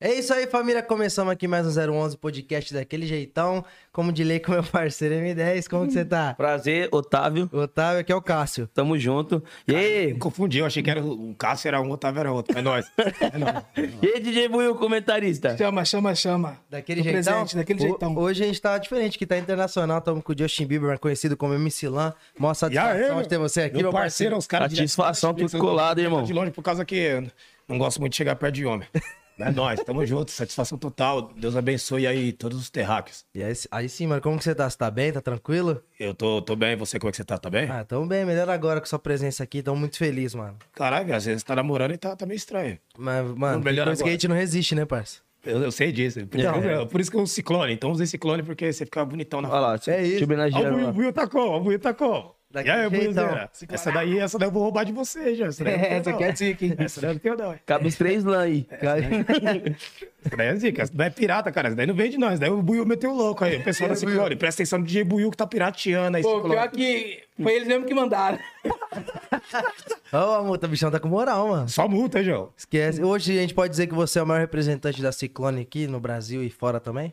É isso aí, família. Começamos aqui mais um 011 podcast daquele jeitão. Como de lei com meu parceiro M10. Como que você tá? Prazer, Otávio. Otávio, aqui é o Cássio. Tamo junto. E aí? Confundi, eu achei que era o Cássio era um, o Otávio era outro. É nóis. É nóis. E aí, DJ Buiu, comentarista? Chama, chama, chama. Daquele Tô jeitão? presente, daquele Ho- jeitão. Hoje a gente tá diferente, que tá internacional. Estamos com o Justin Bieber, conhecido como MC Lan. Mó satisfação aí, de ter você aqui, meu meu parceiro, os caras Satisfação, tudo colado, irmão. De longe por causa que eu não gosto muito de chegar perto de homem. É nóis, tamo junto, satisfação total. Deus abençoe aí todos os terráqueos. E aí, aí sim, mano, como que você tá? Você tá bem? Tá tranquilo? Eu tô, tô bem, você como é que você tá? Tá bem? Ah, tamo bem, melhor agora com sua presença aqui. Tamo muito feliz, mano. Caralho, às vezes tá namorando e tá, tá meio estranho. Mas, mano, melhor coisa que a gente não resiste, né, parça? Eu, eu sei disso. Por, Então, isso- é. por isso que eu uso ciclone. Então usei ciclone porque você fica bonitão na Olha lá, É te isso. Ó, o homenageando lá. o Buiu tá como? O Buiu tá E Daquele aí, jeitão. Essa daí, essa daí eu vou roubar de você, já. Essa daí É, tenho, essa aqui é zica, hein? Essa daí eu não tenho, não. Cabe os três lã aí. Essa daí é zica, essa daí é pirata, cara. Essa daí não vem de nós. Daí o Buiu meteu o louco aí. O pessoal da Ciclone, presta atenção no DJ Buiu que tá pirateando aí. Pô, Ciclone. pior que foi eles mesmo que mandaram. Ô, a multa, bichão tá com moral, mano. Só multa, João. Esquece. Hoje a gente pode dizer que você é o maior representante da Ciclone aqui no Brasil e fora também?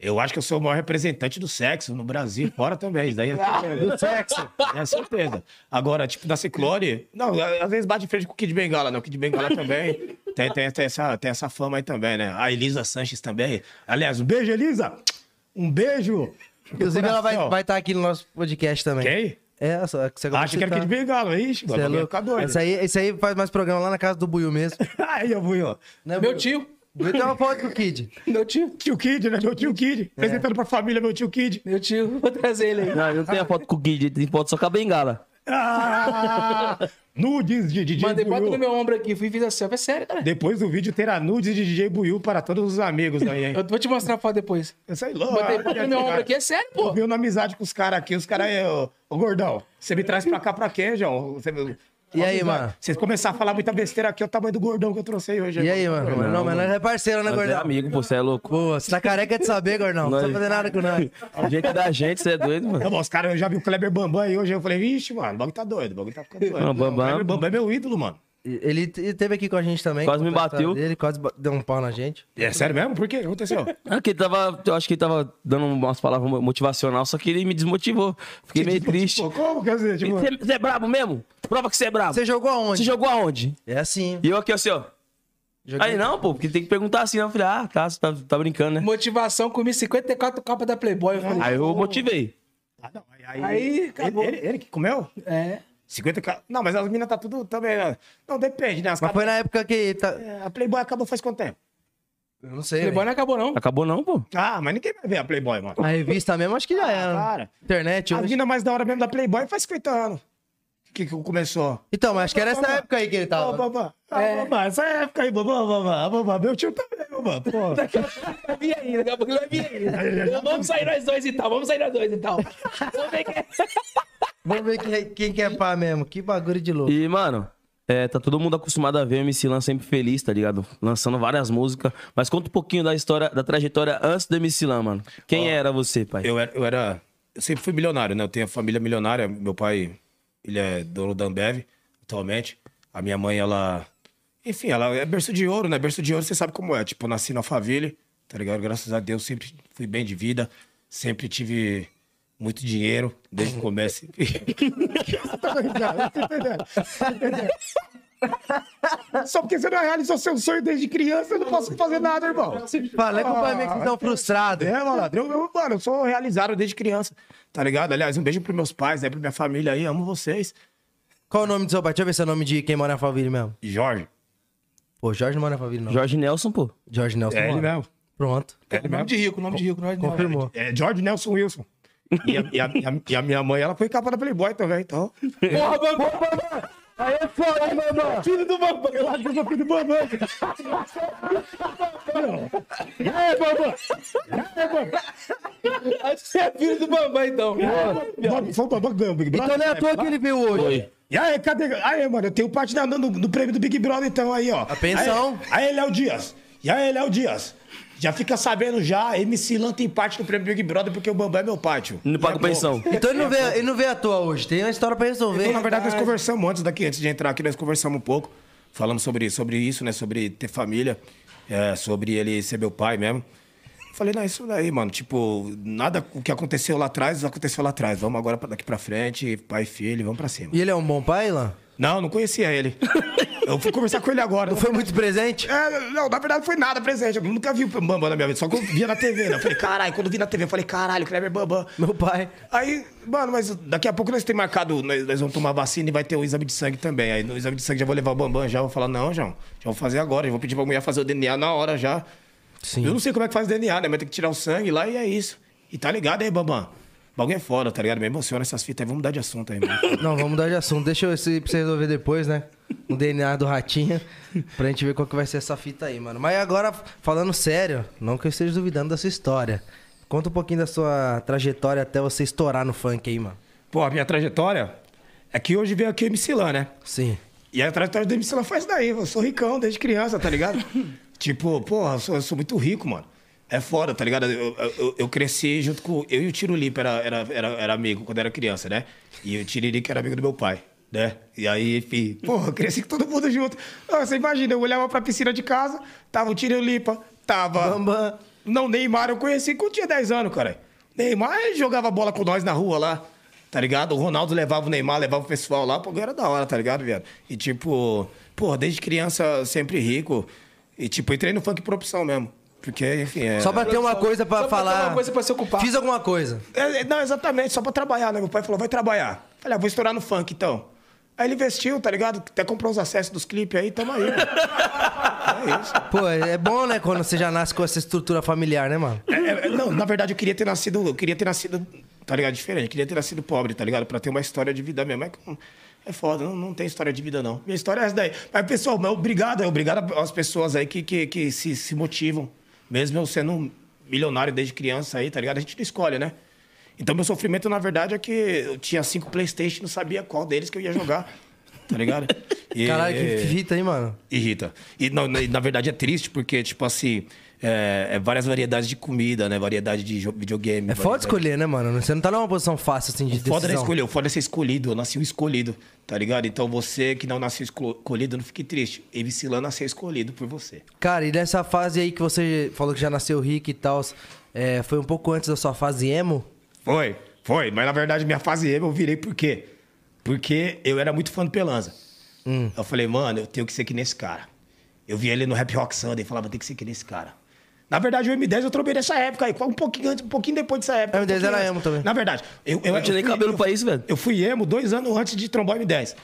Eu acho que eu sou o maior representante do sexo no Brasil e fora também. Isso daí é. Do sexo? É certeza. Agora, tipo, da Ciclone... Não, às vezes bate de frente com o Kid Bengala, né? O Kid Bengala também tem, tem, tem, essa, tem essa fama aí também, né? A Elisa Sanches também. Aliás, um beijo, Elisa! Um beijo! Inclusive, ela vai estar vai tá aqui no nosso podcast também. Quem? É, só que você Acho que era citar. Kid Bengala. Ixi, Você é ia louco. Esse aí, esse aí faz mais programa lá na casa do Buiu mesmo. Aí, fui, ó. Né, Meu Buiu? tio. Buiu tem uma foto com o Kid. Meu tio. Tio Kid, né? Meu tio Kid. Apresentando pra família, meu tio Kid. Meu tio. Vou trazer ele aí. Não, não tem a foto com o Guide, tem foto só com a bengala. Ah, nudes de DJ Mandei foto Buiu. no meu ombro aqui. Fui e fiz a selfie. É sério, cara. Depois do vídeo terá nudes de DJ Buiu para todos os amigos aí, hein? Eu vou te mostrar a foto depois. Eu sei lá. Botei foto no meu ombro aqui. É sério, Eu pô. viu na amizade com os caras aqui, os caras ô, ô gordão, você me traz pra cá pra quê, João? Você, E aí, mano? Vocês começarem a falar muita besteira aqui, é o tamanho do gordão que eu trouxe aí hoje. E aí, mano? Não, não mas nós é parceiro, né, Nós é gordão? amigo, pô, você é louco. Pô, você tá careca de saber, gordão. Não Nós- precisa fazer nada com nós. O jeito da gente, você é doido, mano. Não, mas os caras, eu já vi o Kleber Bambam aí hoje, eu falei, vixe, mano, o bagulho tá doido, o bagulho tá ficando doido. Não, Bambam- O Kleber Bambam é meu ídolo, mano. Ele ele teve aqui com a gente também. Quase me bateu. Dele, quase deu um pau na gente. É sério mesmo? Por quê? O que aconteceu? Ah, que ele tava, eu acho que ele tava dando umas palavras motivacional, só que ele me desmotivou. Fiquei meio triste. Como quer dizer? Tipo, Você você é brabo mesmo? Prova que você é brabo. Você jogou aonde? Você jogou aonde? É assim. E eu aqui, assim, ó. Joguei- Aí não, pô, porque tem que perguntar assim. Eu falei, ah, tá, você tá, tá brincando, né? Motivação. Comi 54 copas da Playboy. Eu falei, Aí eu motivei. ah, não, aí, Aí, acabou. Ele, ele- ele que comeu? É. 50 ca- Não, mas as minas tá tudo também. né? Não, depende, né? As Mas foi na época que. Tá... É, A Playboy acabou faz quanto tempo? Eu não sei. Playboy velho. não acabou, não. Acabou não, pô. Ah, mas ninguém vai ver a Playboy, mano. A revista mesmo, acho que já era. Cara, Internet a mina mais da hora mesmo da Playboy faz 50 anos. Que, que começou. Então, mas acho que era essa época aí que ele Ô, tava. babá. Ah, babá, essa época aí, babá, babá, babá. Meu tio também, babá. Pô. Vai vir aí, daqui a pouco ele vai vir aí. Vamos sair nós dois e tal, vamos sair nós dois e tal. Vamos ver quem é. Vamos ver quem, quem que é pá mesmo. Que bagulho de louco. E, mano, é, tá todo mundo acostumado a ver o MC Lan sempre feliz, tá ligado? Lançando várias músicas. Mas conta um pouquinho da história, da trajetória antes do MC Lan, mano. Quem era você, pai? Eu era, eu era. Eu sempre fui milionário, né? Eu tenho a família milionária. Meu pai, ele é dono da Ambev, atualmente. A minha mãe, ela. Enfim, ela é berço de ouro, né? Berço de ouro, você sabe como é. Tipo, eu nasci na favela, tá ligado? Graças a Deus, sempre fui bem de vida. Sempre tive muito dinheiro, desde o começo. Só porque você não realizou seu sonho desde criança, eu não posso fazer nada, irmão. Fala, é culpa minha que vocês estão frustrados. É, malandro. Eu, eu, mano, eu sou realizado desde criança, tá ligado? Aliás, um beijo pros meus pais, né? Pra minha família aí, amo vocês. Qual o nome do seu pai? Deixa eu ver se é o nome de quem mora na Faville mesmo. Jorge. Pô, Jorge não mora na Faville, não. Jorge Nelson, pô. Jorge Nelson É ele mora. mesmo. Pronto. É ele Nome mesmo. de rico, nome de rico. Nome de rico. Confirmou. É George Nelson Wilson. E a, e a- e a- e a minha mãe, ela foi capa da Playboy também, então. Porra, Bambam! Aí é foda, Bambam? Filho do Bambam, eu acho que eu sou filho do Bambam. E aí, Bambam? E aí, Bambam? Você é filho do Bambam, então. Bambam, Foi o Bambam que ganhou o Big Brother? Então não é à toa que ele veio hoje. E aí, cadê? Aí, mano, eu tenho parte da- no, no prêmio do Big Brother, então, aí, ó. A pensão. Aí, aí Léo Dias. E aí, Léo Dias. Já fica sabendo já, MC Lan tem parte do prêmio Big Brother porque o Bambam é meu pai, tio. Não paga É bom. pensão. Então ele não, veio, ele não veio à toa hoje. Tem uma história pra resolver. Então, na verdade, nós conversamos antes daqui, antes de entrar aqui, nós conversamos um pouco. Falamos sobre, sobre isso, né? Sobre ter família. é, sobre ele ser meu pai mesmo. Falei, não, isso daí, mano. Tipo, nada o que aconteceu lá atrás, aconteceu lá atrás. Vamos agora pra- daqui pra frente, pai e filho, vamos pra cima. E ele é um bom pai, Ilan? Não, não conhecia ele. Eu fui conversar com ele agora. Não foi muito presente? É, não, na verdade foi nada presente. Eu nunca vi o Bambam na minha vida, só que eu via na TV, né? Eu falei, caralho, quando eu vi na TV, eu falei, caralho, Kleber Bambam. Meu pai. Aí, mano, mas daqui a pouco nós temos marcado, nós, nós vamos tomar vacina e vai ter o exame de sangue também. Aí no exame de sangue já vou levar o Bambam já, vou falar, não, João, já vou fazer agora, já vou pedir pra mulher fazer o DNA na hora já. Sim. Eu não sei como é que faz o DNA, né? Mas tem que tirar o sangue lá e é isso. E tá ligado aí, Bambam? Bagulho é foda, tá ligado? Me emociona essas fitas aí, vamos mudar de assunto aí, mano. Não, vamos mudar de assunto. Deixa eu esse pra você resolver depois, né? O DNA do ratinho. Pra gente ver qual que vai ser essa fita aí, mano. Mas agora, falando sério, não que eu esteja duvidando da sua história. Conta um pouquinho da sua trajetória até você estourar no funk aí, mano. Pô, a minha trajetória é que hoje veio aqui o MC Lan, né? Sim. E a trajetória do MC Lan faz daí. Eu sou ricão desde criança, tá ligado? tipo, porra, eu sou, eu sou muito rico, mano. É foda, tá ligado? Eu, eu, eu cresci junto com. Eu e o Tirolipa era, era, era, era amigo quando era criança, né? E o Tiririca era amigo do meu pai, né? E aí, enfim, porra, cresci com todo mundo junto. Ah, Você imagina, eu olhava pra piscina de casa, tava o Tirolipa, tava. Bambam. Não, Neymar eu conheci quando tinha 10 anos, cara. Neymar jogava bola com nós na rua lá, tá ligado? O Ronaldo levava o Neymar, levava o pessoal lá, pô, era da hora, tá ligado, velho? E tipo, pô, desde criança sempre rico. E tipo, entrei no funk por opção mesmo. Porque, enfim, é. Só pra ter uma coisa pra Só pra ter falar. uma coisa pra se ocupar. Fiz alguma coisa. É, é, Não, exatamente, só pra trabalhar, né? Meu pai falou, vai trabalhar. Falei, ah, vou estourar no funk então. Aí ele investiu, tá ligado? Até comprou os acessos dos clipes aí, tamo aí. mano. é isso. Pô, é bom, né, quando você já nasce com essa estrutura familiar, né, mano? É, é, não, na verdade eu queria ter nascido, eu queria ter nascido, tá ligado? Diferente, eu queria ter nascido pobre, tá ligado? Pra ter uma história de vida mesmo. É, que, é foda, não, não tem história de vida, não. Minha história é essa daí. Mas, pessoal, mas obrigado, obrigado às pessoas aí que, que, que se, se motivam. Mesmo eu sendo milionário desde criança aí, tá ligado? A gente não escolhe, né? Então meu sofrimento, na verdade, é que eu tinha cinco Playstation e não sabia qual deles que eu ia jogar. Tá ligado? E- Caralho, que fita, hein, mano? Irrita. E não, na, na verdade é triste, porque, tipo assim, é, é várias variedades de comida, né? Variedade de videogame. É foda escolher, né, mano? Você não tá numa posição fácil, assim, de O foda é decisão. escolher, o foda é ser escolhido. Eu nasci um escolhido, tá ligado? Então você que não nasceu esco- escolhido, não fique triste. MC Lan nasceu escolhido por você. Cara, e nessa fase aí que você falou que já nasceu rico e tal, é, foi um pouco antes da sua fase emo? Foi, foi. Mas na verdade, minha fase emo eu virei por quê? Porque eu era muito fã do Pelanza. Eu falei, mano, eu tenho que ser que nesse cara. Eu vi ele no Rap Rock Sunday e falava, tem que ser que nesse cara. Na verdade, o M10 eu trombei nessa época aí, um pouquinho antes, um pouquinho depois dessa época. O um M10 pouquinho era antes. emo também. Na verdade, eu, eu, tinha nem fui- cabelo eu- pra isso, velho. Eu fui emo dois anos antes de trombar o M10.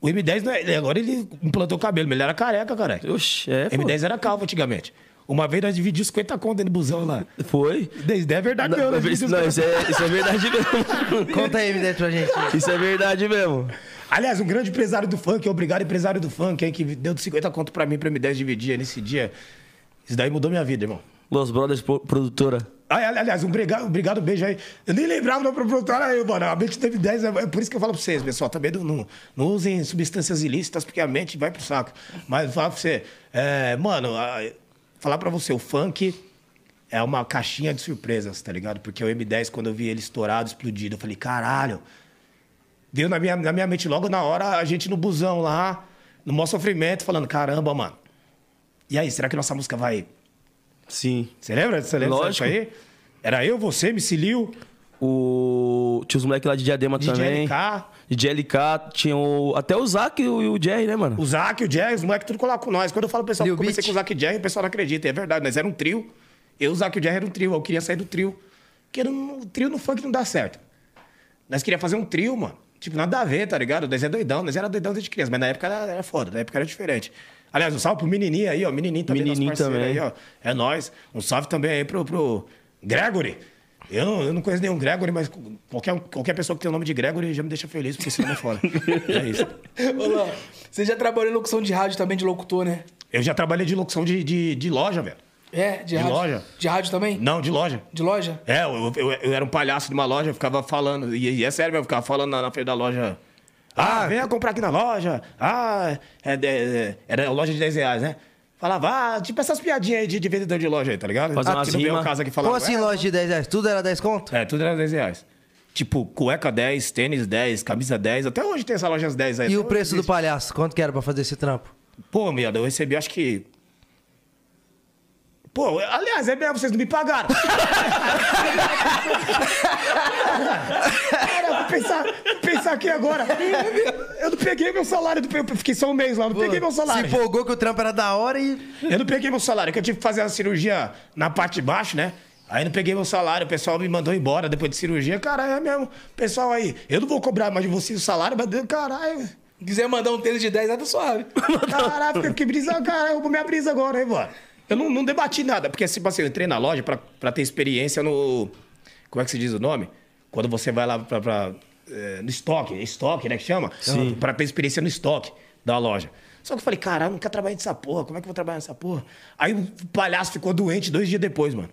O M10, não é- agora ele implantou cabelo, mas ele era careca, cara. Oxe, é, pô. M10 era calvo antigamente. Uma vez nós dividimos 50 conto dentro do busão lá. Foi. Isso é verdade Não, mesmo. isso, não, 50 isso, é, isso é verdade mesmo. Conta aí, M10 pra gente. Isso é verdade mesmo. Aliás, um grande empresário do funk, obrigado empresário do funk, aí, que deu 50 conto pra mim, pra M10 dividir nesse dia. Isso daí mudou minha vida, irmão. Los Brothers Pro- Produtora. Ah, ali- aliás, um obrigado, obrigado beijo aí. Eu nem lembrava da produtora aí, mano. A mente teve 10, é é por isso que eu falo pra vocês, pessoal. Também não, não, não usem substâncias ilícitas, porque a mente vai pro saco. Mas fala pra você, é, mano, falar pra você, o funk é uma caixinha de surpresas, tá ligado? Porque o M10, quando eu vi ele estourado, explodido, eu falei, caralho. Veio na minha, na minha mente logo na hora, a gente no busão lá, no maior sofrimento, falando, caramba, mano. E aí, será que nossa música vai Sim. você lembra? Você lembra Lógico. aí? Era eu, você, Missy Liu, O... Tinha os moleques lá de Diadema DJ também. LK. DJ LK. Tinha o... Até o Zac e o, o Jerry, né, mano? o Zac, o Jerry, os moleques tudo colar com nós. Quando eu falo pro pessoal que Lil eu comecei Beat. com o Zac e o Jerry, o pessoal não acredita. É verdade, nós era um trio. Eu, o Zac e o Jerry era um trio. Eu queria sair do trio. Porque o trio no funk não dá certo. Nós queríamos fazer um trio, mano. Tipo, nada a ver, tá ligado? Nós é doidão, nós era doidão desde criança. Mas na época era, era foda, na época era diferente. Aliás, um salve pro menininho aí, ó. Menininho também, Menininho nosso parceiro também. aí, ó. É nóis. Um salve também aí pro, pro Gregory. Eu não, eu não conheço nenhum Gregory, mas qualquer, qualquer pessoa que tem o nome de Gregory já me deixa feliz, porque esse nome é foda. é isso. Ô, Luan, você já trabalhou em locução de rádio também, de locutor, né? Eu já trabalhei de locução de, de, de loja, velho. É, de, De rádio. loja? De rádio também? Não, de loja. De loja? É, eu, eu, eu era um palhaço de uma loja, eu ficava falando, e, e é sério eu ficava falando na, na frente da loja. Ah, venha comprar aqui na loja. Ah, é, é, é, era loja de 10 reais, né? Falava, ah, tipo essas piadinhas aí de, de vendedor de loja aí, tá ligado? Fazer ah, umas que rima. caso aqui falava. Como assim, é, loja de 10 reais? Tudo era 10 conto? É, tudo era 10 reais. Tipo, cueca 10, tênis 10, camisa 10. Até hoje tem essa loja 10 aí. E o preço do palhaço? Quanto que era pra fazer esse trampo? Pô, merda, eu recebi acho que Pô, aliás, é mesmo, vocês não me pagaram. Pensar, pensar aqui agora. Eu não peguei meu salário, eu fiquei só um mês lá, não peguei meu Se salário. empolgou que o trampo era da hora e. Eu não peguei meu salário, que eu tive que fazer a cirurgia na parte de baixo, né? Aí não peguei meu salário, o pessoal me mandou embora depois de cirurgia. Caralho, é mesmo. Pessoal aí, eu não vou cobrar mais de vocês o salário, mas caralho. Se quiser mandar um tênis de 10, nada suave. Caralho, fiquei, fiquei brisando, caralho, eu vou minha brisa agora, hein, mano. Eu não, não debati nada, porque tipo assim, eu entrei na loja pra, pra ter experiência no. Como é que se diz o nome? Quando você vai lá pra. pra, é, no estoque, estoque, né? Que chama? Pra ter experiência no estoque da loja. Só que eu falei, caralho, eu não quero trabalhar nessa porra, como é que eu vou trabalhar nessa porra? Aí o palhaço ficou doente dois dias depois, mano.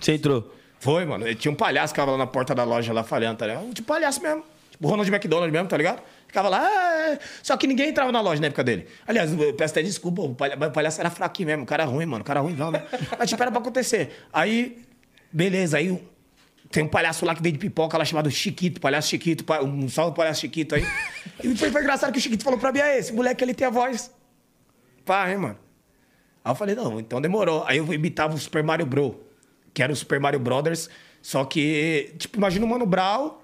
Você entrou. Foi, mano. Tinha um palhaço que ficava lá na porta da loja lá falhando, tá ligado? Tipo palhaço mesmo. Tipo Ronald McDonald mesmo, tá ligado? Ficava lá, "Ah, é." só que ninguém entrava na loja na época dele. Aliás, eu peço até desculpa, o palhaço era fraquinho mesmo, o cara ruim, mano, o cara ruim não, né? Mas tipo, era pra acontecer. Aí, beleza, aí tem um palhaço lá que veio de pipoca lá chamado Chiquito, palhaço Chiquito, um salve palhaço Chiquito aí. E foi, foi engraçado que o Chiquito falou pra mim, ah, esse moleque ele tem a voz. Pá, hein, mano? Aí eu falei, não, então demorou. Aí eu imitava o Super Mario Bros. Que era o Super Mario Brothers. Só que, tipo, imagina o Mano Brown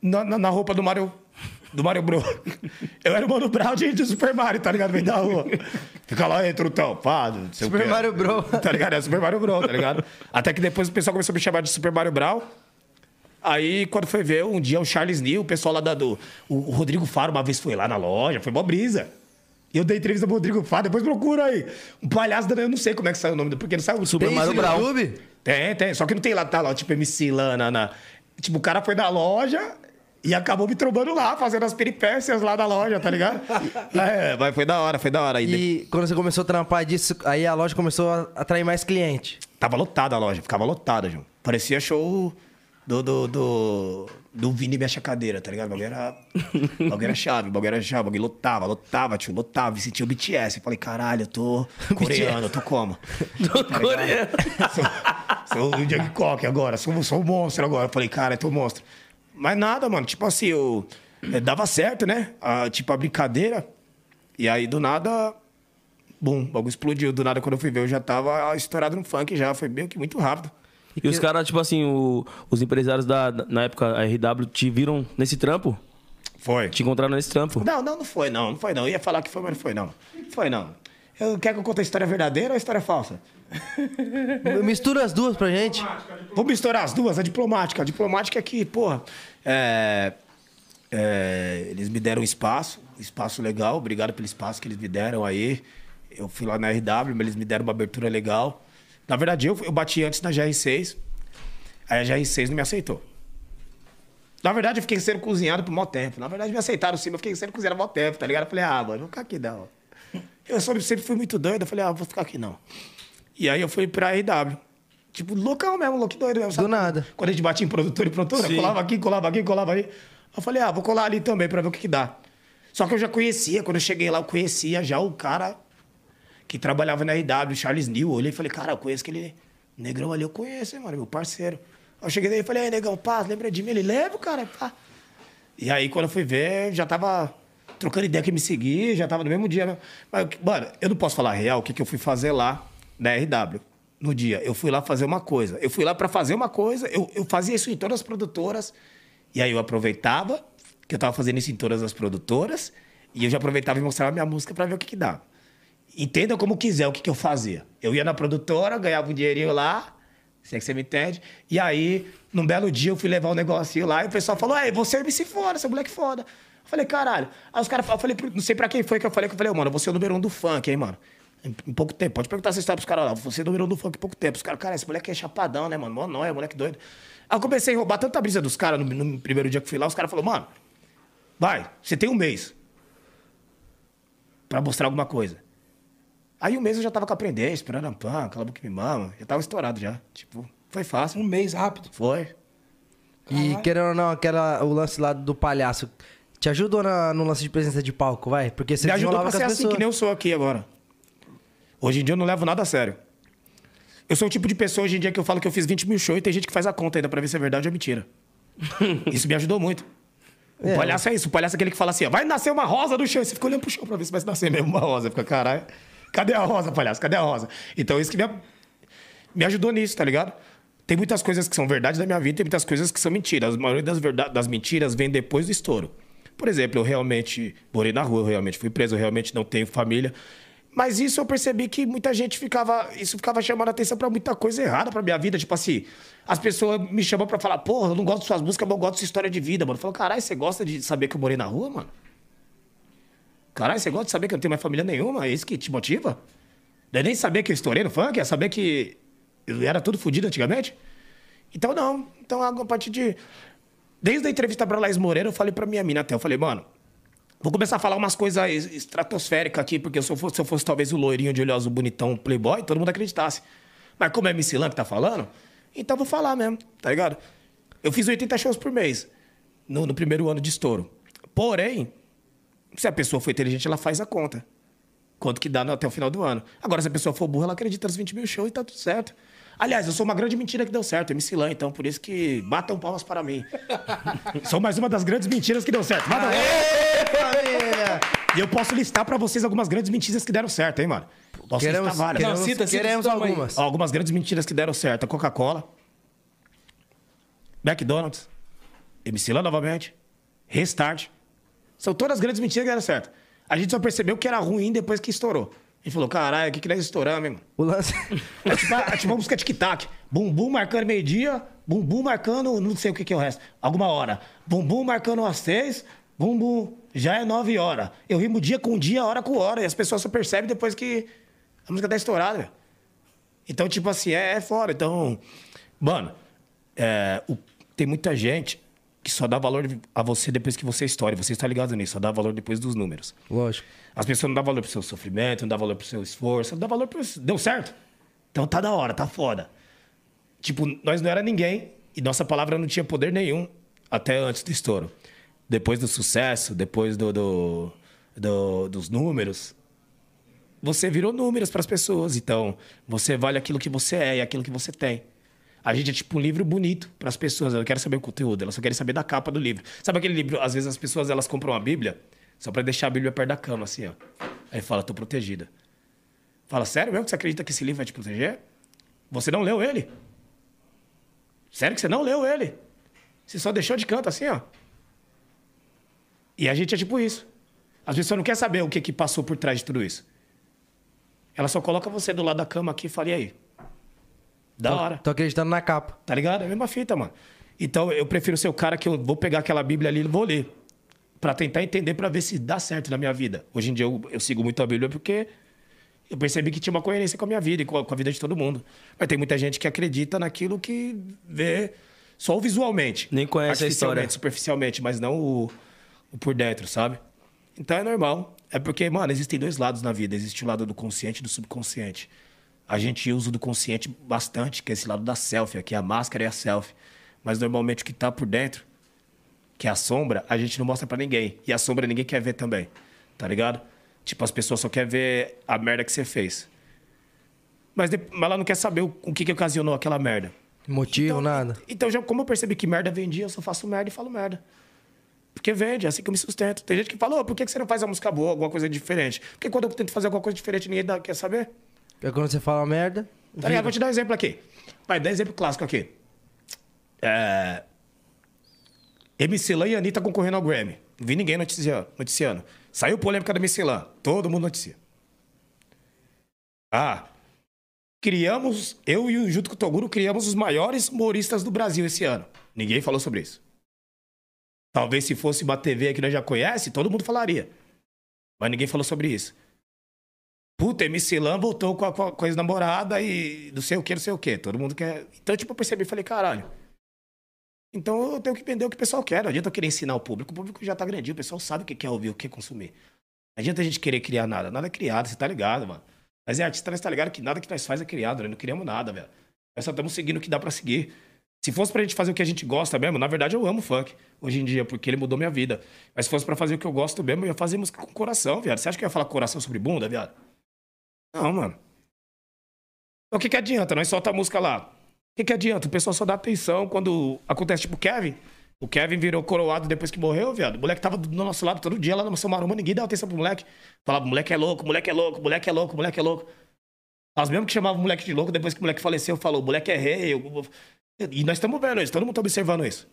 na, na, na roupa do Mario. Do Mario Bros. Eu era o Mano Brown de, de Super Mario, tá ligado? Vem da rua. Fica lá, entra o tal, pá, não sei o Super quê. Mario Bros. Tá ligado? É Super Mario Bros, tá ligado? Até que depois o pessoal começou a me chamar de Super Mario Brown. Aí, quando foi ver, um dia o Charles New, o pessoal lá da, do. O o Rodrigo Faro uma vez foi lá na loja, foi mó brisa. E eu dei entrevista pro Rodrigo Faro, depois procura aí. Um palhaço, da- eu não sei como é que saiu o nome, do- porque não saiu Super Tem Mario Brown. YouTube? Tem, tem. Só que não tem lá, tá lá, tipo, MC lá na, na- Tipo, o cara foi na loja e acabou me trombando lá, fazendo as peripécias lá da loja, tá ligado? é, mas foi da hora, foi da hora. Aí E quando você começou a trampar disso, aí a loja começou a atrair mais cliente. Tava lotada a loja, ficava lotada, João. Parecia show do, do, do, do Vini Mexe a Cadeira, tá ligado? O bagulho era, o bagulho era chave, o bagulho era chave, o bagulho lotava, lotava, tio, lotava. E sentia o BTS. Eu falei, caralho, eu tô coreano, eu tô como? Tô coreano. Sou, sou o Kock agora, sou, sou um monstro agora. Eu falei, cara, eu tô um monstro. Mas nada, mano, tipo assim, eu, eh, dava certo, né? Ah, tipo, a brincadeira. E aí, do nada, bum, o bagulho explodiu. Do nada, quando eu fui ver, eu já tava estourado no funk já. Foi meio que muito rápido. E os caras, tipo assim, o- os empresários da, na época, a RW, te viram nesse trampo? Foi. Te encontraram nesse trampo? Não, não, não foi, não. Não foi, não. Eu ia falar que foi, mas não foi, não. Não foi, não. Eu, quer que eu conte a história verdadeira ou a história falsa? Mistura as duas pra gente. Vou misturar as duas, a diplomática. A diplomática é que, porra, é, é, eles me deram espaço, espaço legal. Obrigado pelo espaço que eles me deram aí. Eu fui lá na RW, mas eles me deram uma abertura legal. Na verdade, eu, eu bati antes na GR6. Aí a GR6 não me aceitou. Na verdade, eu fiquei sendo cozinhado por mó tempo. Na verdade, me aceitaram sim, mas eu fiquei sendo cozinhado por mó tempo, tá ligado? Eu falei, ah, mano, vou ficar aqui não. Eu sempre fui muito doido. Eu falei, ah, vou ficar aqui não. E aí eu fui pra RW. Tipo, loucão mesmo, louco doido mesmo. sabe? Do nada. Quando a gente batia em produtor e produtora, colava aqui, colava aqui, colava aí. Eu falei, ah, vou colar ali também pra ver o que, que dá. Só que eu já conhecia, quando eu cheguei lá, eu conhecia já o cara que trabalhava na RW, Charles New. Eu olhei e falei, cara, eu conheço aquele negrão ali, eu conheço, hein, mano, meu parceiro. Aí Eu cheguei daí e falei, ei, negão, pá, lembra de mim? Ele, lembro, cara, pá. E aí, quando eu fui ver, já tava trocando ideia que me seguir, já tava no mesmo dia. né? Mas, mano, eu não posso falar a real o que, que eu fui fazer lá na RW. No dia, eu fui lá fazer uma coisa. Eu fui lá pra fazer uma coisa, eu, eu fazia isso em todas as produtoras. E aí eu aproveitava que eu tava fazendo isso em todas as produtoras. E eu já aproveitava e mostrava minha música pra ver o que que dá. Entenda como quiser o que, que eu fazia. Eu ia na produtora, ganhava um dinheirinho lá, se é que você me entende. E aí, num belo dia, eu fui levar um negocinho lá e o pessoal falou: Ei, você é MC foda, você é moleque foda. Eu falei, caralho. Aí os caras, eu falei, não sei pra quem foi que eu falei, que eu falei, "Ô, mano, você é o número um do funk, hein, mano. Em, pouco tempo. Pode perguntar essa história pros caras lá. Você o número um do funk em pouco tempo. Os caras, cara, esse moleque é chapadão, né, mano? Mó não, é moleque doido. Aí eu comecei a roubar tanta brisa dos caras no, no primeiro dia que fui lá. Os caras falaram, mano, vai, você tem um mês pra mostrar alguma coisa. Aí um mês eu já tava com a prender, esperando a pã, aquela boca que me mama. Já tava estourado já. Tipo, foi fácil. Um mês rápido. Foi. E querendo ou não, aquela, o lance lá do palhaço. Te ajudou na- no lance de presença de palco, vai? Porque você Me ajudou pra com ser as assim, pessoas. que nem eu sou aqui agora. Hoje em dia eu não levo nada a sério. Eu sou o tipo de pessoa hoje em dia que eu falo que eu fiz 20 mil shows e tem gente que faz a conta ainda pra ver se é verdade ou mentira. Isso me ajudou muito. O É. palhaço é isso. O palhaço é aquele que fala assim, ó, vai nascer uma rosa do chão. E você fica olhando pro chão pra ver se vai nascer mesmo uma rosa. Fica, caralho. Cadê a rosa, palhaço? Cadê a rosa? Então, isso que me, me ajudou nisso, tá ligado? Tem muitas coisas que são verdades da minha vida, tem muitas coisas que são mentiras. A maioria das, verdade, das mentiras vem depois do estouro. Por exemplo, eu realmente morei na rua, eu realmente fui preso, eu realmente não tenho família. Mas isso eu percebi que muita gente ficava. Isso ficava chamando atenção pra muita coisa errada pra minha vida. Tipo assim, as pessoas me chamam pra falar, porra, eu não gosto de suas músicas, mas eu gosto de sua história de vida, mano. Eu falo, caralho, você gosta de saber que eu morei na rua, mano? Caralho, você gosta de saber que eu não tenho mais família nenhuma? É isso que te motiva? Não é nem saber que eu estourei no funk, é saber que eu era tudo fodido antigamente? Então não. Então a partir de. Desde a entrevista pra Laís Moreira, eu falei pra minha mina até, eu falei, mano, vou começar a falar umas coisas es- estratosféricas aqui, porque se eu, fosse, se eu fosse talvez o loirinho de olho azul bonitão, playboy, todo mundo acreditasse. Mas como é MC Lan que tá falando, então vou falar mesmo, tá ligado? Eu fiz 80 shows por mês, no, no primeiro ano de estouro. Porém, se a pessoa for inteligente, ela faz a conta. Quanto que dá até o final do ano. Agora, se a pessoa for burra, ela acredita nos 20 mil shows e tá tudo certo. Aliás, eu sou uma grande mentira que deu certo, MC Lan, então por isso que batam palmas para mim. sou mais uma das grandes mentiras que deu certo. Batam- família! E eu posso listar pra vocês algumas grandes mentiras que deram certo, hein, mano? Posso Queremos, listar várias. queremos, Não, cita, cita, queremos algumas. Ó, algumas grandes mentiras que deram certo. A Coca-Cola, McDonald's, MC Lan novamente, Restart. São todas grandes mentiras que deram certo. A gente só percebeu que era ruim depois que estourou. Gente falou, caralho, o que que nós estouramos, mano? O lance. É tipo, é tipo uma música tic-tac. Bumbum marcando meio-dia, bumbum marcando não sei o que, que é o resto. Alguma hora. Bumbum marcando às seis, bumbum já é nove horas. Eu rimo dia com dia, hora com hora. E as pessoas só percebem depois que a música tá estourada, velho. Então, tipo assim, é, é fora. Então, mano, é, o- tem muita gente que só dá valor a você depois que você estoura. Você está ligado nisso, só dá valor depois dos números. Lógico. As pessoas não dão valor pro seu sofrimento, não dão valor pro seu esforço, não dão valor pro. Deu certo? Então tá da hora, tá foda. Tipo, nós não era ninguém e nossa palavra não tinha poder nenhum até antes do estouro. Depois do sucesso, depois do, do- do- dos números, você virou números para as pessoas. Então, você vale aquilo que você é e aquilo que você tem. A gente é tipo um livro bonito para as pessoas. Elas querem saber o conteúdo, elas só querem saber da capa do livro. Sabe aquele livro? Às vezes as pessoas elas compram uma Bíblia só para deixar a Bíblia perto da cama, assim, ó. Aí fala, tô protegida. Fala, sério mesmo que você acredita que esse livro vai te proteger? Você não leu ele? Sério que você não leu ele? Você só deixou de canto assim, ó. E a gente é tipo isso. As pessoas não querem saber o que, que passou por trás de tudo isso. Ela só coloca você do lado da cama aqui e fala, e aí? Da hora. Tô acreditando na capa. Tá ligado? É a mesma fita, mano. Então eu prefiro ser o cara que eu vou pegar aquela Bíblia ali e vou ler. Pra tentar entender, pra ver se dá certo na minha vida. Hoje em dia eu, eu sigo muito a Bíblia porque eu percebi que tinha uma coerência com a minha vida e com a, com a vida de todo mundo. Mas tem muita gente que acredita naquilo que vê só visualmente. Nem conhece a história. Superficialmente, mas não o, o por dentro, sabe? Então é normal. É porque, mano, existem dois lados na vida. Existe o lado do consciente e do subconsciente. A gente usa do consciente bastante, que é esse lado da selfie, que é a máscara e a selfie. Mas normalmente o que tá por dentro, que é a sombra, a gente não mostra pra ninguém. E a sombra ninguém quer ver também. Tá ligado? Tipo, as pessoas só querem ver a merda que você fez. Mas, mas ela não quer saber o, o que, que ocasionou aquela merda. Motivo, nada. Então, já, como eu percebi que merda vendia, eu só faço merda e falo merda. Porque vende, é assim que eu me sustento. Tem gente que fala, "Ô, por que que você não faz uma música boa, alguma coisa diferente? Porque quando eu tento fazer alguma coisa diferente, ninguém dá- quer saber. É quando você fala merda. Tá ligado? Vou te dar um exemplo aqui. Vai, dar exemplo clássico aqui. É... MC Lan e Anitta concorrendo ao Grammy. Não vi ninguém noticiando. noticiando. Saiu polêmica da MC Lan. Todo mundo noticia. Ah, criamos, eu e junto com o Toguro, criamos os maiores humoristas do Brasil esse ano. Ninguém falou sobre isso. Talvez se fosse uma TV que nós já conhece, todo mundo falaria. Mas ninguém falou sobre isso. Puta, MC Lan voltou com a, com a- com a ex-namorada e não sei o que, não sei o que. Todo mundo quer. Então, tipo, eu percebi e falei, caralho. Então eu tenho que entender o que o pessoal quer. Não adianta eu querer ensinar o público. O público já tá grandinho, o pessoal sabe o que quer ouvir, o que quer consumir. Não adianta a gente querer criar nada. Nada é criado, você tá ligado, mano. Mas é artista, nós tá ligado que nada que nós faz é criado, nós não criamos nada, velho. Nós só estamos seguindo o que dá pra seguir. Se fosse pra gente fazer o que a gente gosta mesmo, na verdade eu amo funk hoje em dia, porque ele mudou minha vida. Mas se fosse pra fazer o que eu gosto mesmo, eu ia fazer música com coração, viado. Você acha que eu ia falar coração sobre bunda, viado? Não, mano. Então, o que, que adianta? Nós solta a música lá. O que, que adianta? O pessoal só dá atenção quando acontece tipo Kevin. O Kevin virou coroado depois que morreu, viado. O moleque tava do nosso lado todo dia lá no São Maroma, ninguém dava atenção pro moleque. Falava, moleque é louco, moleque é louco, moleque é louco, moleque é louco. Nós mesmo que chamavam o moleque de louco, depois que o moleque faleceu, falou, o moleque é rei. eu- E nós estamos vendo isso, todo mundo tá observando isso.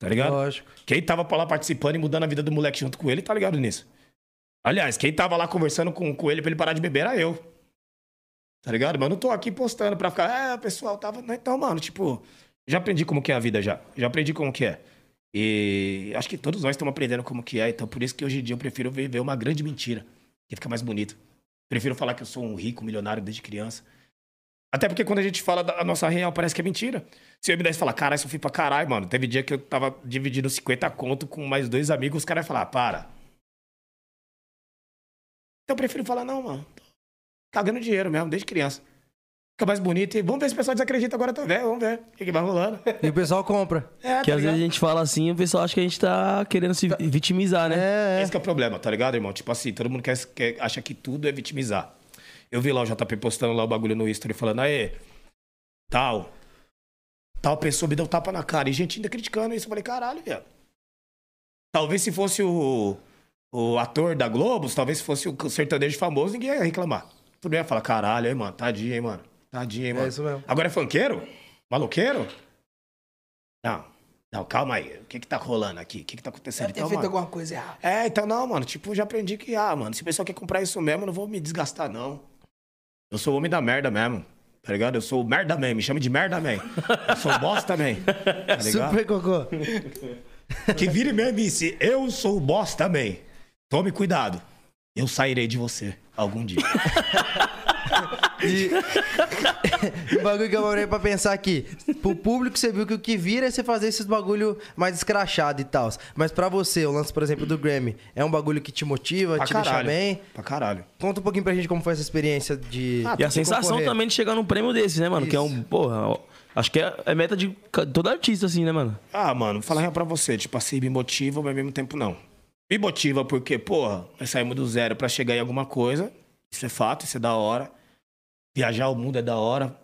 Tá ligado? Lógico. Quem tava pra lá participando e mudando a vida do moleque junto com ele, tá ligado nisso. Aliás, quem tava lá conversando com, com ele pra ele parar de beber era eu. Tá ligado? Mas eu não tô aqui postando pra ficar, é, pessoal, tava. Então, mano, tipo, já aprendi como que é a vida já. Já aprendi como que é. E acho que todos nós estamos aprendendo como que é. Então, por isso que hoje em dia eu prefiro viver uma grande mentira. Que fica mais bonito. Prefiro falar que eu sou um rico milionário desde criança. Até porque quando a gente fala da nossa real, parece que é mentira. Se eu me desse falar, caralho, sofri pra caralho, mano. Teve dia que eu tava dividindo 50 conto com mais dois amigos, os caras iam falar, "Ah, para. Então eu prefiro falar, não, mano. Tô cagando dinheiro mesmo, desde criança. Fica mais bonito e vamos ver se o pessoal desacredita agora também. Vamos ver o que, que vai rolando. E o pessoal compra. É, Que tá às vezes a gente fala assim e o pessoal acha que a gente tá querendo se vitimizar, né? É, é. Esse que é o problema, tá ligado, irmão? Tipo assim, todo mundo quer, quer, acha que tudo é vitimizar. Eu vi lá o JP postando lá o bagulho no History falando, aê, tal, tal pessoa me deu tapa na cara. E gente ainda criticando isso. Eu falei, caralho, velho. Talvez se fosse o, o ator da Globo, talvez se fosse o sertanejo famoso, ninguém ia reclamar. Todo mundo ia falar, caralho, hein, mano, tadinho, hein, mano. Tadinho, hein, mano. isso mesmo. Agora é funkeiro? Maloqueiro? Não. Não, calma aí. O que que tá rolando aqui? O que que tá acontecendo? Deve ter Então, feito mano, alguma coisa errada. é, então não, mano. Tipo, eu já aprendi que, ah, mano, se o pessoal quer comprar isso mesmo, eu não vou me desgastar, não. Eu sou o homem da merda mesmo. Tá ligado? Eu sou o merda man, me chama de merda man. Eu sou o bosta man. Tá ligado? Super cocô. Que vire mesmo disse, eu sou o bosta man. Tome cuidado. Eu sairei de você algum dia. E... o bagulho que eu parei pra pensar aqui. Pro público, você viu que o que vira é você fazer esses bagulho mais escrachado e tal. Mas pra você, o lance, por exemplo, do Grammy, é um bagulho que te motiva, Pra te deixa caralho. bem. Pra caralho. Conta um pouquinho pra gente como foi essa experiência de. Ah, E a sensação concorrer. também de chegar num prêmio desse, né, mano? Que é um, porra, acho que é, é meta de todo artista, assim, né, mano? Ah, mano, falar real pra você. Tipo assim, me motiva, mas ao mesmo tempo não. Me motiva porque, porra, nós saímos do zero pra chegar em alguma coisa. Isso é fato, isso é da hora. Viajar o mundo é da hora.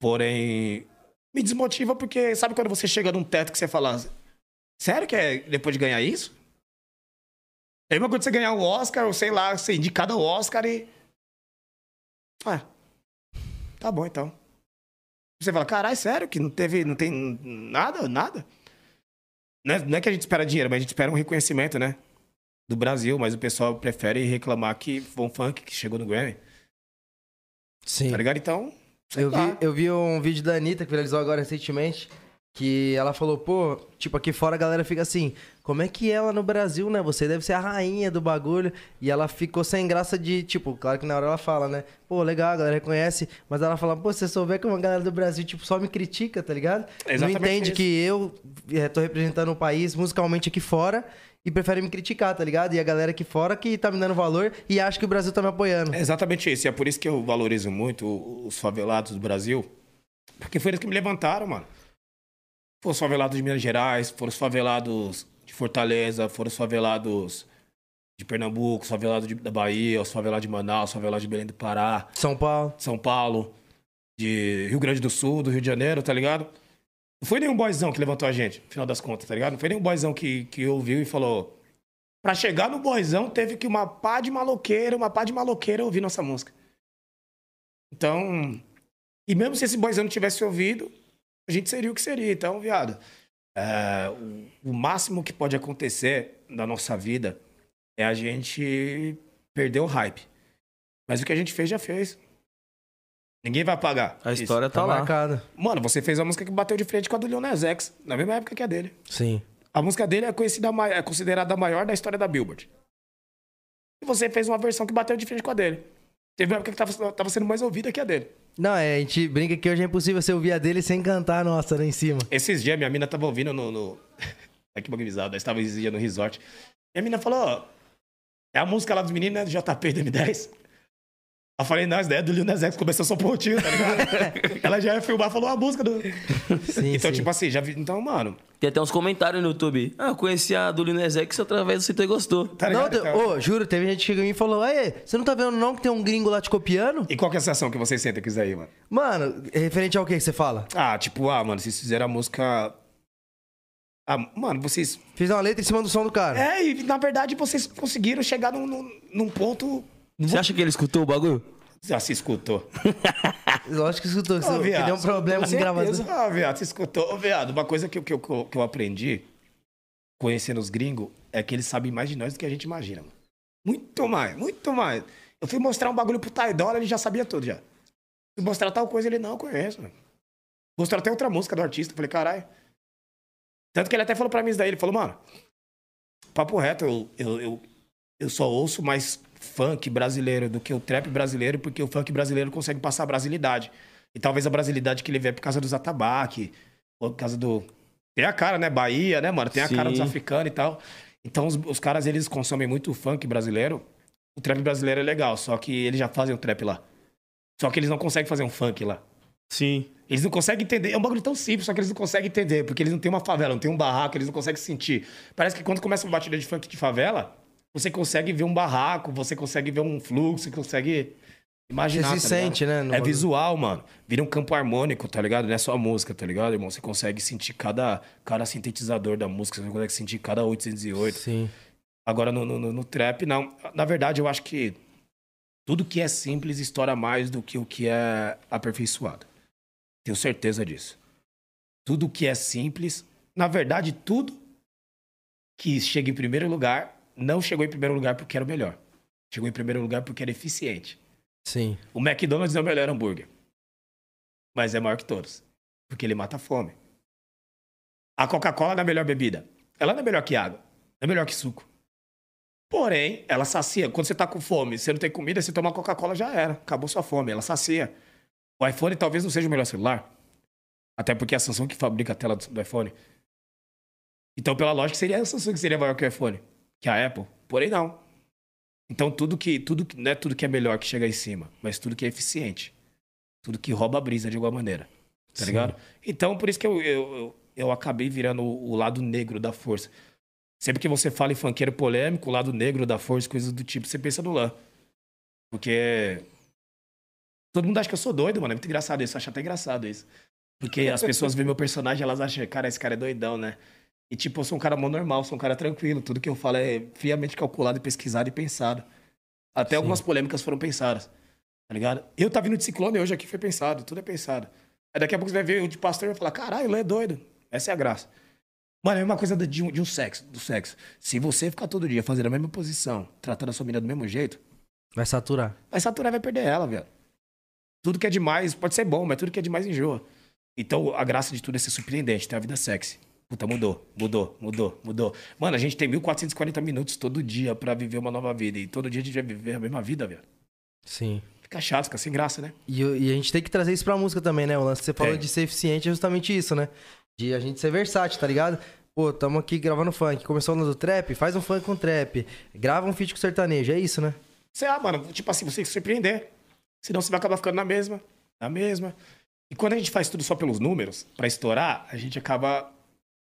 Porém, me desmotiva porque sabe quando você chega num teto que você fala, sério que é depois de ganhar isso? É a que você ganhar o Oscar, ou sei lá, ser indicado ao Oscar e. Ah, tá bom então. Você fala, caralho, sério que não teve, não tem nada, nada? Não é, não é que a gente espera dinheiro, mas a gente espera um reconhecimento, né? Do Brasil, mas o pessoal prefere reclamar que foi um funk que chegou no Grammy, Sim. tá ligado? Então, Eu vi, eu vi um vídeo da Anitta que viralizou agora recentemente. Que ela falou, pô, tipo, aqui fora a galera fica assim, como é que ela no Brasil, né? Você deve ser a rainha do bagulho. E ela ficou sem graça de, tipo, claro que na hora ela fala, né? Pô, legal, a galera reconhece. Mas ela fala, pô, se você souber que uma galera do Brasil, tipo, só me critica, tá ligado? É Não exatamente entende isso. que eu eh, tô representando o país musicalmente aqui fora e prefere me criticar, tá ligado? E a galera aqui fora que tá me dando valor e acha que o Brasil tá me apoiando. É exatamente isso. E é por isso que eu valorizo muito os favelados do Brasil. Porque foi eles que me levantaram, mano. Foram os favelados de Minas Gerais, foram os favelados de Fortaleza, foram os favelados de Pernambuco, os favelados de- da Bahia, os favelados de Manaus, os favelados de Belém do Pará, São Paulo. São Paulo, de Rio Grande do Sul, do Rio de Janeiro, tá ligado? Não foi nenhum boyzão que levantou a gente, no final das contas, tá ligado? Não foi nenhum boyzão que, que ouviu e falou. Pra chegar no boyzão, teve que uma pá de maloqueira, uma pá de maloqueira ouvir nossa música. Então. E mesmo se esse boyzão não tivesse ouvido, a gente seria o que seria. Então, viado. é, o, o máximo que pode acontecer na nossa vida é a gente perder o hype. Mas o que a gente fez, já fez. Ninguém vai apagar. A isso. história tá, Tá lá. marcado. Mano, você fez a música que bateu de frente com a do Lil Nas X, na mesma época que a dele. Sim. A música dele é, conhecida, é considerada a maior da história da Billboard. E você fez uma versão que bateu de frente com a dele. Teve uma época que tava, tava sendo mais ouvida que a dele. Não, é, a gente brinca que hoje é impossível você ouvir a dele sem cantar a nossa lá em cima. Esses dias minha mina tava ouvindo no. no... Aqui bagulhizado, nós tava esses dias no resort. E a mina falou: ó, é a música lá dos meninos, né? Do JP do M10. Eu falei, não, essa ideia do Lil Nas X começou só pontinho, tá ligado? Ela já ia filmar, falou a música do. Sim, Então, sim. tipo assim, já vi. Então, mano, Tem até uns comentários no YouTube. Ah, eu conheci a do Lil X através do Cito e Gostou. tá não, ligado? te- Então- ô, juro, teve gente que chegou em mim e falou: Aê, você não tá vendo não que tem um gringo lá te copiando? E qual que é a sensação que vocês sentem com isso aí, mano? Mano, referente ao que que você fala? Ah, tipo, ah, mano, vocês fizeram a música. Ah, mano, vocês. Fiz uma letra em cima do som do cara. É, e na verdade vocês conseguiram chegar num, num, num ponto. Você acha que ele escutou o bagulho? Já se escutou. Lógico que escutou. Ô, Você viado, deu um problema com gravação. Ah, viado, você escutou. Ô, viado, uma coisa que, eu- que, eu- que, eu- que eu aprendi conhecendo os gringos é que eles sabem mais de nós do que a gente imagina, mano. Muito mais, muito mais. Eu fui mostrar um bagulho pro Taidola, ele já sabia tudo já. Fui mostrar tal coisa, ele não conhece, mano. Mostrou até outra música do artista. eu Falei, caralho. Tanto que ele até falou pra mim isso daí. Ele falou, mano, papo reto, eu, eu, eu, eu só ouço mais funk brasileiro do que o trap brasileiro, porque o funk brasileiro consegue passar a brasilidade. E talvez a brasilidade que ele vê é por causa dos atabaque, ou por causa do. Tem a cara, né? Bahia, né, mano? Tem a cara dos Sim. africanos e tal. Então os, os caras, eles consomem muito funk brasileiro. O trap brasileiro é legal, só que eles já fazem o trap lá. Só que eles não conseguem fazer um funk lá. Sim. Eles não conseguem entender. É um bagulho tão simples, só que eles não conseguem entender. Porque eles não têm uma favela, não tem um barraco, eles não conseguem sentir. Parece que quando começa uma batida de funk de favela, você consegue ver um barraco, você consegue ver um fluxo, você consegue imaginar. Você se tá sente, né, no É visual, mano. Vira um campo harmônico, tá ligado? Não é só a música, tá ligado, irmão? Você consegue sentir cada, cada sintetizador da música, você consegue sentir cada 808. Sim. Agora, no, no, no- no trap, não. Na verdade, eu acho que tudo que é simples estoura mais do que o que é aperfeiçoado. Tenho certeza disso. Tudo que é simples, na verdade, tudo que chega em primeiro lugar, não chegou em primeiro lugar porque era o melhor. Chegou em primeiro lugar porque era eficiente. Sim. O McDonald's é o melhor hambúrguer. Mas é maior que todos. Porque ele mata a fome. A Coca-Cola não é a melhor bebida. Ela não é melhor que água. Não é melhor que suco. Porém, ela sacia. Quando você tá com fome, você não tem comida, você toma Coca-Cola, já era. Acabou sua fome. Ela sacia. O iPhone talvez não seja o melhor celular. Até porque é a Samsung que fabrica a tela do do iPhone. Então, pela lógica, seria a Samsung que seria maior que o iPhone. Que a Apple. Porém, não. Então, tudo que, tudo, não é tudo que é melhor que chega em cima, mas tudo que é eficiente. Tudo que rouba a brisa de alguma maneira. Tá Sim. ligado? Então, por isso que eu, eu, eu, eu acabei virando o, o lado negro da força. Sempre que você fala em funkeiro polêmico, o lado negro da força, coisas do tipo, você pensa no Lan. Porque. Todo mundo acha que eu sou doido, mano. É muito engraçado isso. Eu acho até engraçado isso. Porque as pessoas veem meu personagem, elas acham, cara, esse cara é doidão, né? E, tipo, eu sou um cara mó normal, sou um cara tranquilo. Tudo que eu falo é friamente calculado, pesquisado e pensado. Até Sim. algumas polêmicas foram pensadas. Tá ligado? Eu tava vindo de ciclone hoje aqui, foi pensado. Tudo é pensado. Aí daqui a pouco você vai ver o de pastor e vai falar, caralho, ele é doido. Essa é a graça. Mano, é uma coisa de de um, de um sexo, do sexo. Se você ficar todo dia fazendo a mesma posição, tratando a sua menina do mesmo jeito, Vai saturar. vai saturar e vai perder ela, velho. Tudo que é demais pode ser bom, mas tudo que é demais enjoa. Então, a graça de tudo é ser surpreendente, ter a vida sexy. Puta, mudou, mudou, mudou, mudou. Mano, a gente tem 1440 minutos todo dia pra viver uma nova vida. E todo dia a gente vai viver a mesma vida, velho. Sim. Fica chato, fica sem graça, né? E, e a gente tem que trazer isso pra música também, né? O lance que você falou Tem. de ser eficiente é justamente isso, né? De a gente ser versátil, tá ligado? Pô, tamo aqui gravando funk. Começou no do trap, faz um funk com trap. Grava um feat com sertanejo, é isso, né? Você, ah, mano, tipo assim, você tem que se surpreender. Senão você vai acabar ficando na mesma, na mesma. E quando a gente faz tudo só pelos números, pra estourar, a gente acaba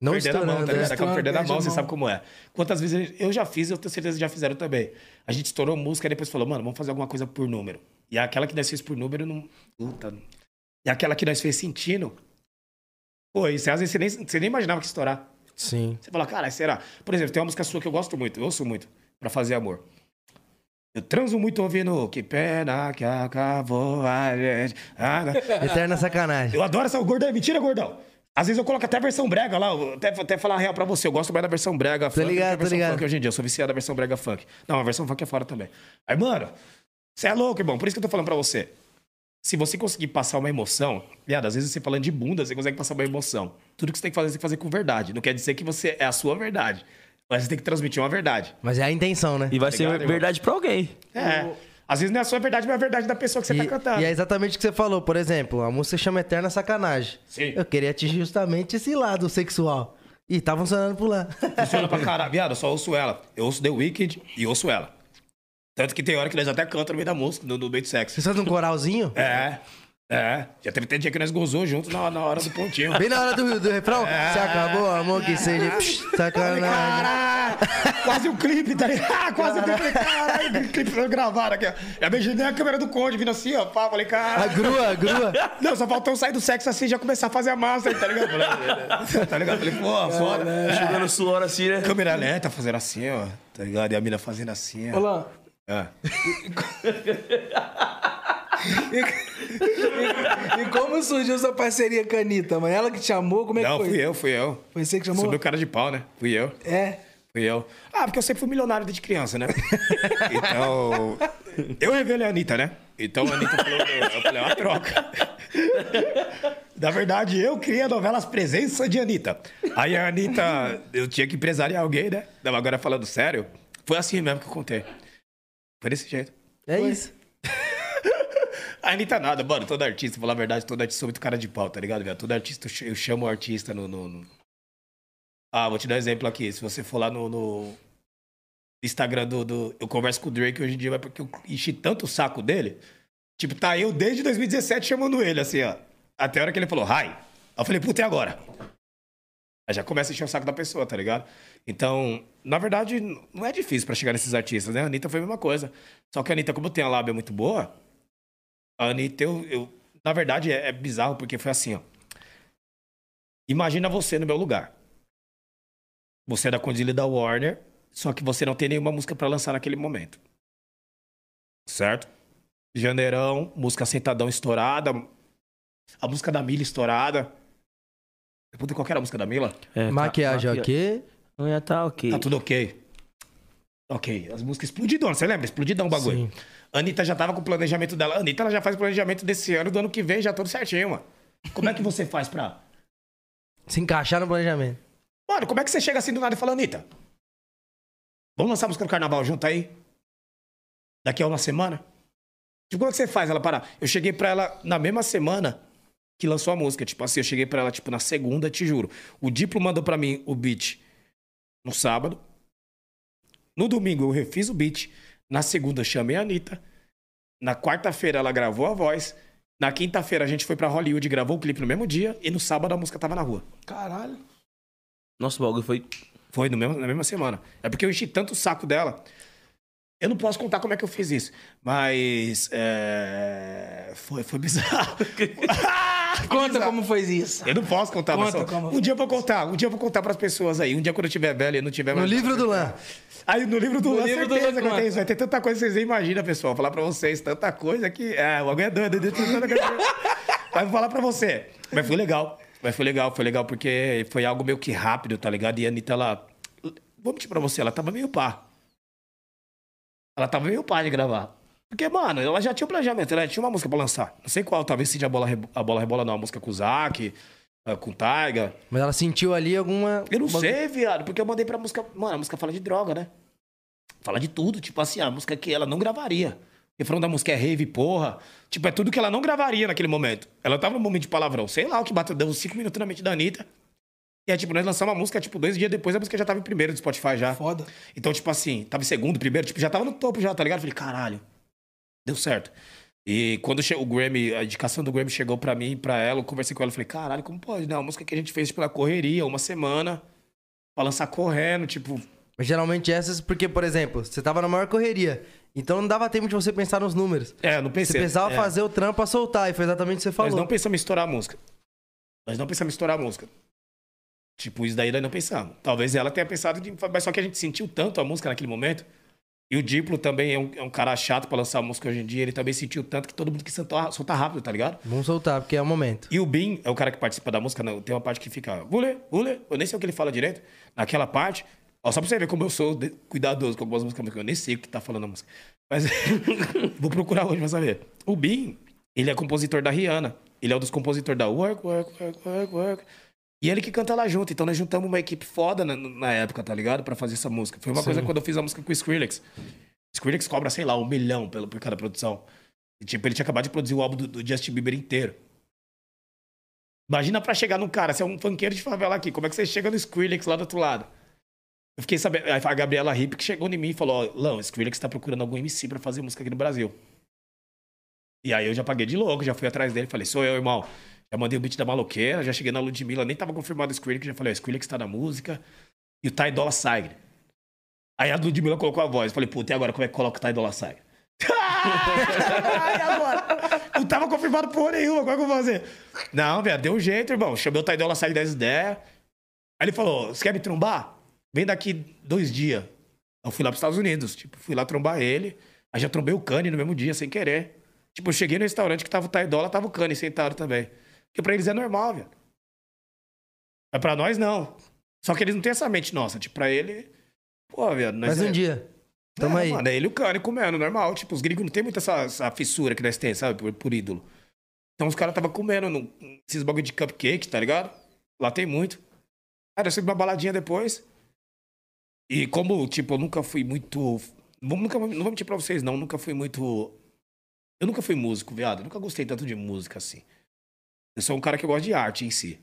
Não perdendo a mão, tá ligado? Acaba perdendo a mão, você mão. sabe como é. Quantas vezes eu já fiz, eu tenho certeza que já fizeram também. A gente estourou música e depois falou, mano, vamos fazer alguma coisa por número. E aquela que nós fez por número não. Puta. E aquela que nós fez sentindo. Pô, isso às vezes você nem, você nem imaginava que estourar. Sim. Você fala, cara, será? Por exemplo, tem uma música sua que eu gosto muito, eu ouço muito, pra fazer amor. Eu transo muito ouvindo Que pena que acabou a gente. Ah? Eterna sacanagem. Eu adoro essa. O gordão, é mentira, gordão. Às vezes eu coloco até a versão brega lá, até, até falar a real pra você, eu gosto mais da versão brega funk do que ligado, a versão ligado. funk hoje em dia. Eu sou viciado da versão brega funk. Não, a versão funk é fora também. Aí, mano, você é louco, irmão. Por isso que eu tô falando pra você. Se você conseguir passar uma emoção, viado, às vezes você falando de bunda, você consegue passar uma emoção. Tudo que você tem que fazer, você tem que fazer com verdade. Não quer dizer que você é a sua verdade. Mas você tem que transmitir uma verdade. Mas é a intenção, né? E vai Tá ser ligado, irmão? verdade pra alguém. É. Às vezes não é a sua verdade, mas é a verdade da pessoa que você E, tá cantando. e é exatamente o que você falou. Por exemplo, a música chama Eterna Sacanagem. Sim. Eu queria atingir justamente esse lado sexual. E tá funcionando por lá. Funciona pra caralho. Viado, eu só ouço ela. Eu ouço The Wicked e ouço ela. Tanto que tem hora que nós até cantamos no meio da música, no, no meio do sexo. Você faz um coralzinho? É. É, já teve até dia que nós gozou junto na, na hora do pontinho. Bem na hora do, do refrão, se acabou, amor, que seja. Psh, sacanagem. Caralho! Quase um clipe, tá ligado? Quase um clipe. Caralho, clipe foi gravado aqui. ó. Eu imaginei a câmera do Conde vindo assim, ó. Pá, falei, A caralho. grua, a grua. Não, só faltou eu sair do sexo assim e já começar a fazer a massa, tá ligado? Falei, tá ligado? Falei, pô, foda. Jogando suor assim, né? Câmera lenta fazendo assim, ó. Tá ligado? E a mina fazendo assim, ó. Olá. É. E como surgiu essa parceria com a Anitta, mano? Ela que te chamou? Como é Não, que foi? fui eu, fui eu. Foi você que chamou? Subiu cara de pau, né? Fui eu. É. Fui eu. Ah, porque eu sempre fui milionário desde criança, né? Então. Eu revelei a Anitta, né? Então a Anitta falou, eu falei, é uma troca. Na verdade, eu criei a novela As Presenças de Anitta. Aí a Anitta, eu tinha que empresariar alguém, né? Não, agora falando sério, foi assim mesmo que eu contei. Foi desse jeito. É isso. A Anitta nada, mano, todo artista, pra falar a verdade, todo artista sou muito cara de pau, tá ligado, velho? Todo artista, eu chamo o artista no, no- no- Ah, vou te dar um exemplo aqui. Se você for lá no, no Instagram do, do- Eu converso com o Drake hoje em dia, mas porque eu enchi tanto o saco dele. Tipo, tá eu desde 2017 chamando ele, assim, ó. Até a hora que ele falou, hi. Aí eu falei, puta, e agora? Aí já começa a encher o saco da pessoa, tá ligado? Então, na verdade, não é difícil pra chegar nesses artistas, né? A Anitta foi a mesma coisa. Só que a Anitta, como tem a lábia muito boa, a Anitta, eu, eu- na verdade, é, é bizarro porque foi assim, ó. Imagina você no meu lugar. Você é da Condilha da Warner, só que você não tem nenhuma música pra lançar naquele momento. Certo? Janeirão, música Sentadão estourada, a música da Mila estourada. Puta, qual que era a música da Mila? É, Maquiagem tá- ok. Não ia tá ok. Tá tudo ok. Ok, as músicas explodidão, você lembra? Explodidão o bagulho. Sim. A Anitta já tava com o planejamento dela. A Anitta ela já faz o planejamento desse ano, do ano que vem, já tudo certinho, mano. Como é que você faz pra. Se encaixar no planejamento. Mano, como é que você chega assim do nada e fala, Anitta? Vamos lançar a música do carnaval junto aí? Daqui a uma semana? Tipo, como é que você faz ela parar? Eu cheguei pra ela na mesma semana que lançou a música. Tipo assim, eu cheguei pra ela, tipo, na segunda, te juro. O Diplo mandou pra mim o beat no sábado. No domingo eu refiz o beat. Na segunda chamei a Anitta. Na quarta-feira ela gravou a voz. Na quinta-feira a gente foi pra Hollywood gravou o clipe no mesmo dia. E no sábado a música tava na rua. Caralho. Nossa, o bagulho foi. Foi no mesmo, na mesma semana. É porque eu enchi tanto o saco dela. Eu não posso contar como é que eu fiz isso. Mas. É... Foi, foi bizarro. Foi Conta bizarro. como foi isso. Eu não posso contar, mas Conta só- como Um dia eu vou contar. Um dia eu vou contar pras pessoas aí. Um dia quando eu tiver velho e não tiver No mais. livro do Lã. Aí no livro do No Lã, do certeza Lã, que vai ter Lã. isso. Vai ter tanta coisa que vocês nem imaginam, pessoal. Vou falar pra vocês, tanta coisa que. É, o bagulho é doido. tem. Mas vou falar pra você. Mas foi legal. Mas foi legal, foi legal, porque foi algo meio que rápido, tá ligado? E a Anitta, ela. Vou mentir pra você, ela tava meio pá. Ela tava meio pá de gravar. Porque, mano, ela já tinha o planejamento, ela tinha uma música pra lançar. Não sei qual, talvez seja a bola, Rebo- a bola rebola, não. Uma música com o Zac, eh, com o Taiga. Mas ela sentiu ali alguma. Eu não sei, viado, porque eu mandei pra música. Mano, a música fala de droga, né? Fala de tudo. Tipo assim, a música que ela não gravaria. Refrão da música é rave, porra. Tipo, é tudo que ela não gravaria naquele momento. Ela tava num momento de palavrão. Sei lá o que bateu, deu uns cinco minutos na mente da Anitta. E aí, tipo, nós lançamos a música, tipo, dois dias depois a música já tava em primeiro do Spotify já. Foda. Então, tipo assim, tava em segundo, primeiro, tipo, já tava no topo já, tá ligado? Falei, caralho, deu certo. E quando o Grammy, a indicação do Grammy chegou pra mim pra ela, eu conversei com ela, falei, caralho, como pode, né? Uma música que a gente fez, tipo, na correria, uma semana, pra lançar correndo, tipo... Mas geralmente essas, porque, por exemplo, você tava na maior correria. Então não dava tempo de você pensar nos números. É, não Você pensei. precisava é, fazer o trampo pra soltar, e foi exatamente o que você Nós falou. não pensamos em estourar a música. Nós não pensamos em estourar a música. Tipo, isso daí nós não pensamos. Talvez ela tenha pensado, de... mas só que a gente sentiu tanto a música naquele momento. E o Diplo também é um, é um cara chato pra lançar música hoje em dia. Ele também sentiu tanto que todo mundo quis soltar, soltar rápido, tá ligado? Vamos soltar, porque é o momento. E o Bin é o cara que participa da música. Não, tem uma parte que fica. Vule, vule. Eu nem sei o que ele fala direito. Naquela parte. Ó, só pra você ver como eu sou de- cuidadoso com algumas músicas. Eu nem sei o que tá falando a música. Mas vou procurar hoje pra saber. O Bin, ele é compositor da Rihanna. Ele é um dos compositores da Work, Work, Work, Work, Work. E ele que canta lá junto. Então nós juntamos uma equipe foda na, na época, tá ligado? Pra fazer essa música. Foi uma coisa quando eu fiz a música com o Skrillex. Skrillex cobra, sei lá, um milhão pelo, por cada produção. E, tipo, ele tinha acabado de produzir o álbum do, do Justin Bieber inteiro. Imagina pra chegar num cara, você é um funkeiro de favela aqui, como é que você chega no Skrillex lá do outro lado? Eu fiquei sabendo, aí a Gabriela Hip que chegou em mim e falou, ó, Lão, o Skrillex tá procurando algum MC pra fazer música aqui no Brasil. E aí eu já paguei de louco, já fui atrás dele, falei, sou eu, irmão. Já mandei o beat da maloqueira, já cheguei na Ludmilla, nem tava confirmado o Skrillex, já falei, o Skrillex tá na música. E o Ty Dolla Sign. Aí a Ludmilla colocou a voz. Falei, puta, e agora como é que coloca o Ty Dolla Sign? Ai, agora? Não tava confirmado porra nenhuma, como é que eu vou fazer? Não, velho, deu um jeito, irmão. Chamei o Ty Dolla Sign das ideias. Aí ele falou, você quer me trombar? Vem daqui dois dias. Eu fui lá pros Estados Unidos, tipo, fui lá trombar ele. Aí já trombei o Kanye no mesmo dia, sem querer. Tipo, eu cheguei no restaurante que tava o Ty Dolla, tava o Kanye sentado também. Porque pra eles é normal, velho. Mas pra nós, não. Só que eles não têm essa mente nossa. Tipo, pra ele... Pô, velho, nós Mais é... um dia. Tamo é, aí. Mano, é ele e o Kanye comendo, normal. Tipo, os gringos não tem muita essa, essa fissura que nós temos, sabe? Por, por ídolo. Então os caras tava comendo no, esses bagulho de cupcake, tá ligado? Lá tem muito. Aí eu uma baladinha depois. E como, tipo, eu nunca fui muito. Não, nunca, não vou mentir pra vocês, não. Nunca fui muito. Eu nunca fui músico, viado. Eu nunca gostei tanto de música assim. Eu sou um cara que gosta de arte em si.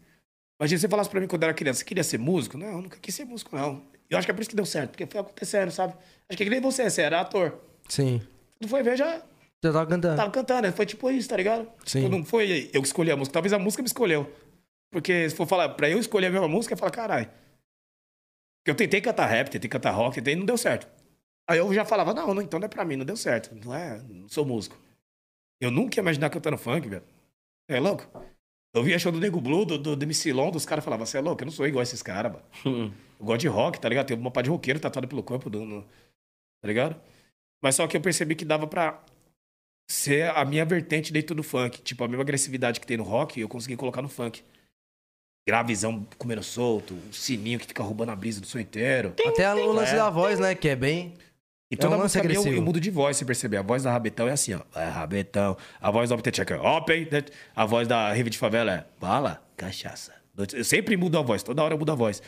Imagina se você falasse pra mim quando eu era criança, você queria ser músico? Não, eu nunca quis ser músico, não. Eu acho que é por isso que deu certo, porque foi acontecendo, sabe? Acho que é que nem você, você era ator. Sim. Não foi ver, já Você tava cantando. tava cantando. Foi tipo isso, tá ligado? Sim. Tipo, Não foi eu que escolhi a música. Talvez a música me escolheu. Porque se for falar, pra eu escolher a mesma música, eu falo, caralho. Porque eu tentei cantar rap, tentei cantar rock, tentei, não deu certo. Aí eu já falava, não, não, então não é pra mim, não deu certo. Não é, não sou músico. Eu nunca ia imaginar cantando funk, velho. É louco? Eu via show do Nego Blue, do, do, do MC Long, dos caras falavam, você é louco, eu não sou igual a esses caras, mano. Eu gosto de rock, tá ligado? Tem uma pá de roqueiro tatuado pelo corpo, do, no- tá ligado? Mas só que eu percebi que dava pra ser a minha vertente dentro do funk. Tipo, a mesma agressividade que tem no rock, eu consegui colocar no funk. Gravizão comendo solto, um sininho que fica roubando a brisa do som inteiro. Até o lance É. da voz, né? Que é bem. E toda um lance música minha eu, agressivo. eu mudo de voz, se perceber. A voz da Rabetão é assim, ó. É Rabetão. A voz do Opte Checker, Open. A voz da Rive de Favela é bala, cachaça. Eu sempre mudo a voz, toda hora eu mudo a voz.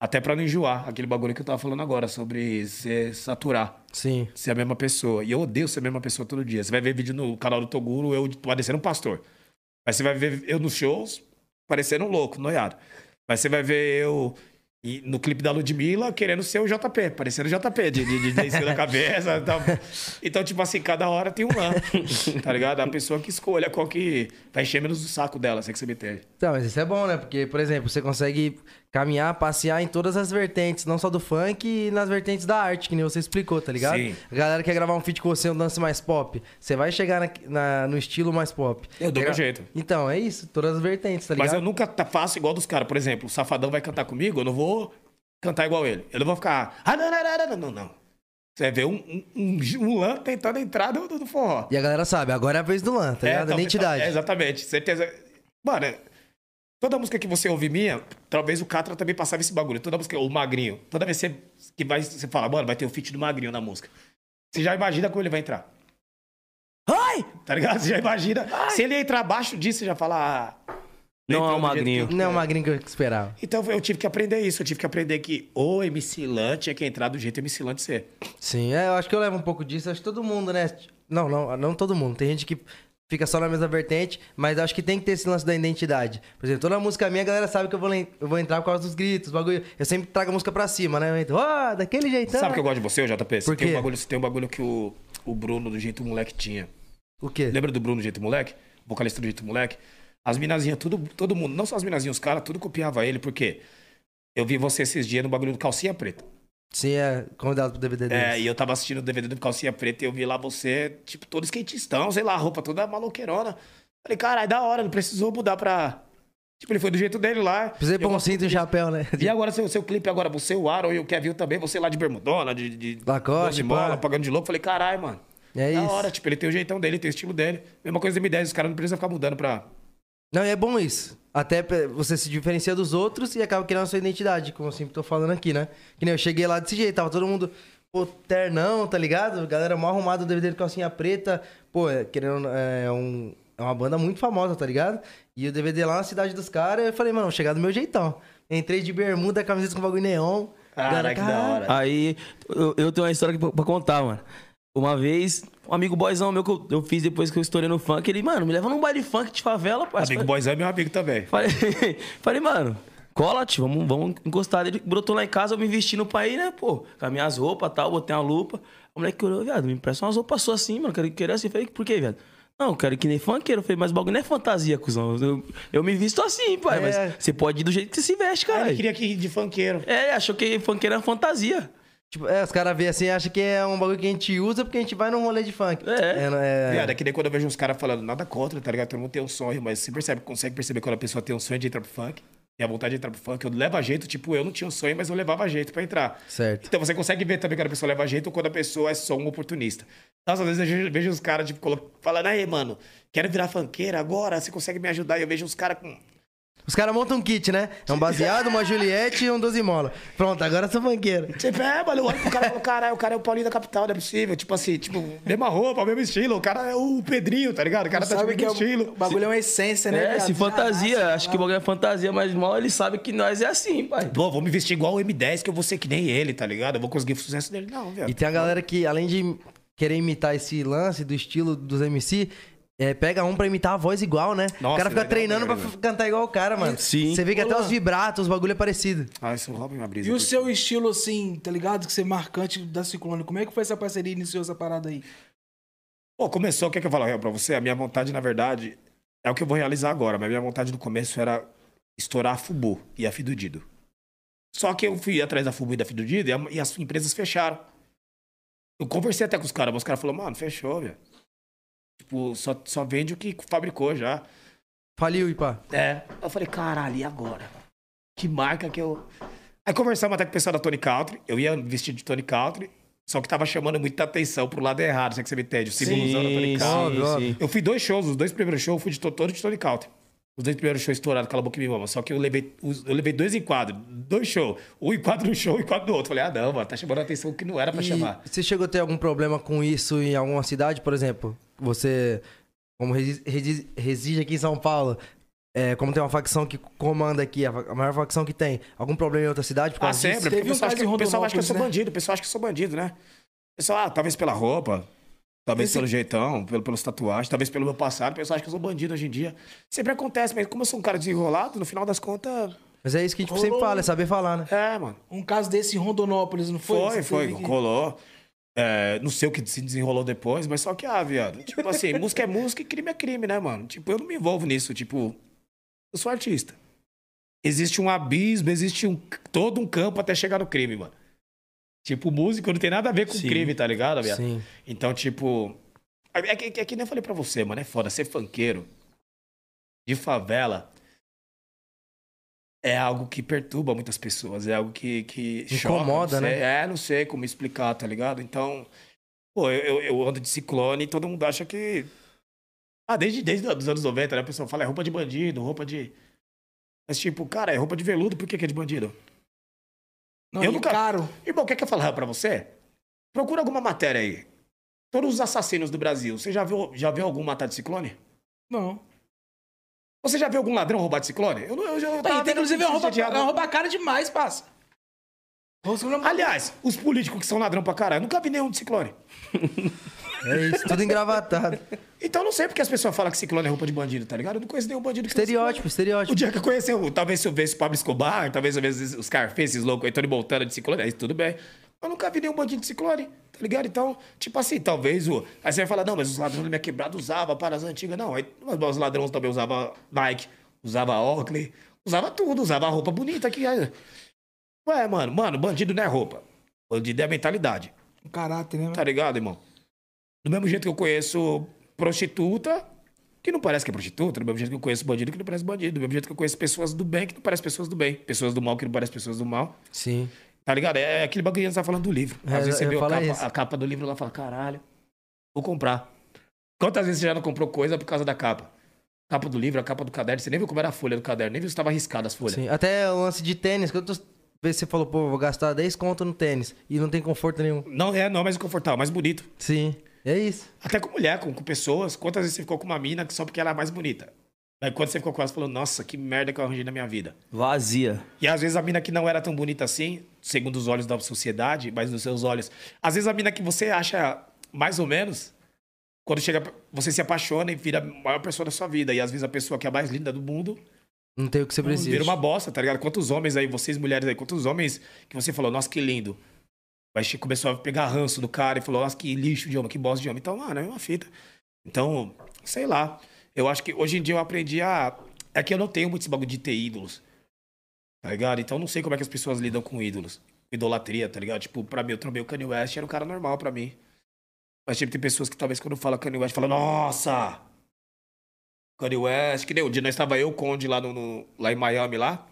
Até pra não enjoar, aquele bagulho que eu tava falando agora, sobre se saturar, Sim. ser a mesma pessoa. E eu odeio ser a mesma pessoa todo dia. Você vai ver vídeo no canal do Toguro, eu parecendo um pastor. Mas você vai ver eu nos shows, parecendo um louco, noiado. Mas você vai ver eu no clipe da Ludmilla querendo ser o JP, parecendo o JP, de, de, de, de da cabeça. Então, tipo assim, cada hora tem um tá ligado? A pessoa que escolha qual que vai encher menos o saco dela, sei que você me entende. Tá, mas isso é bom, né? Porque, por exemplo, você consegue caminhar, passear em todas as vertentes, não só do funk e nas vertentes da arte, que nem você explicou, tá ligado? Sim. A galera quer gravar um feat com você, um lance mais pop. Você vai chegar na- na- no estilo mais pop. Eu dou meu jeito. Então, é isso, todas as vertentes, tá ligado? Mas eu nunca faço igual dos caras. Por exemplo, o Safadão vai cantar comigo, eu não vou cantar igual ele. Eu não vou ficar. Ah, não, não, não, não, não. Você ver um, um, um, lã tentando entrar do, do forró. E a galera sabe, agora é a vez do Lan, tá ligado? tal- Identidade. é, exatamente, certeza. Mano, é- toda música que você ouve minha, talvez o Catra também passava esse bagulho. Toda música, o Magrinho. Toda vez que você, que vai, você fala, mano, vai ter o feat do Magrinho na música. Você já imagina como ele vai entrar. Ai! Tá ligado? Você já imagina. Se ele entrar abaixo disso, você já fala. Ah, Não é o Magrinho. que Não é o magrinho que eu esperava. Então eu tive que aprender isso. Eu tive que aprender que o MC Lan tinha que entrar do jeito MC Lan de ser. Sim, é, eu acho que eu levo um pouco disso. Acho que todo mundo, né? Não, não, não todo mundo. Tem gente que fica só na mesma vertente, mas acho que tem que ter esse lance da identidade. Por exemplo, toda música minha, a galera sabe que eu vou, eu vou entrar por causa dos gritos, bagulho. Eu sempre trago a música pra cima, né? Eu entro, ó, daquele jeitão. Sabe que eu gosto de você, JP? Por tem um quê? bagulho, tem um bagulho que o, o Bruno do jeito moleque tinha. O quê? Lembra do Bruno do jeito moleque? Vocalista do jeito moleque? As minazinhas, tudo, todo mundo, não só as minazinhas, os caras, tudo copiava ele, porque eu vi você esses dias no bagulho do calcinha preta. Sim, é convidado pro DVD deles. É, e eu tava assistindo o DVD do calcinha preta e eu vi lá você, tipo, todo skatistão, sei lá, roupa toda maloqueirona. Falei, caralho, da hora, não precisou mudar pra. Tipo, ele foi do jeito dele lá. Precisei pôr um cinto e chapéu, né? E agora, seu, seu clipe agora, você, o Aaron e o Kevin também, você lá de bermudona, de, de Lacoste, de mola, pá. pagando de louco. Falei, caralho, mano. É da isso. hora, tipo, ele tem o jeitão dele, tem o estilo dele. Mesma coisa do M10, os caras não precisam ficar mudando pra... Não, e é bom isso. Até você se diferencia dos outros e acaba criando a sua identidade, como eu sempre tô falando aqui, né? Que nem eu cheguei lá desse jeito, tava todo mundo, pô, ternão, tá ligado? Galera mal arrumada, DVD de calcinha preta. Pô, é, querendo, é, um, é uma banda muito famosa, tá ligado? E o DVD lá na cidade dos caras, eu falei, mano, vou chegar do meu jeitão. Entrei de bermuda, camiseta com bagulho neon. Caraca, que da hora. Aí eu, eu tenho uma história pra contar, mano. Uma vez, um amigo boyzão meu que eu, eu fiz depois que eu estourei no funk, ele, mano, me leva num baile funk de favela, pô. Amigo Boyzão é meu amigo também. Falei, falei, mano, cola, tio, vamos, vamos encostar. Ele brotou lá em casa, eu me vestindo pra ir, né, pô, com as minhas roupas e tal, botei uma lupa. O moleque olhou, viado, me empresta umas roupas suas assim, mano, quero querer assim. Falei, por quê, viado? Não, quero que nem funkeiro. Eu falei, mas o bagulho não é fantasia, cuzão. Eu, eu me visto assim, pai. É. Mas você pode ir do jeito que você se veste, Ah, ele cara. queria que ir de funkeiro. É, achou que funkeiro era fantasia. Tipo, é, os caras veem assim e acham que é um bagulho que a gente usa porque a gente vai num rolê de funk. É. não é... Viado, é que nem quando eu vejo uns caras falando nada contra, tá ligado? Todo mundo tem um sonho, mas você percebe, consegue perceber quando a pessoa tem um sonho de entrar pro funk, tem a vontade de entrar pro funk, eu levo a jeito, tipo, eu não tinha um sonho, mas eu levava jeito pra entrar. Certo. Então você consegue ver também quando a pessoa leva jeito ou quando a pessoa é só um oportunista. Nossa, às vezes eu vejo- os caras, tipo, falando, aí, mano, quero virar funkeira agora, você consegue me ajudar? E eu vejo os caras com. Os caras montam um kit, né? É um baseado, uma Juliette e um 12 mola. Pronto, agora eu sou funkeiro. Tipo, é, mano, eu olho pro cara e falo, caralho, o cara é o Paulinho da capital, não é possível. Tipo assim, tipo, mesma roupa, mesmo estilo. O cara é o Pedrinho, tá ligado? O cara tá Sabe tipo, que é o, estilo. o bagulho é uma essência, né? É, se fantasia. Acho que o bagulho é fantasia, mas mal ele sabe que nós é assim, pai. Pô, vou me vestir igual o M10, que eu vou ser que nem ele, tá ligado? Eu vou conseguir o sucesso dele. Não, velho. E tem a galera que, além de querer imitar esse lance do estilo dos MC, é, pega um pra imitar a voz igual, né? o Nossa, cara fica legal treinando pra cantar igual o cara, mano. Sim. Você vê que até os vibratos, os bagulho é parecido. Ah, isso rouba minha brisa. E o porque- seu estilo, assim, tá ligado? Que você é marcante da Ciclone. Como é que foi essa parceria? Iniciou essa parada aí? Pô, começou, o que, é que eu falo real pra você? A minha vontade, na verdade, é o que eu vou realizar agora, mas a minha vontade no começo era estourar a Fubu e a Fidudido. Só que eu fui atrás da Fubu e da Fidudido e, a- e as empresas fecharam. Eu conversei até com os caras, mas os caras falaram, mano, fechou, velho. Tipo, só, só vende o que fabricou já. Faliu, Ipa. É. Eu falei, caralho, e agora? Que marca que eu. Aí conversamos até com o pessoal da Tony Country. Eu ia vestido de Tony Country, só que tava chamando muita atenção pro lado errado, é que você me entende. O símbolozão da Tony Country. sim, sim. Eu fui dois shows, os dois primeiros shows eu fui de to- todo de Tony Country. Os dois primeiros shows estourados, cala a boca e me mama. Só que eu levei, eu levei dois enquadros, dois shows. Um enquadro no show e um enquadro no outro. Falei, ah, não, mano, tá chamando a atenção que não era pra E chamar. você chegou a ter algum problema com isso em alguma cidade, por exemplo? Você, como resi- resi- reside aqui em São Paulo, é, como tem uma facção que comanda aqui, a maior facção que tem, algum problema em outra cidade por Ah, causa sempre. disso? Porque Teve o um pessoal, acha caso que, o pessoal acha que eu sou né? bandido, o pessoal acha que eu sou bandido, né? O pessoal, ah, talvez pela roupa, talvez Esse- pelo jeitão, pelo, pelos tatuagens, talvez pelo meu passado. O pessoal acha que eu sou bandido hoje em dia. Sempre acontece, mas como eu sou um cara desenrolado, no final das contas. Mas é isso que a gente Rolou sempre fala, é saber falar, né? É, mano. Um caso desse em Rondonópolis, não foi? Foi, foi, colou. É, não sei o que se desenrolou depois, mas só que, ah, viado. Tipo assim, música é música e crime é crime, né, mano? Tipo, eu não me envolvo nisso. Tipo, eu sou artista. Existe um abismo, existe um, todo um campo até chegar no crime, mano. Tipo, música não tem nada a ver com Sim. crime, tá ligado, viado? Sim. Então, tipo. É que, é que nem eu falei pra você, mano. É foda. Ser funkeiro de favela é algo que perturba muitas pessoas. É algo que. que choca, Incomoda, sei- né? É, não sei como explicar, tá ligado? Então. Pô, eu, eu, ando de ciclone e todo mundo acha que. Ah, desde, desde os anos 90, né? A pessoa fala, é roupa de bandido, roupa de. Mas, tipo, cara, é roupa de veludo, por que, que é de bandido? Não, Eu nunca- caro. Irmão, quer que eu falar pra você? Procura alguma matéria aí. Todos os assassinos do Brasil, você já viu, já viu algum matar de ciclone? Não. Você já viu algum ladrão roubar de ciclone? Eu, não- eu, já- eu tava Tem, inclusive, é é água. roupa cara demais, passa. Aliás, os políticos que são ladrão pra caralho, eu nunca vi nenhum de ciclone. É isso, tudo engravatado. Então eu não sei porque as pessoas falam que ciclone é roupa de bandido, tá ligado? Eu não conheço nenhum bandido que Estereótipo, estereótipo. O dia que eu conheci, eu- talvez se eu visse o Pablo Escobar, talvez eu visse os Scarface, esses loucos aí, Tony Montana de ciclone, aí tudo bem. Eu nunca vi nenhum bandido de ciclone, tá ligado? Então, tipo assim, talvez o. Aí você vai falar, não, mas os ladrões da minha quebrada usavam para as antigas. Não, aí, os ladrões também usavam Nike, usava Oakley, usava tudo, usava roupa bonita aqui. Ué, mano, mano, bandido não é roupa. Bandido é a mentalidade. Um caráter, né? Tá ligado, irmão? Do mesmo jeito que eu conheço prostituta, que não parece que é prostituta, do mesmo jeito que eu conheço bandido que não parece bandido, do mesmo jeito que eu conheço pessoas do bem que não parecem pessoas do bem, pessoas do mal que não parecem pessoas do mal. Sim. Tá ligado? É aquele bagulho que a gente tá falando do livro. Às É, vezes você vê a capa, a capa do livro lá e fala, caralho, vou comprar. Quantas vezes você já não comprou coisa por causa da capa? Capa do livro, a capa do caderno, você nem viu como era a folha do caderno, nem viu se estava arriscada as folhas. Sim. Até o lance de tênis, que eu tô... Vê se você falou, pô, vou gastar 10 conto no tênis e não tem conforto nenhum. Não é, não é mais confortável, mais bonito. Sim. É isso. Até com mulher, com, com pessoas. Quantas vezes você ficou com uma mina só porque ela é mais bonita? Aí quando você ficou com ela, você falou, nossa, que merda que eu arranjei na minha vida. Vazia. E às vezes a mina que não era tão bonita assim, segundo os olhos da sociedade, mas nos seus olhos. Às vezes a mina que você acha mais ou menos, quando chega, você se apaixona e vira a maior pessoa da sua vida. E às vezes a pessoa que é a mais linda do mundo Não tem o que você precisa. vira uma bosta, tá ligado? Quantos homens aí, vocês mulheres aí, quantos homens que você falou, nossa, que lindo. Mas começou a pegar ranço do cara e falou, nossa, que lixo de homem, que bosta de homem. Então, mano, é uma fita. Então, sei lá. Eu acho que hoje em dia eu aprendi a. É que eu não tenho muito esse bagulho de ter ídolos. Tá ligado? Então não sei como é que as pessoas lidam com ídolos. Idolatria, tá ligado? Tipo, pra mim, eu trombei o Kanye West, era um cara normal pra mim. Mas tipo, tem pessoas que talvez quando fala Kanye West, falam, nossa! Kanye West, que nem o dia nós tava eu, o Conde, lá, no, no- lá em Miami, lá.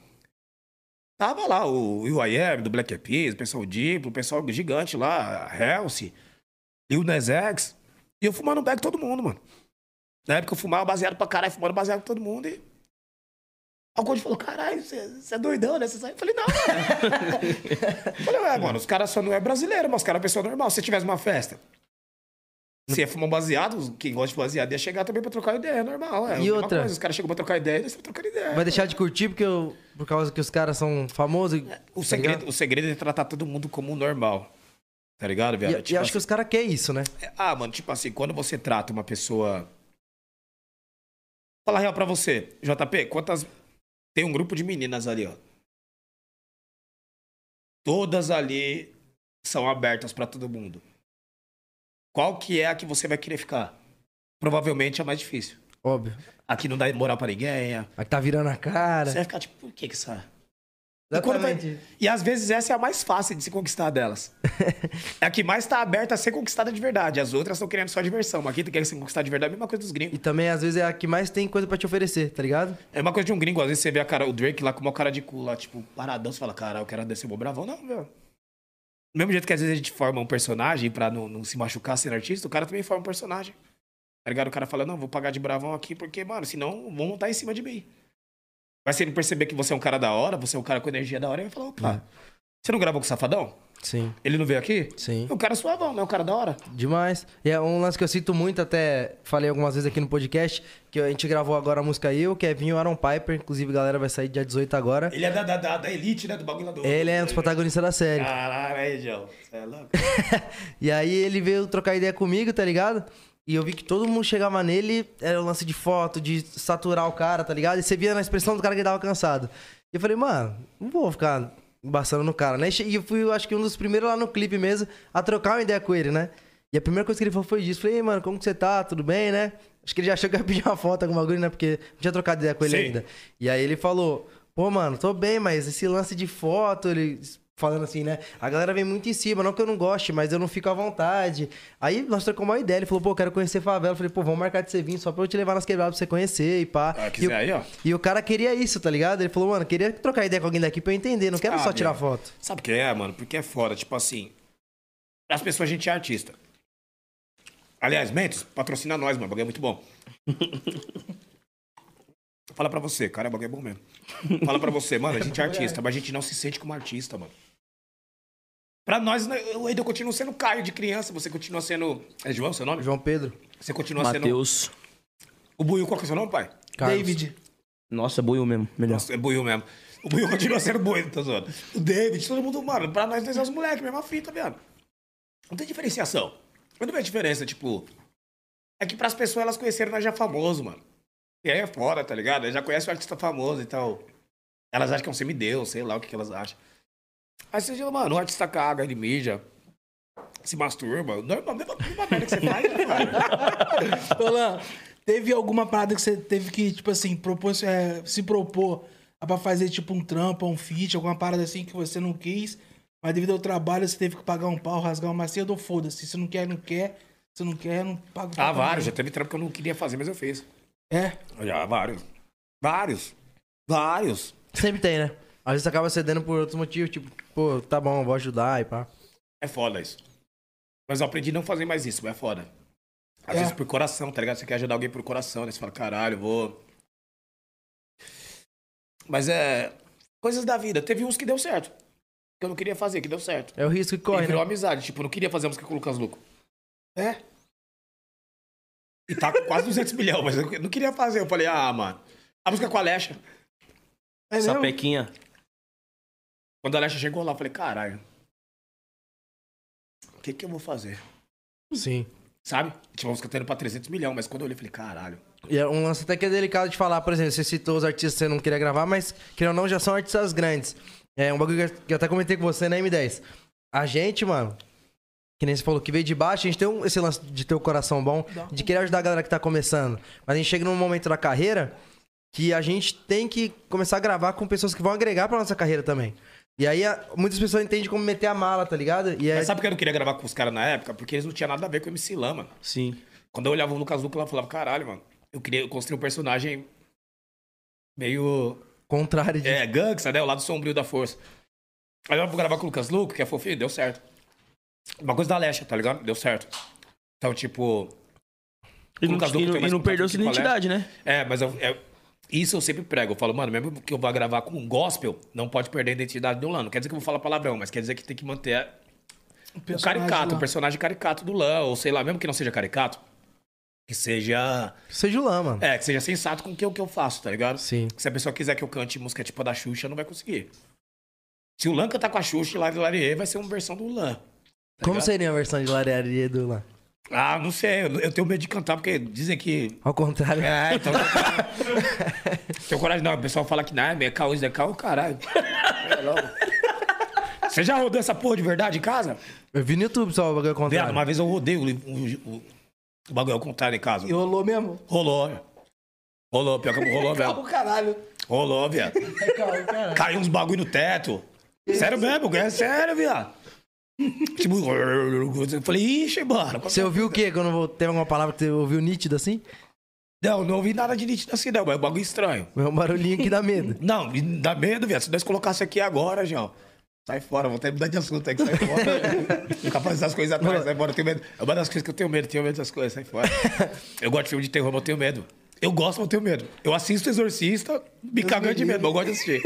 Tava lá o UIM, do Black Eyed Peas, o pessoal Diplo, o pessoal gigante lá, Halsey, Lil Nas X. E eu fumando back todo mundo, mano. Na época eu fumava baseado pra caralho, fumando baseado com todo mundo. E... Aí o Conde falou, caralho, você é doidão, né? Cê sai-" Eu falei, não, mano. Eu falei, ué, mano, os caras só não é brasileiro, mas os caras é pessoa normal. Se você tivesse uma festa, você ia fumar um baseado, quem gosta de baseado ia chegar também pra trocar ideia, é normal. É, mesma outra? coisa, Os caras chegam pra trocar ideia, eles estão trocando ideia. Vai deixar de curtir porque eu, por causa que os caras são famosos? O tá segredo, ligado? o segredo é tratar todo mundo como normal. Tá ligado, E, viado? e Tipo acho que os caras querem isso, né? assim, Ah, mano, tipo assim, quando você trata uma pessoa. Fala a real pra você, JP, quantas. Tem um grupo de meninas ali, ó. Todas ali são abertas pra todo mundo. Qual que é a que você vai querer ficar? Provavelmente é a mais difícil. Óbvio. Aqui não dá moral pra ninguém. Aqui tá virando a cara. Você vai ficar tipo, por que que essa. E, vai- Exatamente. e às vezes essa é a mais fácil de se conquistar delas. é a que mais tá aberta a ser conquistada de verdade. As outras estão querendo só diversão. Mas aqui tu quer ser conquistada de verdade, é a mesma coisa dos E gringos. também, às vezes, é a que mais tem coisa pra te oferecer, tá ligado? É uma coisa de um gringo. Às vezes você vê a cara, o Drake lá com uma cara de cu lá, tipo, paradão. Você fala, cara, eu quero descer o bravão. Não, meu. Do mesmo jeito que às vezes a gente forma um personagem pra não, não se machucar sendo artista, o cara também forma um personagem. Tá ligado? O cara fala, não, vou pagar de bravão aqui porque, mano, senão vão montar em cima de mim. Mas se ele perceber que você é um cara da hora, você é um cara com energia da hora, ele vai falar, opa, você não gravou com o Safadão? Sim, Ele não veio aqui? sim. É um cara suavão, não é um cara da hora. Demais. E é um lance que eu sinto muito, até falei algumas vezes aqui no podcast, que a gente gravou agora a música Eu, Kevinho e o Aaron Piper. Inclusive, a galera vai sair dia 18 agora. Ele é da, da, da, da elite, né? Do bagulho do... Ele é um dos protagonistas da série. Caralho, aí, João. Você é louco? E aí ele veio trocar ideia comigo, tá ligado? E eu vi que todo mundo chegava nele, era o lance de foto, de saturar o cara, tá ligado? E você via na expressão do cara que ele tava cansado. E eu falei, mano, não vou ficar embaçando no cara, né? E eu fui, acho que um dos primeiros lá no clipe mesmo, a trocar uma ideia com ele, né? E a primeira coisa que ele falou foi disso. Falei, "Ei, mano, como que você tá? Tudo bem, né? Acho que ele já achou que ia pedir uma foto, alguma coisa, né? Porque não tinha trocado ideia com ele Sim. ainda. E aí ele falou, pô, mano, tô bem, mas esse lance de foto, ele falando assim, né? A galera vem muito em cima, não que eu não goste, mas eu não fico à vontade. Aí nós trocamos uma ideia, ele falou, pô, quero conhecer favela. Eu falei, pô, vamos marcar de você vir só pra eu te levar nas quebradas pra você conhecer e pá. Ah, e, o, aí, ó. e o cara queria isso, tá ligado? Ele falou, mano, queria trocar ideia com alguém daqui pra eu entender, não quero Ah, só tirar meu. foto. Sabe o que é, mano? Porque é foda. Tipo assim, as pessoas, a gente é artista. Aliás, Mentos, patrocina nós, mano. O bagulho é muito bom. Fala pra você, cara, o bagulho é bom mesmo. Fala pra você, mano, a gente é artista, mas a gente não se sente como artista, mano. Pra nós, né, o Edu continua sendo Caio de criança, você continua sendo. É João seu nome? João Pedro. Você continua sendo. Matheus. O Buiu, qual que é o seu nome, pai? Carlos. David. Nossa, boiou mesmo. Melhor. Nossa, é Buiu mesmo. O Buiu continua sendo Buiu, tá zoando. O David, todo mundo, mano, pra nós, nós é os moleques, mesma fita, viado. Não tem diferenciação. Eu não vejo diferença, tipo. É que pras pessoas elas conheceram nós já famoso, mano. E aí é fora, tá ligado? Elas já conhecem o artista famoso e tal. Elas acham que é um semideus, sei lá o que, que elas acham. Aí você diz, mano, o artista caga, ele mija, se masturba. Normal, mesma, mesma merda que você faz, né, cara? Olan, teve alguma parada que você teve que, tipo assim, propor, é, se propor pra fazer, tipo, um trampo, um feat, alguma parada assim que você não quis, mas devido ao trabalho você teve que pagar um pau, rasgar uma cedo ou foda-se. Se não quer, não quer. Se não quer, não paga Ah, vários. Já teve trampo que eu não queria fazer, mas eu fiz. É. Já, vários. Vários. Vários. Sempre tem, né? Às vezes acaba cedendo por outros motivos, tipo, pô, tá bom, vou ajudar e pá. É foda isso. Mas eu aprendi a não fazer mais isso, mas é foda. Às É. vezes por coração, tá ligado? Você quer ajudar alguém por coração, né? Você fala, caralho, eu vou. Mas é. Coisas da vida. Teve uns que deu certo. Que eu não queria fazer, que deu certo. É o risco que e corre, virou né? amizade. Tipo, eu não queria fazer música com o Lucas Luco. É. E tá com quase 200 milhões, mas eu não queria fazer. Eu falei, ah, mano. A música com a Alexa. É mesmo? Quando a Alexa chegou lá, eu falei, caralho. O que que eu vou fazer? Sim. Sabe? Tipo, a música tá indo pra 300 milhões, mas quando eu olhei, eu falei, caralho. E é um lance até que é delicado de falar, por exemplo, você citou os artistas que você não queria gravar, mas, querendo ou não, já são artistas grandes. É um bagulho que eu até comentei com você na M10. A gente, mano, Que nem você falou que veio de baixo, a gente tem um- esse lance de ter o coração bom, de querer ajudar a galera que tá começando. Mas a gente chega num momento da carreira que a gente tem que começar a gravar com pessoas que vão agregar pra nossa carreira também. E aí a- muitas pessoas entendem como meter a mala, tá ligado? E aí, Mas sabe por que eu não queria gravar com os caras na época? Porque eles não tinham nada a ver com o MC Lan, mano. Sim. Quando eu olhava o Lucas Luco, eu falava, caralho, mano. Eu queria construir um personagem meio. contrário de. É, gangsta, né? O lado sombrio da força. Aí eu vou gravar com o Lucas Luco, que é fofinho, deu certo. Uma coisa da Alexa, tá ligado? Deu certo. Então, tipo. E não, e não- e não perdeu sua identidade, né? É, mas eu- é- isso eu sempre prego. Eu falo, mano, mesmo que eu vá gravar com um gospel, não pode perder a identidade do Lan. Não quer dizer que eu vou falar palavrão, mas quer dizer que tem que manter o personagem caricato, lá. o personagem caricato do Lan. Ou sei lá, mesmo que não seja caricato, que seja. Seja o Lã, mano. É, que seja sensato com o que eu, que eu faço, tá ligado? Sim. Se a pessoa quiser que eu cante música tipo a da Xuxa, não vai conseguir. Se o Lan cantar com a Xuxa, Lari Larie, vai ser uma versão do Lan. tá Como ligado? seria a versão de Larearia do Lã? Ah, não sei. Eu, tenho medo de cantar, porque dizem que Ao contrário. É, então. Tenho coragem, não. O pessoal fala que não, é caô, isso é caô, caralho. É logo. Você já rodou essa porra de verdade em casa? Eu vi no YouTube só o bagulho ao Viado, contrário. uma vez eu rodei o, o, o, o bagulho ao contrário em casa. E rolou mesmo? Rolou. Rolou, pior que rolou, Calma, velho. caralho. Rolou, viado. Calma, caralho. Caiu uns bagulho no teto. Sério mesmo, é sério, viado. Tipo, eu falei, ixi, mano. Você ouviu o quê? Quando teve alguma palavra que você ouviu nítido assim? Não, não ouvi nada de nítido assim, não, mas é um bagulho estranho. É um barulhinho que dá medo. Não, dá medo, viado. Se nós colocasse aqui agora, João. Sai fora, vou até mudar de assunto aí, que sai fora. Ficar fazendo as coisas atrás, sai fora, eu tenho medo. É uma das coisas que eu tenho medo, tenho medo dessas coisas, sai fora. Eu gosto de filme de terror, mas eu tenho medo. Eu gosto, mas eu tenho medo. Eu assisto Exorcista, me cagando de medo, mas eu gosto de assistir.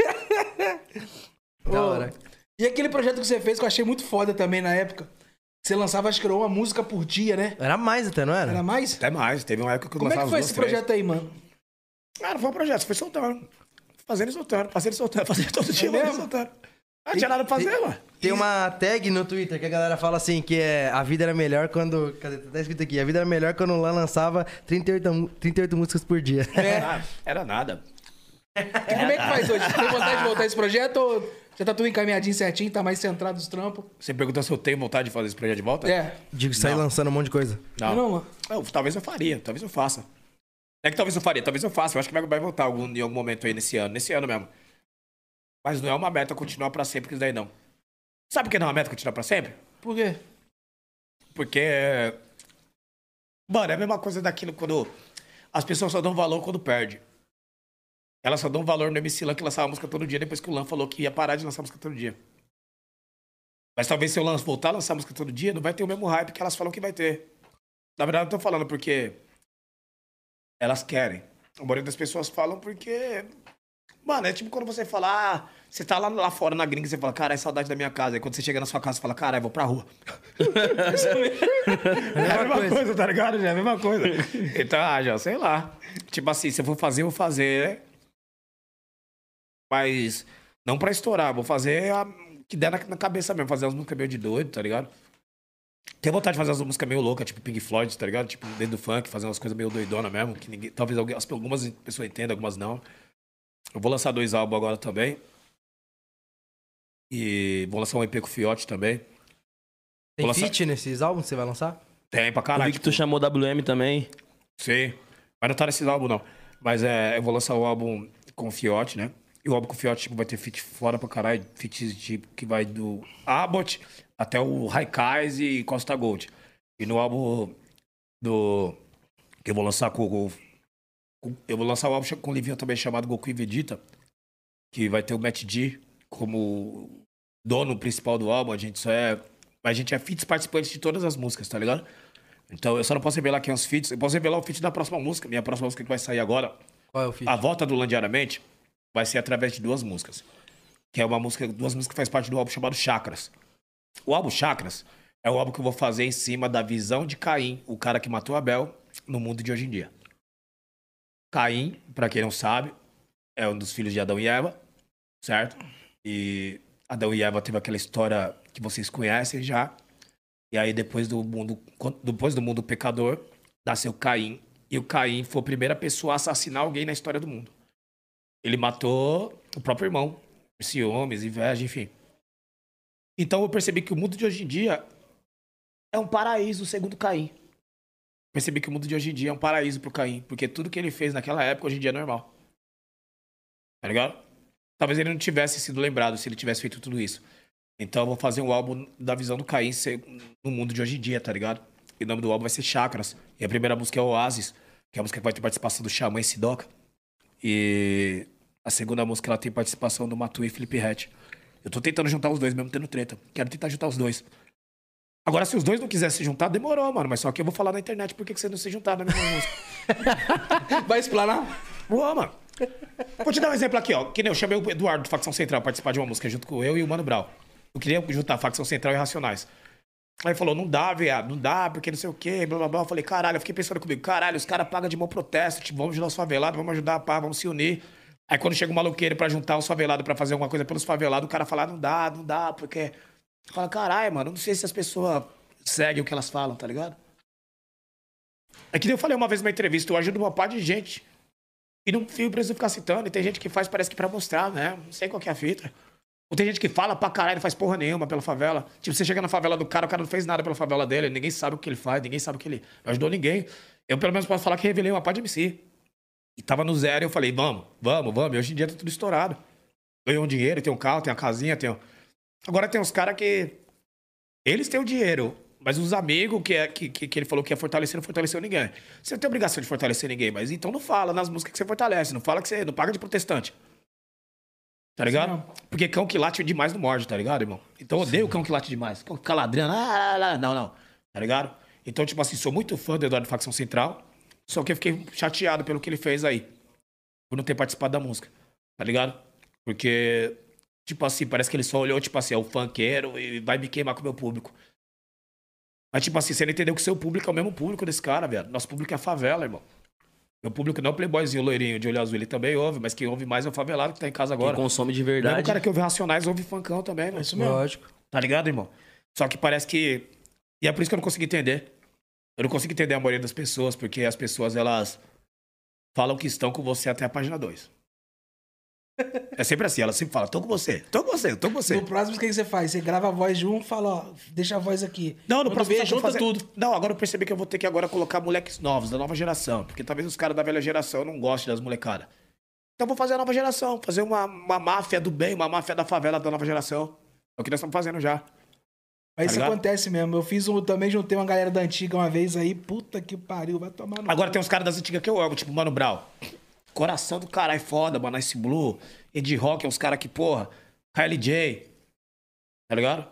Da hora. E aquele projeto que você fez que eu achei muito foda também na época. Você lançava, acho que era uma música por dia, né? Era mais até, não era? Era mais? Até mais, teve uma época que eu Como é que foi esse três. projeto aí, mano? Ah, não foi um projeto, foi soltando. Fazendo e soltando, fazendo e soltando, fazendo todo dia, e soltando. Ah, não tinha nada pra fazer, mano. Tem uma tag no Twitter que a galera fala assim, que é a vida era melhor quando... Cadê? Tá escrito aqui. A vida era melhor quando o Lan lançava 38, mu- 38 músicas por dia. Ah, era nada. E como é que faz hoje? Tem vontade de voltar esse projeto ou já tá tudo encaminhadinho certinho, tá mais centrado nos trampos? Você perguntou se eu tenho vontade de fazer esse projeto de volta? É. Digo, sair Não. lançando um monte de coisa. Não, não, talvez eu faria, talvez eu faça. É que talvez eu faria, talvez eu faça. Eu acho que vai, vai voltar algum, em algum momento aí nesse ano, nesse ano mesmo. Mas não é uma meta continuar pra sempre, que isso daí não. Sabe por que não é uma meta continuar pra sempre? Por quê? Porque. Mano, é a mesma coisa daquilo quando. As pessoas só dão valor quando perde. Elas só dão valor no MC Lan que lançava música todo dia depois que o Lan falou que ia parar de lançar música todo dia. Mas talvez se o Lan voltar a lançar música todo dia, não vai ter o mesmo hype que elas falam que vai ter. Na verdade, eu tô falando porque elas querem. A maioria das pessoas falam porque. Mano, é tipo quando você fala, ah, você tá lá, lá fora na gringa e você fala, cara, é saudade da minha casa. Aí quando você chega na sua casa, você fala, cara, eu vou pra rua. É a mesma coisa. tá ligado? É a mesma coisa. Então, ah, já, sei lá. Tipo assim, se eu for fazer, eu vou fazer. né? Mas não pra estourar, vou fazer a que der na, na cabeça mesmo, fazer umas músicas meio de doido, tá ligado? Tenho vontade de fazer umas músicas meio loucas, tipo Pink Floyd, tá ligado? Tipo, dentro do funk, fazer umas coisas meio doidona mesmo, que ninguém, talvez as- algumas pessoas entendam, algumas não. Eu vou lançar dois álbuns agora também. E vou lançar um EP com o Fiote também. Tem Vou lançar- feat nesses álbuns que você vai lançar? Tem pra Eu caralho. vi que tu chamou WM também. Sim. Mas não tá nesse álbum, não. Mas é, eu vou lançar o álbum com o Fiote, né? E o álbum com o Fiote tipo, vai ter feat fora pra caralho. Feat tipo, que vai do Abbott até o Raikais e Costa Gold. E no álbum do... Que eu vou lançar com o... Eu vou lançar o álbum com o Livinho também chamado Goku e Vegeta. Que vai ter o Matt D como dono principal do álbum. A gente só é... A gente é feats participantes de todas as músicas, tá ligado? Então eu só não posso revelar quem é os feats. Eu posso revelar o feat da próxima música. Minha próxima música que vai sair agora. Qual é o feat? A volta do Landiaramente vai ser através de duas músicas. Que é uma música, duas músicas que faz parte do álbum chamado Chakras. O álbum Chakras é o álbum que eu vou fazer em cima da visão de Caim, o cara que matou Abel, no mundo de hoje em dia. Caim, pra quem não sabe, é um dos filhos de Adão e Eva, certo? E Adão e Eva teve aquela história que vocês conhecem já. E aí depois do mundo, depois do mundo pecador, nasceu Caim. E o Caim foi a primeira pessoa a assassinar alguém na história do mundo. Ele matou o próprio irmão, ciúmes, inveja, enfim. Então eu percebi que o mundo de hoje em dia é um paraíso segundo Caim. Percebi que o mundo de hoje em dia é um paraíso pro Caim, porque tudo que ele fez naquela época hoje em dia é normal. Tá ligado? Talvez ele não tivesse sido lembrado se ele tivesse feito tudo isso. Então eu vou fazer um álbum da visão do Caim no mundo de hoje em dia, tá ligado? E o nome do álbum vai ser Chakras. E a primeira música é Oasis, que é a música que vai ter participação do Xamã e Sidoca. E a segunda música ela tem participação do Matu e Felipe Rett. Eu tô tentando juntar os dois, mesmo tendo treta. Quero tentar juntar os dois. Agora, se os dois não quisessem se juntar, demorou, mano. Mas só que eu vou falar na internet por que que você não se juntar na mesma música. Vai explanar? Boa, mano. Vou te dar um exemplo aqui, ó. Que nem eu chamei o Eduardo do Facção Central pra participar de uma música junto com eu e o Mano Brau. Eu queria juntar Facção Central e Racionais. Aí ele falou, não dá, viado, não dá, porque não sei o quê, blá blá blá. Eu falei, caralho, eu fiquei pensando comigo, caralho, os caras pagam de bom protesto, tipo, vamos ajudar os favelados, vamos ajudar a pá, vamos se unir. Aí quando chega um maluqueiro pra juntar os favelados pra fazer alguma coisa pelos favelados, o cara fala, não dá, não dá, porque. Fala, caralho, mano, não sei se as pessoas seguem o que elas falam, tá ligado? É que eu falei uma vez numa entrevista, eu ajudo uma par de gente. E não fio preciso ficar citando. E tem gente que faz, parece que pra mostrar, né? Não sei qual que é a fita. Ou tem gente que fala pra caralho, não faz porra nenhuma pela favela. Tipo, você chega na favela do cara, o cara não fez nada pela favela dele, ninguém sabe o que ele faz, ninguém sabe o que ele. Não ajudou ninguém. Eu, pelo menos, posso falar que revelei uma par de MC. E tava no zero e eu falei, vamos, vamos, vamos. E hoje em dia tá tudo estourado. Ganhou um dinheiro, tem um carro, tem a casinha, tem. um- Agora tem uns caras que. Eles têm o dinheiro, mas os amigos que, é, que, que, que ele falou que ia fortalecer, não fortaleceu ninguém. Você não tem obrigação de fortalecer ninguém, mas então não fala nas músicas que você fortalece, não fala que você não paga de protestante. Tá ligado? Porque cão que late demais não morde, tá ligado, irmão? Então eu odeio cão que late demais. Cão que fica ladrando, ah, não, não. Tá ligado? Então, tipo assim, sou muito fã do Eduardo Facção Central, só que eu fiquei chateado pelo que ele fez aí. Por não ter participado da música. Tá ligado? Porque, tipo assim, parece que ele só olhou, tipo assim, é o funkeiro e vai me queimar com o meu público. Mas, tipo assim, você não entendeu que o seu público é o mesmo público desse cara, velho. Nosso público é a favela, irmão. Meu público não é o playboyzinho loirinho de olho azul, ele também ouve, mas quem ouve mais é o favelado que tá em casa Quem agora. consome de Mesmo o verdade. cara que ouve Racionais ouve funkão também, mano. Isso mesmo. Lógico. Tá ligado, irmão? Só que parece que. E é por isso que eu não consigo entender. Eu não consigo entender a maioria das pessoas, porque as pessoas, elas falam que estão com você até a página 2. É sempre assim, elas sempre falam, tô com você, tô com você, tô com você. No próximo, o que você faz? Você grava a voz de um fala, ó, deixa a voz aqui. Não, no Quando próximo vê, vou junta fazer? tudo. Não, agora eu percebi que eu vou ter que agora colocar moleques novos, da nova geração. Porque talvez os caras da velha geração não gostem das molecadas. Então eu vou fazer a nova geração, fazer uma, uma máfia do bem, uma máfia da favela da nova geração. É o que nós estamos fazendo já. Mas Tá isso ligado? acontece mesmo. Eu fiz um, também juntei uma galera da antiga uma vez aí, puta que pariu, vai tomar no Agora tem uns caras das antigas que eu amo, tipo Mano Brown. Coração do caralho, foda, mano. Ice Blue, Ed Rock, é uns caras que, porra. Kylie J. Tá ligado?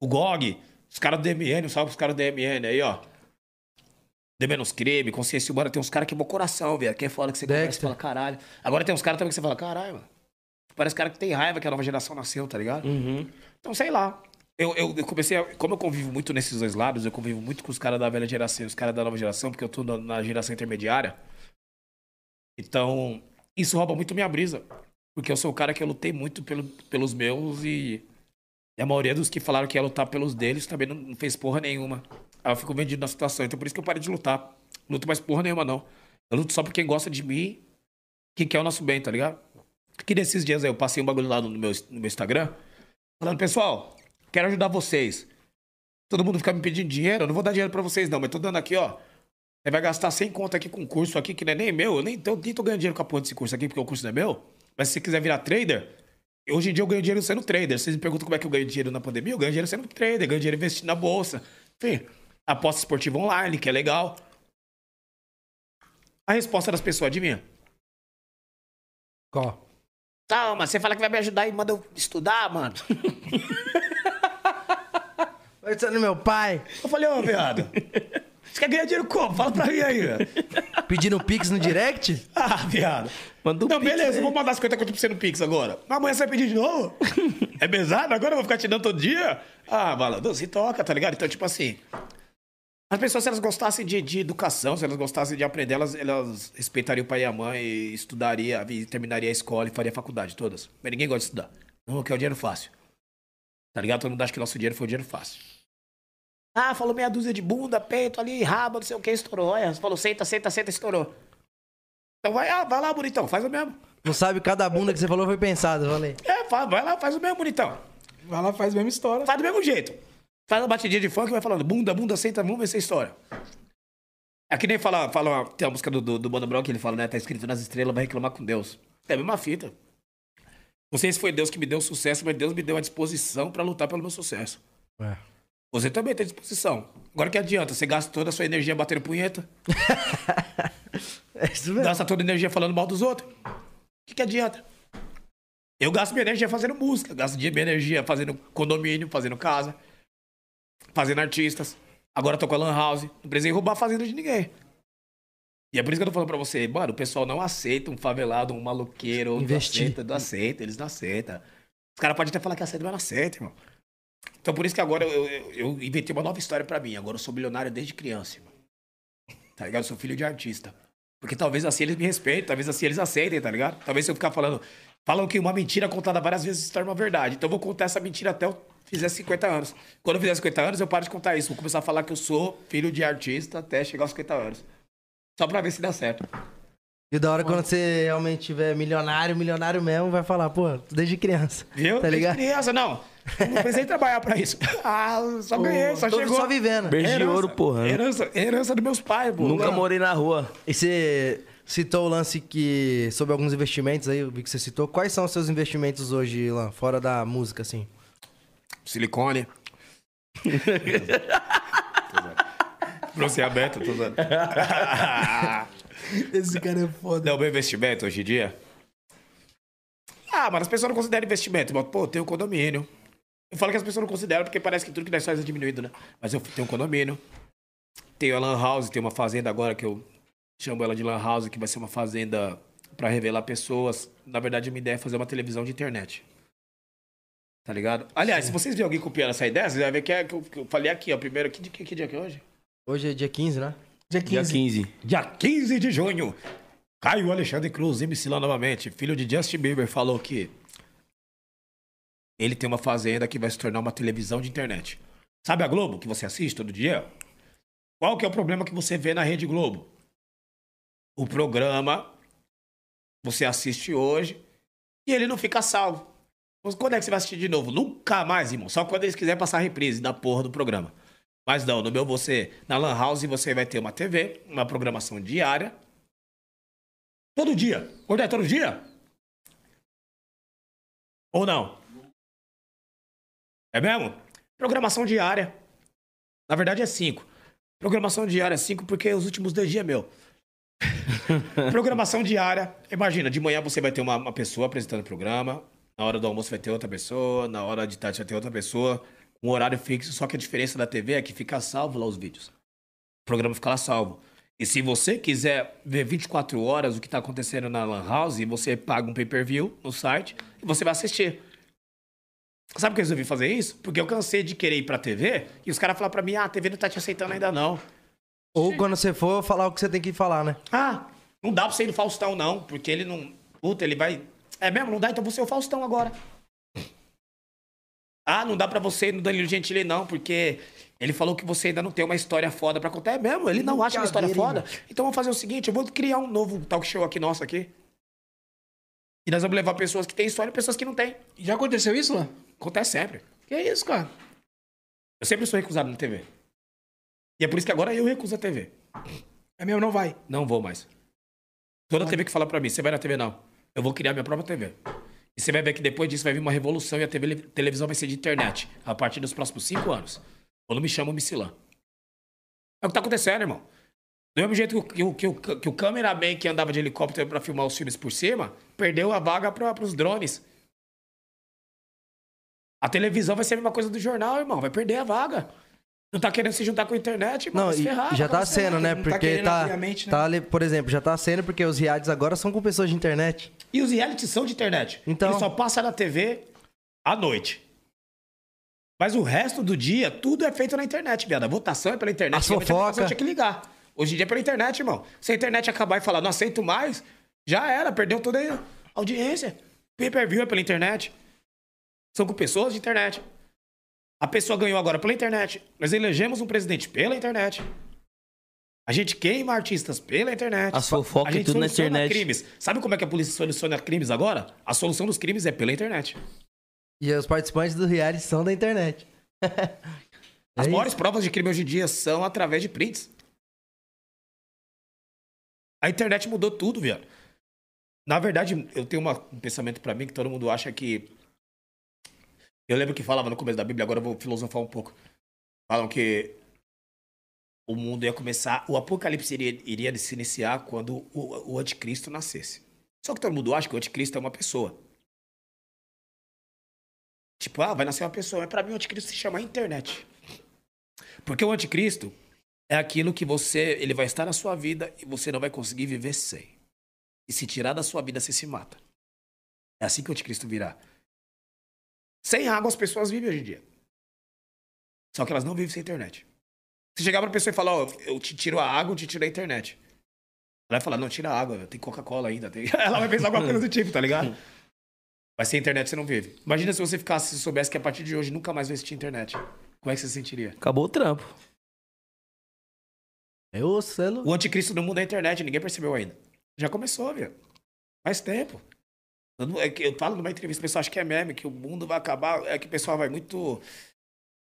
O GOG. Os caras do DMN, um salve pros caras do DMN aí, ó. De menos crime, consciência humana. Tem uns caras que é bom coração, velho. Que é foda que você conversa e fala caralho. Agora tem uns caras também que você fala, caralho, mano. Parece cara que tem raiva que a nova geração nasceu, tá ligado? Uhum. Então, sei lá. Eu, eu, comecei a, Como eu convivo muito nesses dois lados, eu convivo muito com os caras da velha geração e os caras da nova geração, porque eu tô na, na geração intermediária. Então, isso rouba muito minha brisa. Porque eu sou o cara que eu lutei muito pelo, pelos meus e, e a maioria dos que falaram que ia lutar pelos deles também não, não fez porra nenhuma. Aí eu fico vendido na situação. Então, por isso que eu parei de lutar. Luto mais porra nenhuma, não. Eu luto só por quem gosta de mim, quem quer o nosso bem, tá ligado? Que desses dias aí eu passei um bagulho lá no meu, no meu Instagram, falando, pessoal, quero ajudar vocês. Todo mundo fica me pedindo dinheiro, eu não vou dar dinheiro pra vocês não, mas tô dando aqui, ó. Você vai gastar 100 conto aqui com um curso aqui que não é nem meu, eu nem tô, nem tô ganhando dinheiro com a porra desse curso aqui, porque o curso não é meu. Mas se você quiser virar trader, hoje em dia eu ganho dinheiro sendo trader. Vocês me perguntam como é que eu ganho dinheiro na pandemia? Eu ganho dinheiro sendo trader, ganho dinheiro investindo na bolsa. Enfim, aposta esportiva online, que é legal. A resposta das pessoas, adivinha? Qual? Calma, você fala que vai me ajudar e manda eu estudar, mano. Pensando no meu pai, Eu falei, ô, viado. Você quer ganhar dinheiro como? Fala pra mim aí, velho. pedindo pix no direct? Ah, viado. Manda um Não, pix beleza, aí. vou mandar 50 conto pra você no Pix agora. Mas amanhã você vai pedir de novo? é pesado? Agora eu vou ficar te dando todo dia? Ah, malandro, se toca, tá ligado? Então, tipo assim. As pessoas, se elas gostassem de, de educação, se elas gostassem de aprender, elas, elas respeitariam o pai e a mãe, e estudaria, e terminaria a escola e faria a faculdade, todas. Mas ninguém gosta de estudar. Não, quer o dinheiro fácil. Tá ligado? Todo mundo acha que nosso dinheiro foi o dinheiro fácil. Ah, falou meia dúzia de bunda, peito ali, rabo, não sei o que, estourou. Olha, falou senta, senta, senta, estourou. Então vai, ah, vai lá, bonitão, faz o mesmo. Não sabe, cada bunda que você falou foi pensada, eu falei. É, vai lá, faz o mesmo, bonitão. Vai lá, faz a mesma história. Faz do mesmo jeito. Faz uma batidinha de funk e vai falando, bunda, bunda, senta, vamos ver essa história. É que nem fala, fala tem a música do, do, do Mano Brown que ele fala, né? Tá escrito nas estrelas, vai reclamar com Deus. É a mesma fita. Não sei se foi Deus que me deu sucesso, mas Deus me deu a disposição pra lutar pelo meu sucesso. É. Você também tem disposição. Agora que adianta? Você gasta toda a sua energia batendo punheta, É isso mesmo. gasta toda a energia falando mal dos outros. O que, que adianta? Eu gasto minha energia fazendo música, gasto minha energia fazendo condomínio, fazendo casa, fazendo artistas. Agora tô com a Lan House. Não precisei roubar a fazenda de ninguém. E é por isso que eu tô falando pra você, mano, o pessoal não aceita um favelado, um maloqueiro, não Investir. aceita, não aceita, eles não aceitam. Os caras podem até falar que aceita, mas não aceita, irmão. Então por isso que agora eu, eu, eu inventei uma nova história pra mim. Agora eu sou milionário desde criança, irmão. Tá ligado? Eu sou filho de artista. Porque talvez assim eles me respeitem, talvez assim eles aceitem, tá ligado? Talvez se eu ficar falando. Falam que uma mentira contada várias vezes se torna uma verdade. Então eu vou contar essa mentira até eu fizer 50 anos. Quando eu fizer 50 anos, eu paro de contar isso. Vou começar a falar que eu sou filho de artista até chegar aos 50 anos. Só pra ver se dá certo. E da hora quando você realmente tiver milionário, milionário mesmo, vai falar, pô, desde criança. Viu? Tá Desde ligado? criança, não. Eu não precisei trabalhar pra isso. Ah, só ganhei, só Tô chegou. só vivendo. Beijo de Herança, ouro, porra. Herança, herança dos meus pais, pô. Nunca Não. morei na rua. E você citou o lance que. sobre alguns investimentos aí, eu vi que você citou. Quais são os seus investimentos hoje, Ilan, fora da música, assim? Silicone. Bronzeamento, tô usando. Esse cara é foda. Não, meu investimento hoje em dia. Ah, mas as pessoas não consideram investimento. Mas, pô, eu tenho condomínio. Eu falo que as pessoas não consideram porque parece que tudo que nós fazemos é diminuído, né? Mas eu tenho um condomínio. Tenho a Lan House, tenho uma fazenda agora que eu chamo ela de Lan House, que vai ser uma fazenda pra revelar pessoas. Na verdade, a minha ideia é fazer uma televisão de internet. Tá ligado? Aliás, se vocês verem alguém copiando essa ideia, vocês vão ver que, é, que, eu, que eu falei aqui, ó. Primeiro, que, que, que dia que é hoje? Hoje é dia 15, né? Dia Dia 15. 15. Dia 15 de junho, Caio Alexandre Cruz, MC lá novamente, filho de Justin Bieber, falou que ele tem uma fazenda que vai se tornar uma televisão de internet. Sabe a Globo, que você assiste todo dia? Qual que é o problema que você vê na Rede Globo? O programa você assiste hoje e ele não fica salvo. Quando é que você vai assistir de novo? Nunca mais, irmão. Só quando eles quiserem passar a reprise da porra do programa. Mas não, no meu você, na Lan House, você vai ter uma TV, uma programação diária. Todo dia. Quando é todo dia? Ou não? É mesmo? Programação diária. Na verdade é cinco. Programação diária é cinco porque os últimos dois dias é meu. Programação diária. Imagina, de manhã você vai ter uma, uma pessoa apresentando o programa. Na hora do almoço vai ter outra pessoa. Na hora de tarde vai ter outra pessoa. Um horário fixo. Só que a diferença da TV é que fica salvo lá os vídeos. O programa fica lá salvo. E se você quiser ver 24 horas o que está acontecendo na Lan House, você paga um pay-per-view no site e você vai assistir. Sabe por que eu resolvi fazer isso? Porque eu cansei de querer ir pra TV e os caras falaram pra mim, ah, a TV não tá te aceitando ainda não. Ou quando você for, falar o que você tem que falar, né? Ah, não dá pra você ir no Faustão não, porque ele não... Puta, ele vai... É mesmo? Não dá? Então você é o Faustão agora. Ah, não dá pra você ir no Danilo Gentili não, porque ele falou que você ainda não tem uma história foda pra contar. É mesmo? Ele não acha uma história foda? Então vamos fazer o seguinte, eu vou criar um novo talk show aqui nosso aqui. E nós vamos levar pessoas que têm história e pessoas que não têm. Já aconteceu isso, Lan? Acontece sempre. Que isso, cara? Eu sempre sou recusado na TV. E é por isso que agora eu recuso a TV. É mesmo, não vai. Não vou mais. Toda TV que fala pra mim, você vai na TV não. Eu vou criar minha própria TV. E você vai ver que depois disso vai vir uma revolução e a TV, televisão vai ser de internet. A partir dos próximos cinco anos. Quando me chamam Micilã. É o que tá acontecendo, irmão. Do mesmo jeito que o, que o, que o, cameraman que andava de helicóptero pra filmar os filmes por cima, perdeu a vaga pra, pros drones. A televisão vai ser a mesma coisa do jornal, irmão. Vai perder a vaga. Não tá querendo se juntar com a internet, irmão. Não, e ferrar, já tá se sendo, né? tá Porque tá, ampliamente, né? tá por exemplo, já tá sendo porque os realities agora são com pessoas de internet. E os reality são de internet. Então- Ele só passa na TV à noite. Mas o resto do dia, tudo é feito na internet, viado. A votação é pela internet. A fofoca. tinha que ligar. Hoje em dia é pela internet, irmão. Se a internet acabar e falar, não aceito mais, já era, perdeu toda a audiência. Pay-per-view é pela internet. São com pessoas de internet. A pessoa ganhou agora pela internet. Nós elegemos um presidente pela internet. A gente queima artistas pela internet. As fofocas A e tudo na soluciona internet. crimes. Sabe como é que a polícia soluciona crimes agora? A solução dos crimes é pela internet. E os participantes do reality são da internet. As É maiores provas de crime hoje em dia são através de prints. A internet mudou tudo, viado. Na verdade, eu tenho uma- um pensamento pra mim que todo mundo acha que. Eu lembro que falava no começo da Bíblia, agora eu vou filosofar um pouco. Falam que o mundo ia começar. O apocalipse iria, iria se iniciar quando o, o anticristo nascesse. Só que todo mundo acha que o anticristo é uma pessoa. Tipo, ah, vai nascer uma pessoa. Mas pra mim o anticristo se chama internet. Porque o anticristo é aquilo que você. Ele vai estar na sua vida e você não vai conseguir viver sem. E se tirar da sua vida, você se mata. É assim que o anticristo virá. Sem água as pessoas vivem hoje em dia. Só que elas não vivem sem internet. Se chegar pra pessoa e falar, ó, eu te tiro a água, eu te tiro a internet. Ela vai falar, não, tira a água, tem Coca-Cola ainda. Tem... Ela vai pensar alguma coisa do tipo, tá ligado? Mas sem internet você não vive. Imagina se você ficasse, se soubesse que a partir de hoje nunca mais vai existir internet. Como é que você se sentiria? Acabou o trampo. Eu, celo. O anticristo no mundo é a internet, ninguém percebeu ainda. Já começou, viu? Faz tempo. Eu, não- é que eu falo numa entrevista, o pessoal acha que é meme, que o mundo vai acabar. É que o pessoal vai muito. O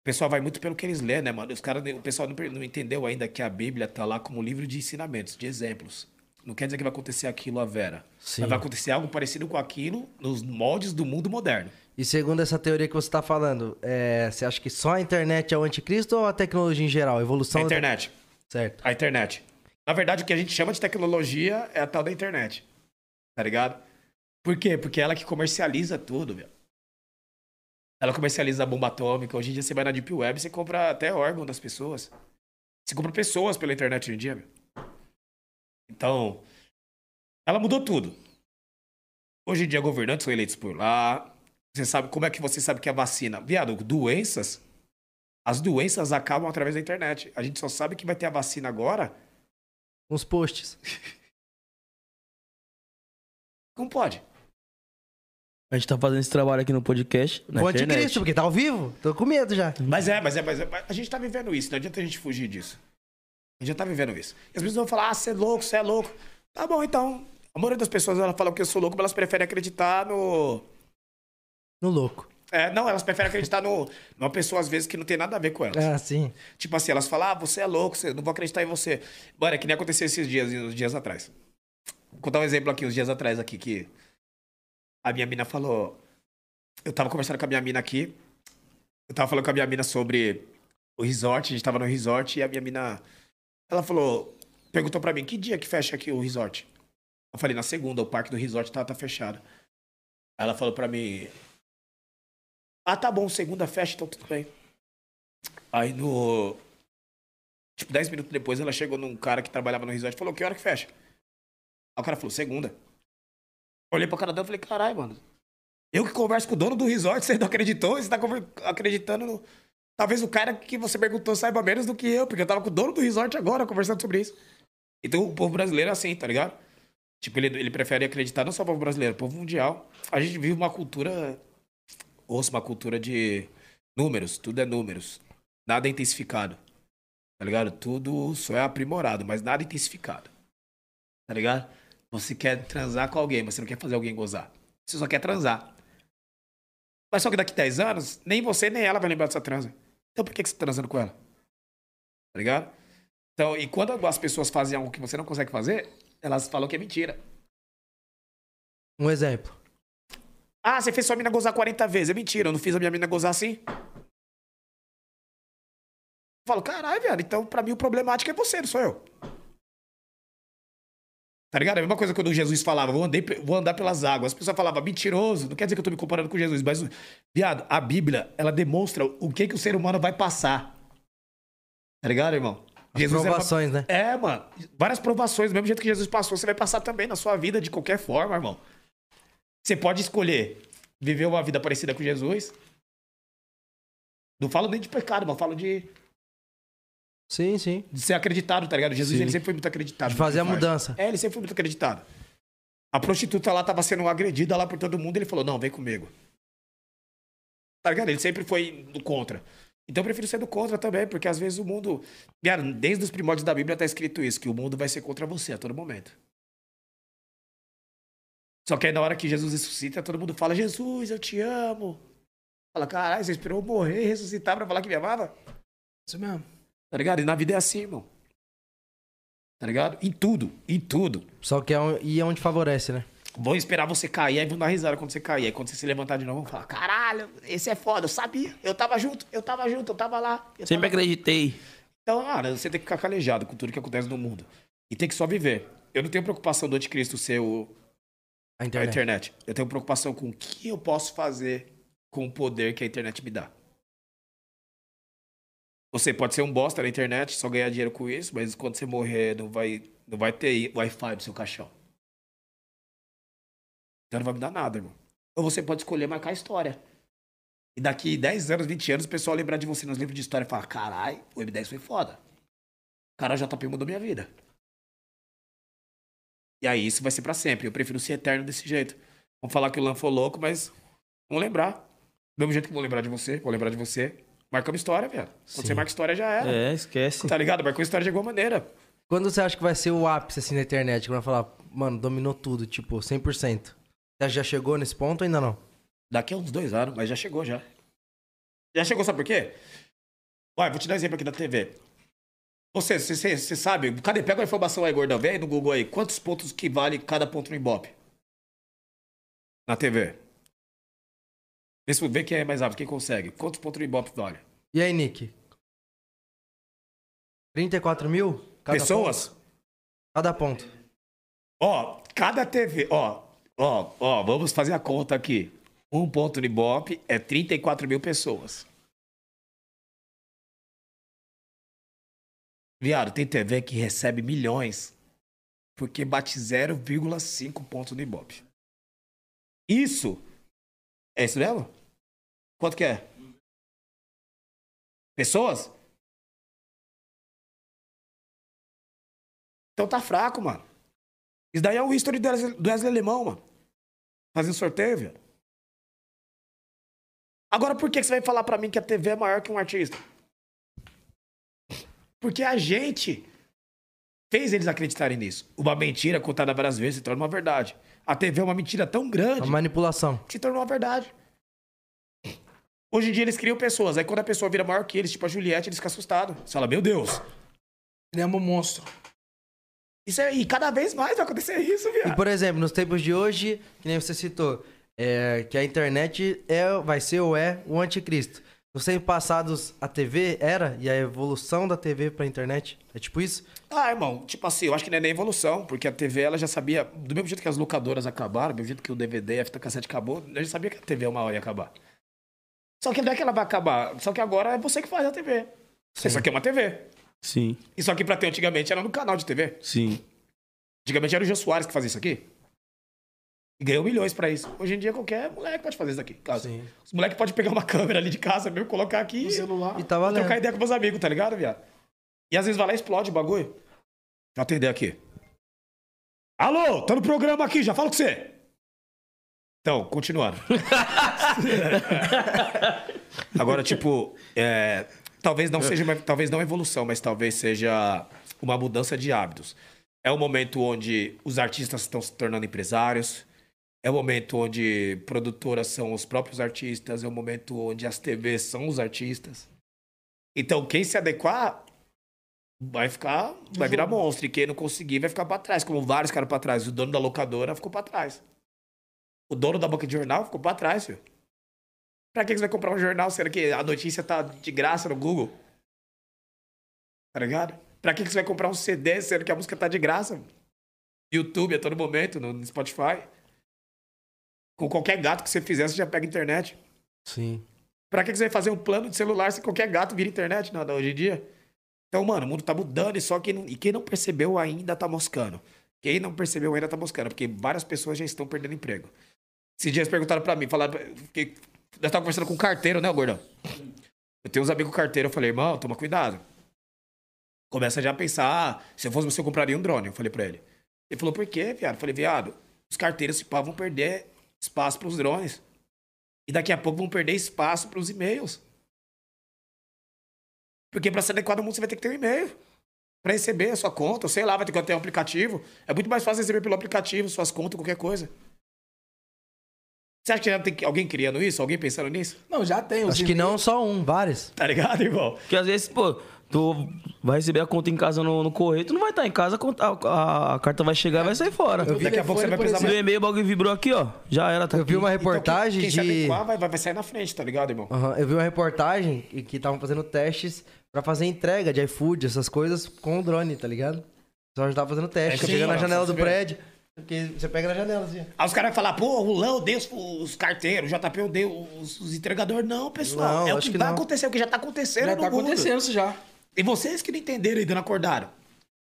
pessoal vai muito pelo que eles lêem, né, mano? Os caras, o pessoal não, não entendeu ainda que a Bíblia tá lá como livro de ensinamentos, de exemplos. Não quer dizer que vai acontecer aquilo a Vera. Sim. Mas vai acontecer algo parecido com aquilo nos moldes do mundo moderno. E segundo essa teoria que você tá falando, é, você acha que só a internet é o anticristo ou a tecnologia em geral? A evolução. A internet. Certo. A internet. Na verdade, o que a gente chama de tecnologia é a tal da internet. Tá ligado? Por quê? Porque ela que comercializa tudo, velho. Ela comercializa a bomba atômica. Hoje em dia você vai na Deep Web você compra até órgão das pessoas. Você compra pessoas pela internet hoje em dia, velho. Então, ela mudou tudo. Hoje em dia, governantes são eleitos por lá. Você sabe como é que você sabe que a vacina. Viado, doenças. As doenças acabam através da internet. A gente só sabe que vai ter a vacina agora. Uns posts. Como pode? A gente tá fazendo esse trabalho aqui no podcast. Na o internet. anticristo, porque tá ao vivo. Tô com medo já. Mas é, mas é, mas é. mas A gente tá vivendo isso, não adianta a gente fugir disso. A gente já tá vivendo isso. E as pessoas vão falar, ah, você é louco, você é louco. Tá bom, então. A maioria das pessoas, elas falam que eu sou louco, mas elas preferem acreditar no. No louco. É, não, elas preferem acreditar no, numa pessoa, às vezes, que não tem nada a ver com elas. Ah, sim. Tipo assim, elas falam, ah, você é louco, você, não vou acreditar em você. Mano, é que nem aconteceu esses dias, uns dias atrás. Vou contar um exemplo aqui, uns dias atrás aqui, que a minha mina falou... Eu tava conversando com a minha mina aqui, eu tava falando com a minha mina sobre o resort, a gente tava no resort, e a minha mina... Ela falou, perguntou pra mim, que dia que fecha aqui o resort? Eu falei, na segunda, o parque do resort tá, tá fechado. Ela falou pra mim... Ah, tá bom, segunda fecha, então tudo bem. Aí no. Tipo, 10 minutos depois ela chegou num cara que trabalhava no resort e falou: Que hora que fecha? Aí o cara falou: Segunda. Olhei pra cara dela e falei: Caralho, mano. Eu que converso com o dono do resort, você não acreditou? Você tá acreditando no. Talvez o cara que você perguntou saiba menos do que eu, porque eu tava com o dono do resort agora conversando sobre isso. Então o povo brasileiro é assim, tá ligado? Tipo, ele, ele prefere acreditar não só o povo brasileiro, o povo mundial. A gente vive uma cultura. Ouça, uma cultura de números, tudo é números. Nada é intensificado. Tá ligado? Tudo só é aprimorado, mas nada é intensificado. Tá ligado? Você quer transar com alguém, mas você não quer fazer alguém gozar. Você só quer transar. Mas só que daqui 10 anos, nem você nem ela vai lembrar dessa transa. Então por que que você tá transando com ela? Tá ligado? Então, e quando as pessoas fazem algo que você não consegue fazer, elas falam que é mentira. Um exemplo. Ah, você fez sua mina gozar 40 vezes. É mentira, eu não fiz a minha mina gozar assim. Eu falo, caralho, velho, então pra mim o problemático é você, não sou eu. Tá ligado? É a mesma coisa quando Jesus falava, vou, andei vou andar pelas águas. As pessoas falavam, mentiroso, não quer dizer que eu tô me comparando com Jesus, mas, viado, a Bíblia, ela demonstra o que, que o ser humano vai passar. Tá ligado, irmão? era uma- provações, né? É, mano. Várias provações, do mesmo jeito que Jesus passou, você vai passar também na sua vida de qualquer forma, irmão. Você pode escolher viver uma vida parecida com Jesus. Não falo nem de pecado, mas falo de, Sim, sim. de ser acreditado, tá ligado? Jesus Sim. ele sempre foi muito acreditado. De fazer a faz. mudança. É, ele sempre foi muito acreditado. A prostituta lá tava sendo agredida lá por todo mundo, ele falou: "Não, vem comigo". Tá ligado? Ele sempre foi do contra. Então eu prefiro ser do contra também, porque às vezes o mundo, Cara, desde os primórdios da Bíblia tá escrito isso, que o mundo vai ser contra você a todo momento. Só que aí na hora que Jesus ressuscita, todo mundo fala: "Jesus, eu te amo". Fala: "Caralho, você esperou eu morrer e ressuscitar pra falar que me amava?" Isso mesmo. Tá ligado? E na vida é assim, irmão. Tá ligado? Em tudo, em tudo. Só que é um, e é onde favorece, né? Vão esperar você cair, aí vão dar risada quando você cair. Aí quando você se levantar de novo, vão falar: caralho, esse é foda, eu sabia. Eu tava junto, eu tava junto, eu tava lá. eu Sempre tava... acreditei. Então, cara, você tem que ficar calejado com tudo que acontece no mundo. E tem que só viver. Eu não tenho preocupação do anticristo ser o, A a internet. internet. Eu tenho preocupação com o que eu posso fazer com o poder que a internet me dá. Você pode ser um bosta na internet, só ganhar dinheiro com isso, mas quando você morrer, não vai, não vai ter Wi-Fi no seu caixão. Então não vai me dar nada, irmão. Ou você pode escolher marcar a história. E daqui 10 anos, 20 anos, o pessoal lembrar de você nos livros de história e falar: carai, o M10 foi foda. O cara JP mudou minha vida. E aí isso vai ser pra sempre. Eu prefiro ser eterno desse jeito. Vamos falar que o Lan foi louco, mas vamos lembrar. Do mesmo jeito que vão lembrar de você, vou lembrar de você. Marcamos história, velho. Quando Sim. você marca história, já era. É, esquece. Tá ligado? Marcou história de alguma maneira. Quando você acha que vai ser o ápice, assim, na internet? Quando vai falar, mano, dominou tudo, tipo, 100%. Você já chegou nesse ponto ou ainda não? Daqui a uns dois anos, mas já chegou já. Já chegou, sabe por quê? Olha, vou te dar um exemplo aqui da TV. Você, você, você, você sabe, cadê? Pega a informação aí, gordão. Vem aí no Google aí. Quantos pontos que vale cada ponto no Ibope? Na TV. Vê, se- vê quem é mais rápido, quem consegue. Quantos pontos no Ibope vale? E aí, Nick? 34 mil? Cada Pessoas? ponto? Cada ponto. Ó, cada TV, ó, ó, ó, vamos fazer a conta aqui. Um ponto no Ibope é 34 mil pessoas. Viado, tem TV que recebe milhões porque bate 0,5 pontos no Ibope. Isso é isso mesmo? Quanto que é? Pessoas? Então tá fraco, mano. Isso daí é o history do Wesley, Alemão, mano. Fazendo sorteio, velho. Agora, por que você vai falar pra mim que a TV é maior que um artista? Porque a gente fez eles acreditarem nisso. Uma mentira contada várias vezes se torna uma verdade. A TV é uma mentira tão grande A manipulação. que se tornou uma verdade. Hoje em dia eles criam pessoas. Aí quando a pessoa vira maior que eles, tipo a Juliette, eles ficam assustados. Você fala, meu Deus. Ele é um monstro. Isso é, e cada vez mais vai acontecer isso, E, viado. por exemplo, nos tempos de hoje, que nem você citou, é, que a internet é, vai ser ou é o anticristo. Nos tempos passados, a TV era, e a evolução da TV pra internet, é tipo isso? Ah, irmão, tipo assim, eu acho que não é nem evolução, porque a TV ela já sabia, do mesmo jeito que as locadoras acabaram, do mesmo jeito que o DVD a fita cassete acabou, eu já sabia que a TV uma hora ia acabar. Só que não é que ela vai acabar, só que agora é você que faz a TV. Isso aqui é uma TV. Sim, Isso aqui pra ter antigamente era no canal de TV. sim. Antigamente era o Jô Soares que fazia isso aqui. E ganhou milhões pra isso. Hoje em dia qualquer moleque pode fazer isso aqui. Caso. Sim. Os moleques podem pegar uma câmera ali de casa mesmo, colocar aqui No celular. E tá valendo. trocar ideia com meus amigos, tá ligado, viado? E às vezes vai lá e explode o bagulho. Deixa eu atender aqui. Alô, tô no programa aqui, já falo com você. Então, continuando. Agora, tipo, é, talvez não seja uma, talvez não evolução, mas talvez seja uma mudança de hábitos. É um momento onde os artistas estão se tornando empresários. É um momento onde produtoras são os próprios artistas. É um momento onde as TVs são os artistas. Então, quem se adequar vai ficar, vai virar monstro. E quem não conseguir vai ficar pra trás, como vários ficaram pra trás. O dono da locadora ficou pra trás. O dono da banca de jornal ficou pra trás, filho. Pra que você vai comprar um jornal sendo que a notícia tá de graça no Google? Tá ligado? Pra que que você vai comprar um CD sendo que a música tá de graça? YouTube a todo momento, no Spotify. Com qualquer gato que você fizer, você já pega internet. Sim. Pra que você vai fazer um plano de celular se qualquer gato vira internet nada hoje em dia? Então, mano, o mundo tá mudando e só quem não, e quem não percebeu ainda tá moscando. Quem não percebeu ainda tá moscando, porque várias pessoas já estão perdendo emprego. Esses dias perguntaram pra mim, falaram, que nós tava conversando com um carteiro, né, gordão? Eu tenho uns amigos carteiros, eu falei, irmão, toma cuidado. Começa já a pensar, ah, se eu fosse você, eu compraria um drone. Eu falei pra ele. Ele falou, por quê, viado? Eu falei, viado, os carteiros, se pá, vão perder espaço pros drones. E daqui a pouco vão perder espaço pros e-mails. Porque pra ser adequado ao mundo, você vai ter que ter um e-mail. Pra receber a sua conta, ou sei lá, vai ter que ter um aplicativo. É muito mais fácil receber pelo aplicativo, suas contas, qualquer coisa. Você acha que já tem alguém criando isso? Alguém pensando nisso? Não, já tem. os Acho que não só um, vários. Tá ligado, irmão? Porque às vezes, pô, tu vai receber a conta em casa no, no correio, tu não vai estar em casa, a, a- a carta vai chegar e vai sair fora. Eu vi- Daqui a pouco você vai precisar No e-mail o bagulho vibrou aqui, ó. Já era, tá Eu vi aqui. uma reportagem então, quem, quem se de. adequar vai, vai, sair na frente, tá ligado, irmão? Aham, Eu vi uma reportagem e que estavam fazendo testes pra fazer entrega de iFood, essas coisas, com o drone, tá ligado? Só já tava fazendo teste. É, chega na janela do prédio, porque você pega na janela, assim. Aí os caras vão falar, pô, o Lão odeia os, os carteiros, o JP odeia os, os entregadores. Não, pessoal. Não, é o que, que vai não. acontecer, o que já tá acontecendo Já no tá mundo. acontecendo isso já. E vocês que não entenderam ainda não acordaram.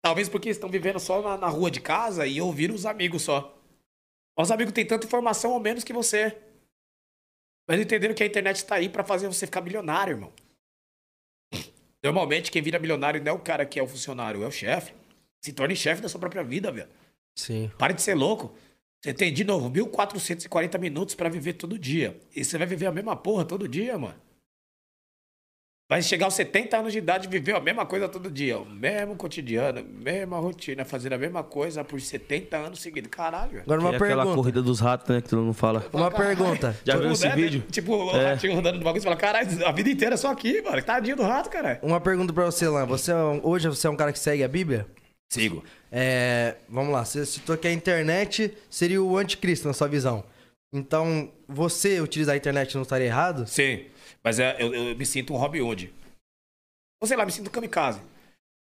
Talvez porque estão vivendo só na, na rua de casa e ouviram os amigos só. Os amigos têm tanta informação ou menos que você. Mas entenderam que a internet tá aí pra fazer você ficar milionário, irmão. Normalmente quem vira milionário não é o cara que é o funcionário, é o chefe. Se torne chefe da sua própria vida, velho. Sim. Pare de ser louco. Você tem, de novo, 1440 minutos pra viver todo dia. E você vai viver a mesma porra todo dia, mano. Vai chegar aos 70 anos de idade e viver a mesma coisa todo dia. O mesmo cotidiano, mesma rotina, fazendo a mesma coisa por 70 anos seguidos. Caralho, velho. Agora uma é aquela pergunta. corrida dos ratos, né? Que todo mundo fala. Uma Caralho. pergunta. Já Tipo, viu esse né, vídeo? Tipo, o É. ratinho rodando no bagulho e fala, caralho, a vida inteira só aqui, mano. Tadinho do rato, cara. Uma pergunta pra você, Lan. Você é hoje você é um cara que segue a Bíblia? Sigo. É, vamos lá, você citou que a internet seria o anticristo na sua visão. Então, você utilizar a internet não estaria errado? Sim, mas é, eu, eu me sinto um Robin Hood. Ou sei lá, me sinto kamikaze.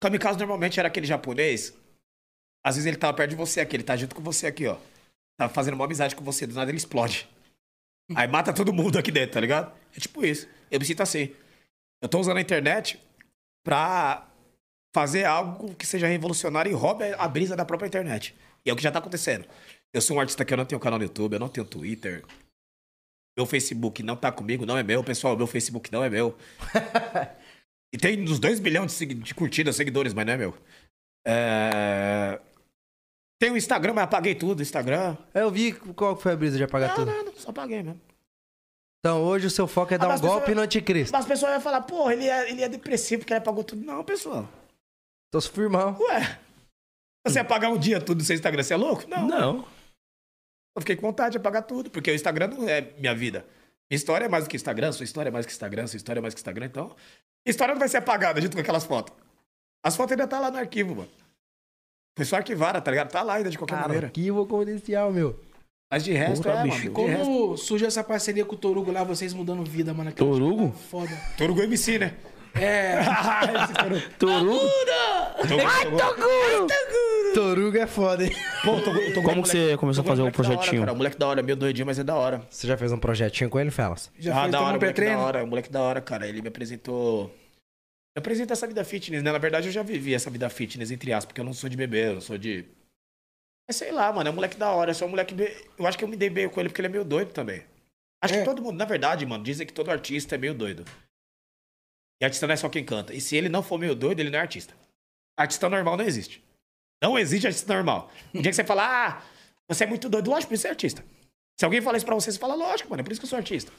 Kamikaze normalmente era aquele japonês. Às vezes ele tava perto de você aqui, ele tá junto com você aqui, ó. Tá fazendo uma amizade com você, do nada ele explode. Aí mata todo mundo aqui dentro, tá ligado? É tipo isso. Eu me sinto assim. Eu tô usando a internet pra fazer algo que seja revolucionário e roube a brisa da própria internet. E é o que já tá acontecendo. Eu sou um artista que eu não tenho canal no YouTube, eu não tenho Twitter. Meu Facebook não tá comigo, não é meu. Pessoal, meu Facebook não é meu. e tem uns 2 bilhões de, de curtidas, seguidores, mas não é meu. É... Tem o Instagram, mas apaguei tudo. Instagram. Eu vi qual foi a brisa de apagar Não, tudo. não, não, só apaguei mesmo. Então, hoje o seu foco é dar mas um golpe pessoal- no anticristo. Mas as pessoas vão falar, porra, ele é, ele é depressivo porque ele apagou tudo. Não, pessoal. Tô se firmão. Ué. Você apagar um dia tudo no seu Instagram, você é louco? Não. Não. Eu fiquei com vontade de apagar tudo, porque o Instagram não é minha vida. Minha história é mais do que Instagram, sua história é mais que Instagram, sua história é mais que Instagram, então. História não vai ser apagada junto com aquelas fotos. As fotos ainda tá lá no arquivo, mano. Foi só arquivada, tá ligado? Tá lá ainda de qualquer Cara, maneira. arquivo confidencial, meu. Mas de resto Porra, é, bicho. mano. Como resto. surgiu essa parceria com o Torugo lá, vocês mudando vida, mano? Aquela Torugo? parada Foda. Torugo MC, né? É. Esse Torugo. Torugo? Torugo. Toruga é foda, hein? Pô, Torugo é Como que você começou a fazer o da hora, projetinho? cara. O moleque da hora, meio doidinho, mas é da hora. Você já fez um projetinho com ele, Felas? Já ah, fez da hora, um o moleque da hora, o moleque da hora, cara. Ele me apresentou. Me apresenta essa vida fitness, né? Na verdade, eu já vivi essa vida fitness, entre aspas, porque eu não sou de beber, eu não sou de. Mas sei lá, mano, é um moleque da hora. É só um moleque. Eu acho que eu me dei bem com ele porque ele é meio doido também. Acho É. que todo mundo, na verdade, mano, dizem que todo artista é meio doido. E artista não é só quem canta. E se ele não for meio doido, ele não é artista. Artista normal não existe. Não existe artista normal. Um dia que você fala, ah, você é muito doido, lógico, por isso você é artista. Se alguém fala isso pra você, você fala, lógico, mano, é por isso que eu sou artista.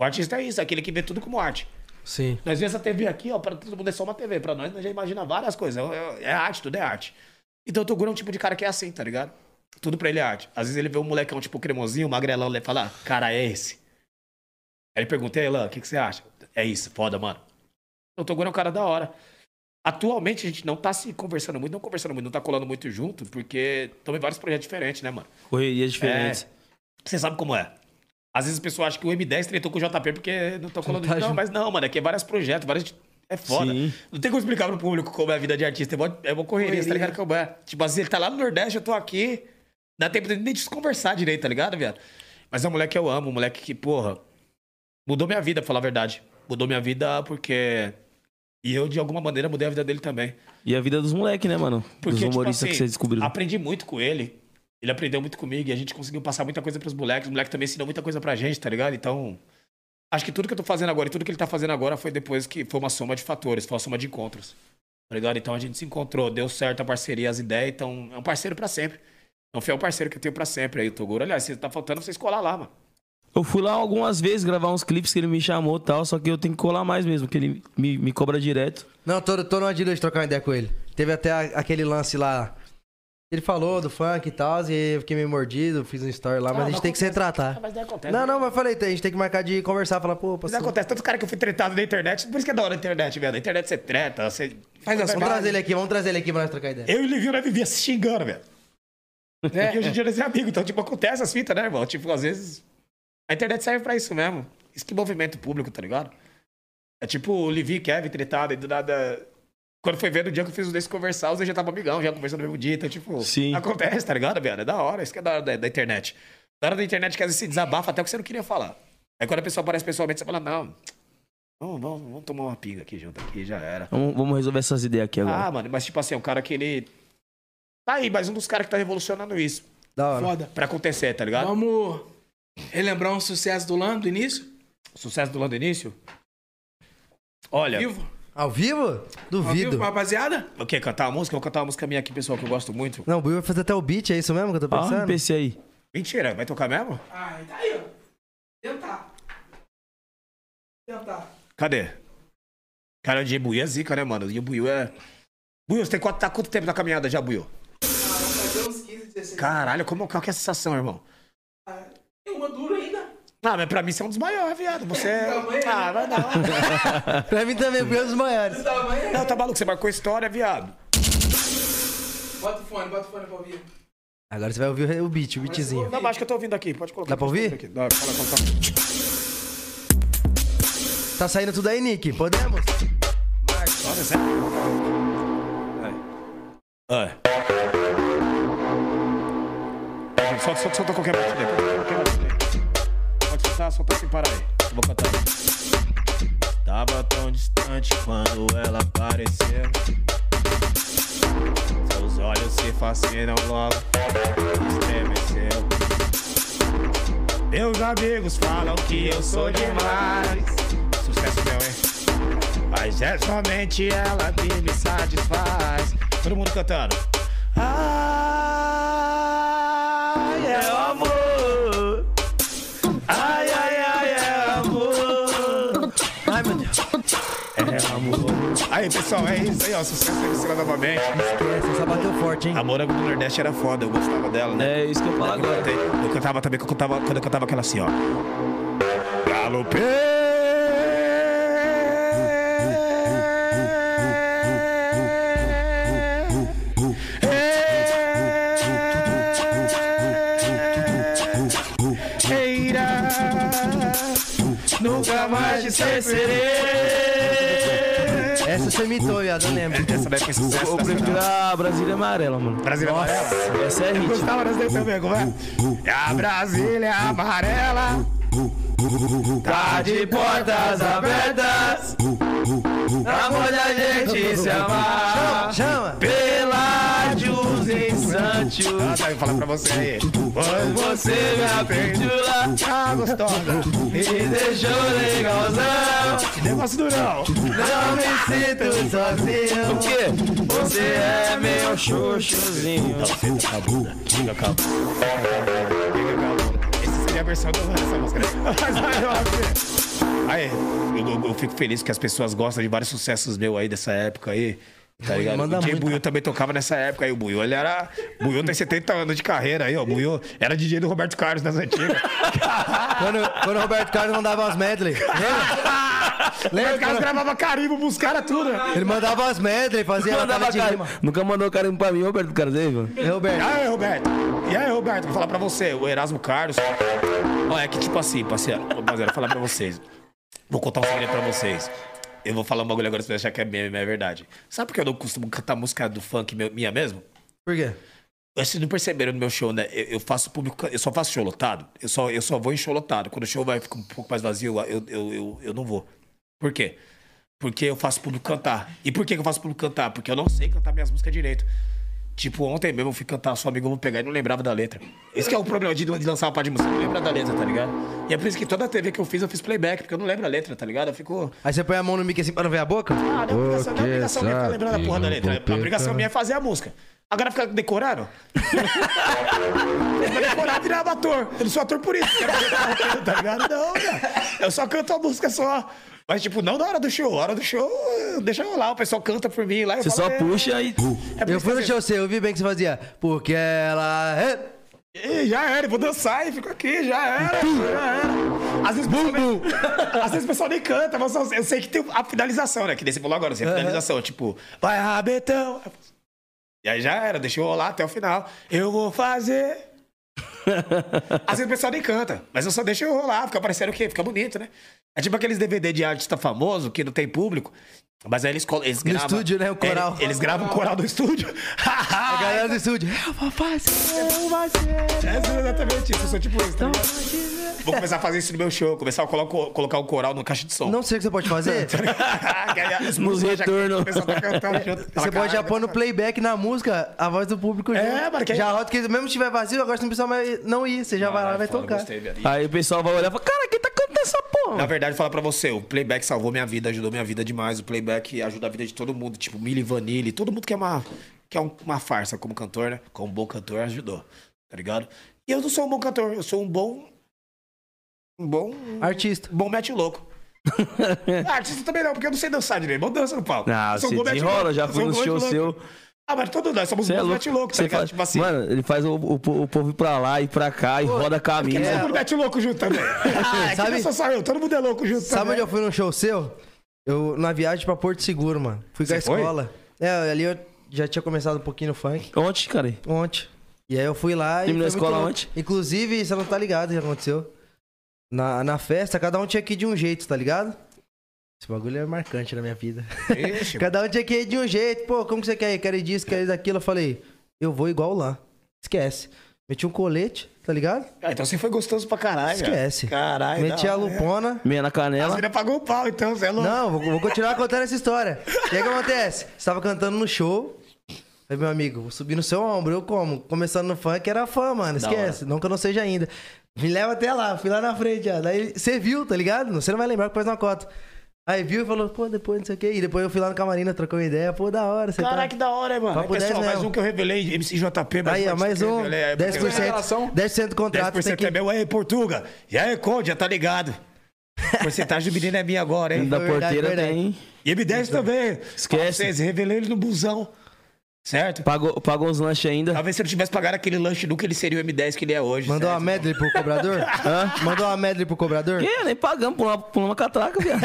O artista é isso, é aquele que vê tudo como arte. Sim. Nós vemos essa TV aqui, ó, pra todo mundo é só uma TV. Pra nós, nós já imagina várias coisas. É, é arte, tudo é arte. Então o Toguro é um tipo de cara que é assim, tá ligado? Tudo pra ele é arte. Às vezes ele vê um molecão, tipo, cremosinho, magrelão, ele fala, ah, cara, é esse. Aí ele pergunta, e aí, Lan, o que, que você acha? É isso, foda, mano. Então, o Toguro é um cara da hora. Atualmente a gente não tá se conversando muito, não conversando muito, não tá colando muito junto, porque estamos em vários projetos diferentes, né, mano? Correrias diferentes. Você sabe como é. Às vezes o pessoal acha que o M10 tretou com o JP porque não tô colando tá junto. Não, mas não, mano, aqui é vários projetos, vários. É foda. Sim. Não tem como explicar pro público como é a vida de artista. É uma, é uma correria, você tá ligado como é? Tipo, às vezes ele tá lá no Nordeste, eu tô aqui. Dá tempo de nem de conversar direito, tá ligado, viado? Mas é um moleque que eu amo, um moleque que, porra, mudou minha vida, pra falar a verdade. Mudou minha vida porque. E eu, de alguma maneira, mudei a vida dele também. E a vida dos moleques, né, mano? Porque, dos tipo humoristas assim, que você descobriu. Aprendi muito com ele. Ele aprendeu muito comigo e a gente conseguiu passar muita coisa pros moleques. Os moleques também ensinam muita coisa pra gente, tá ligado? Então, acho que tudo que eu tô fazendo agora e tudo que ele tá fazendo agora foi depois que foi uma soma de fatores, foi uma soma de encontros. Tá ligado? Então a gente se encontrou, deu certo a parceria, as ideias. Então, é um parceiro pra sempre. É um fiel parceiro que eu tenho pra sempre aí, o Toguro. Aliás, se tá faltando, vocês colar lá, mano. Eu fui lá algumas vezes gravar uns clipes que ele me chamou e tal, só que eu tenho que colar mais mesmo, que ele me, me cobra direto. Não, tô, tô numa dívida de trocar uma ideia com ele. Teve até a- aquele lance lá Ele falou do funk e tal, e eu fiquei meio mordido, fiz um story lá, mas a gente tem que se retratar. Mas não acontece. Não, não, mas eu falei, a gente tem que marcar de conversar, falar, pô, Mas passou. acontece, tanto cara que eu fui tretado na internet, por isso que é da hora a internet, velho. Na internet você treta, você. Faz as Vamos trazer ele aqui, vamos trazer ele aqui pra nós trocar ideia. Eu e o Livinho, nós vivia se xingando, velho. É. E hoje em dia nós é amigo, então, tipo, acontece as fitas, né, irmão? Tipo, às vezes. A internet serve pra isso mesmo. Isso que movimento público, tá ligado? É tipo o Livinho e Kevin tretado, e do nada. Quando foi ver no dia que eu fiz o desse conversar, os dois já tava amigão, já conversando no mesmo dia. Então, tipo, Sim. acontece, tá ligado, velho? É da hora, isso que é da hora da, da internet. Da hora da internet que às vezes se desabafa até o que você não queria falar. Aí quando a pessoa aparece pessoalmente, você fala, não. Vamos, vamos, vamos tomar uma pinga aqui junto aqui, já era. Vamos, vamos resolver essas ideias aqui agora. Ah, mano, mas tipo assim, é um cara que ele. Tá aí, mas um dos caras que tá revolucionando isso Da hora. Foda. pra acontecer, tá ligado? Vamos relembrar um sucesso do Lando do início? Sucesso do Lando Início? Olha, Vivo? Ao vivo? Ao vivo, Duvido. rapaziada? eu quero cantar uma música? Eu vou cantar uma música minha aqui, pessoal, que eu gosto muito. Não, o Buiu vai fazer até o beat, é isso mesmo que eu tô o pensando? PC aí. Mentira, vai tocar mesmo? Ah, tá aí, ó. Tentar. Tentar. Cadê? Cara, o DJ Buiu é zica, né, mano? E o Buiu é. Buiu, você tem quanto, tá quanto tempo na caminhada já, Buiu? Ah, uns 15, 16. Caralho, como, qual que é a sensação, irmão? Ah, Tem uma dura ainda. Ah, mas pra mim você é um dos maiores, viado. Você é. Tamanho, né? Ah, vai dar. Pra mim também, Buiu é um dos maiores. Tamanho. Não, tá maluco, você marcou história, viado. Bota o fone, bota o fone pra ouvir. Agora você vai ouvir o beat, o beatzinho. Não, mas acho que eu tô ouvindo aqui, pode colocar. Dá pra ouvir? aqui. Dá, fala, fala, fala. Tá saindo tudo aí, Nick? Podemos? Olha? Vai. Vai. Solta, solta, solta qualquer batida soltar, solta sem parar aí. Vou cantar. Tava tão distante quando ela apareceu. Seus olhos se fascinam logo. Estremeceu. Meus amigos falam que eu sou demais. Sucesso meu, hein? Mas é somente ela que me satisfaz. Todo mundo cantando. Ai, Aí, pessoal, é isso aí, ó. Sucesso da Priscila novamente. Esquece, só bateu forte, hein? A Morango do Nordeste era foda, eu gostava dela, né? É isso que eu falo agora. Eu cantava também, que eu cantava, quando eu cantava aquela assim, ó. Galopei. Nunca mais te esquecerei. Essa você imitou, viado, eu lembro. Essa daí foi sucesso. Eu prefiro a Brasília Amarela, mano. Brasília Amarela. Essa é hit. Gostava das daí também, como é? É a Brasília amarela. Tá de portas abertas. Amor da gente se amar. Chama! Pelágios Santos. Ah, tá, eu vou falar pra você aí. Pois Você me apendula tá gostosa. e deixou legalzão. Que negócio durão. Não me sinto sozinho. O quê? Você é meu xoxozinho. Senta com a bunda. Fica com a bunda. Essa seria a versão dessa música. né? Mas Aí, eu, eu- eu fico feliz que as pessoas gostam de vários sucessos meus aí dessa época aí. Tá ligado? manda o DJ muito. Buiu também tocava nessa época aí. O Buiu, ele era. Buiu tem 70 anos de carreira aí, ó. O Buiu era DJ do Roberto Carlos nas antigas. Quando, quando o Roberto Carlos mandava as medley. Lembra? Os Lembra? caras quando gravavam carimbo pros caras tudo. né? Ele mandava as medley, fazia Mandava carimbo. rima. Nunca mandou carimbo pra mim, Roberto Carlos aí, mano. E Roberto? E aí, Roberto? E aí, Roberto? Vou falar pra você, o Erasmo Carlos. Ó, é que tipo assim, parceiro, rapaziada, vou falar pra vocês. Vou contar um segredo pra vocês. Eu vou falar um bagulho agora, você achar que é meme, mas é verdade. Sabe por que eu não costumo cantar música do funk minha mesmo? Por quê? Vocês não perceberam no meu show, né? Eu, eu faço público, eu só faço show lotado. Eu só, eu só vou em show lotado. Quando o show vai ficar um pouco mais vazio, eu, eu, eu, eu não vou. Por quê? Porque eu faço público cantar. E por que eu faço público cantar? Porque eu não sei cantar minhas músicas direito. Tipo, ontem mesmo eu fui cantar Sua Amiga Eu Vou Pegar e não lembrava da letra. Esse que é o problema de, de lançar uma parte de música, não lembra da letra, tá ligado? E é por isso que toda TV que eu fiz, eu fiz playback, porque eu não lembro a letra, tá ligado? Eu fico... Aí você põe a mão no mic assim pra não ver a boca? Ah, não é obrigação, não é obrigação minha ficar lembrando a porra da letra. A obrigação minha é fazer a música. Agora ficar decorando? Pra decorar virar ator. Eu não sou ator por isso. tá ligado? Não, cara. Eu só canto a música só. Mas, tipo, não na hora do show. Na hora do show, deixa eu lá, o pessoal canta por mim lá. eu Você falo, só é, puxa e. é Eu fui no show seu, eu vi bem que você fazia. Porque ela é. Ih, já era, eu vou dançar e fico aqui, já era, já era. Às vezes, pessoal nem, às vezes o pessoal nem canta, mas eu sei que tem a finalização, né? Que nem você falou agora, assim, a finalização, tipo, vai rabetão. E aí já era, deixa eu rolar até o final. Eu vou fazer. Às vezes o pessoal nem canta, mas eu só deixo eu rolar, fica parecendo o quê? Fica bonito, né? É tipo aqueles DVD de artista famoso que não tem público. Mas aí eles, eles No gravam. estúdio, né? O coral. É, eles gravam o coral do estúdio. A galera do estúdio. Eu vou fazer, eu vou fazer. É exatamente isso, eu sou tipo isso, tá? Vou começar a fazer isso no meu show, começar a colo- colocar o coral no caixa de som. Não sei o que você pode fazer. Nos músicas já- retorno. o pessoal tá junto. Você pode já pôr no playback na música a voz do público É, mano, Já roda que mesmo se tiver vazio, agora você não precisa mais não ir. Você já vai lá e vai tocar. Aí o pessoal vai olhar e fala, cara, quem tá cantando essa porra? Na verdade, falar pra você, o playback salvou minha vida, ajudou minha vida demais. O playback ajuda a vida de todo mundo, tipo Milli Vanilli, todo mundo que é uma, que é um- uma farsa como cantor, né? Como bom cantor, ajudou, tá ligado? E eu não sou um bom cantor, eu sou um bom. Um bom. Artista. Bom mete louco. Ah, Artista também não, porque eu não sei dançar direito, eu danço no palco. Ah, bom mete desenrola, já um no bom show seu. Ah, mas todos nós somos é louco. louco, tá faz... Tipo assim. Mano, ele faz o, o, o povo ir pra lá e pra cá e roda a Porque camisa. todo mundo mete louco junto também. Ah, é que Sabe- não sou só eu, todo mundo é louco junto Sabe também. onde eu fui num show seu? Eu, na viagem pra Porto Seguro, mano. Fui com a Você foi? escola. É, ali eu já tinha começado um pouquinho no funk. Ontem, cara. Ontem. E aí eu fui lá e. Terminou a muito escola ontem? Inclusive, você não tá ligado o que aconteceu. Na, na festa, cada um tinha que ir de um jeito, tá ligado? Esse bagulho é marcante na minha vida. Ixi, Cada um tinha que ir de um jeito. Pô, como que você quer ir? Quer ir disso, quer ir daquilo? Eu falei, eu vou igual lá. Esquece. Meti um colete, tá ligado? Ah, então você foi gostoso pra caralho. Esquece. Caralho. Meti a lupona. Meia na canela. meninas pagou o pau, então, você é louco. Não, vou, vou continuar contando essa história. O que, que acontece? Você tava cantando no show. Aí, meu amigo, vou subir no seu ombro. Eu como? Começando no funk, era fã, mano. Esquece. Não que eu não seja ainda. Me leva até lá. Fui lá na frente, já. Daí você viu, tá ligado? Você não vai lembrar que faz uma cota. Aí viu e falou, pô, depois não sei o quê. E depois eu fui lá no camarim, trocou uma ideia. Pô, da hora. Você Caralho, tá... que da hora, hein, mano. Papo Aí, pessoal, 10 mais mesmo. um que eu revelei, MCJP. mais Aí, ó, mais um. revelei, é, porque- 10%, 10% do contrato. 10% tem que... é meu. Aí, Portuga. E aí, Conde, já tá ligado. Porcentagem do menino é minha agora, hein? Da porteira verdade. tem. E M10 também. Esquece. Vocês, revelei ele no busão. Certo? Pagou, pagou uns lanches ainda. Talvez se eu não tivesse pagado aquele lanche, nunca ele seria o M10 que ele é hoje. Mandou uma certo? medley pro cobrador? Mandou uma medley pro cobrador? Que? Nem pagamos por uma, por uma catraca, viado.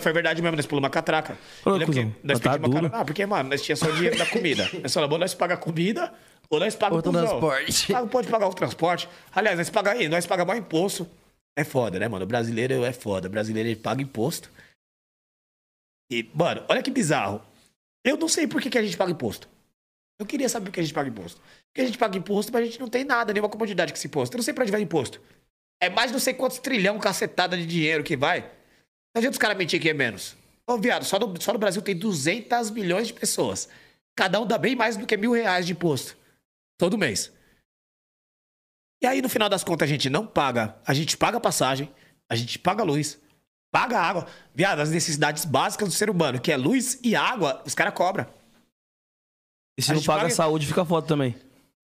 Foi verdade mesmo, nós pulamos uma catraca. Ô, Eu lembro que cuzão, nós tá pedimos uma cara- Ah, porque, mano, nós tínhamos só o dinheiro da comida. Nós falamos, ou nós paga a comida, ou nós paga o transporte. Ah, pode pagar o transporte. Aliás, nós pagamos aí, nós pagamos mais imposto. É foda, né, mano? O brasileiro é foda. O brasileiro ele paga imposto. E, mano, olha que bizarro. Eu não sei por que, que a gente paga imposto. Eu queria saber por que a gente paga imposto. Porque a gente paga imposto, mas a gente não tem nada, nenhuma comodidade com esse imposto. Eu não sei pra onde vai imposto. É mais não sei quantos trilhão cacetada de dinheiro que vai. Não adianta os caras mentir que é menos. Ô, viado, só no, só no Brasil tem 200 milhões de pessoas. Cada um dá bem mais do que mil reais de imposto. Todo mês. E aí, no final das contas, a gente não paga. A gente paga passagem, a gente paga luz, paga água. Viado, as necessidades básicas do ser humano, que é luz e água, os caras cobram. E se A não paga paga- saúde, fica foda também.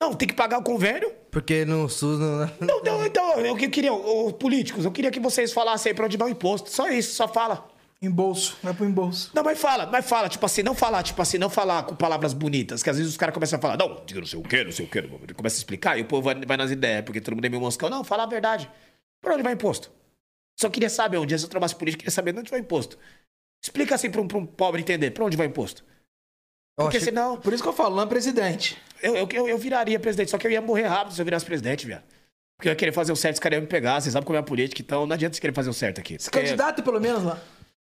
Não, tem que pagar o convênio. Porque no SUS não... Não, não, então, eu que- queria, os políticos, eu queria que vocês falassem aí pra onde vai o imposto. Só isso, só fala. Embolso, vai pro embolso. Não, mas fala, mas fala, tipo assim, não falar, tipo assim, não falar com palavras bonitas, que às vezes os caras começam a falar, não, diga não sei o quê, não sei o quê, ele começa a explicar e o povo vai, vai nas ideias, porque todo mundo é meio moscão. Não, fala a verdade. Por onde vai imposto? Só queria saber, um dia se eu trabalhasse político, queria saber onde vai imposto. Explica assim pra um, pra um pobre entender, pra onde vai imposto? Porque senão, Por isso que eu falo, não é presidente. eu, eu, eu, eu viraria presidente, só que eu ia morrer rápido se eu virasse presidente, viado. Porque eu ia querer fazer o certo, os caras iam me pegar, vocês sabem como é a política, então não adianta você querer fazer o certo aqui. Se Porque- candidato, pelo menos, lá.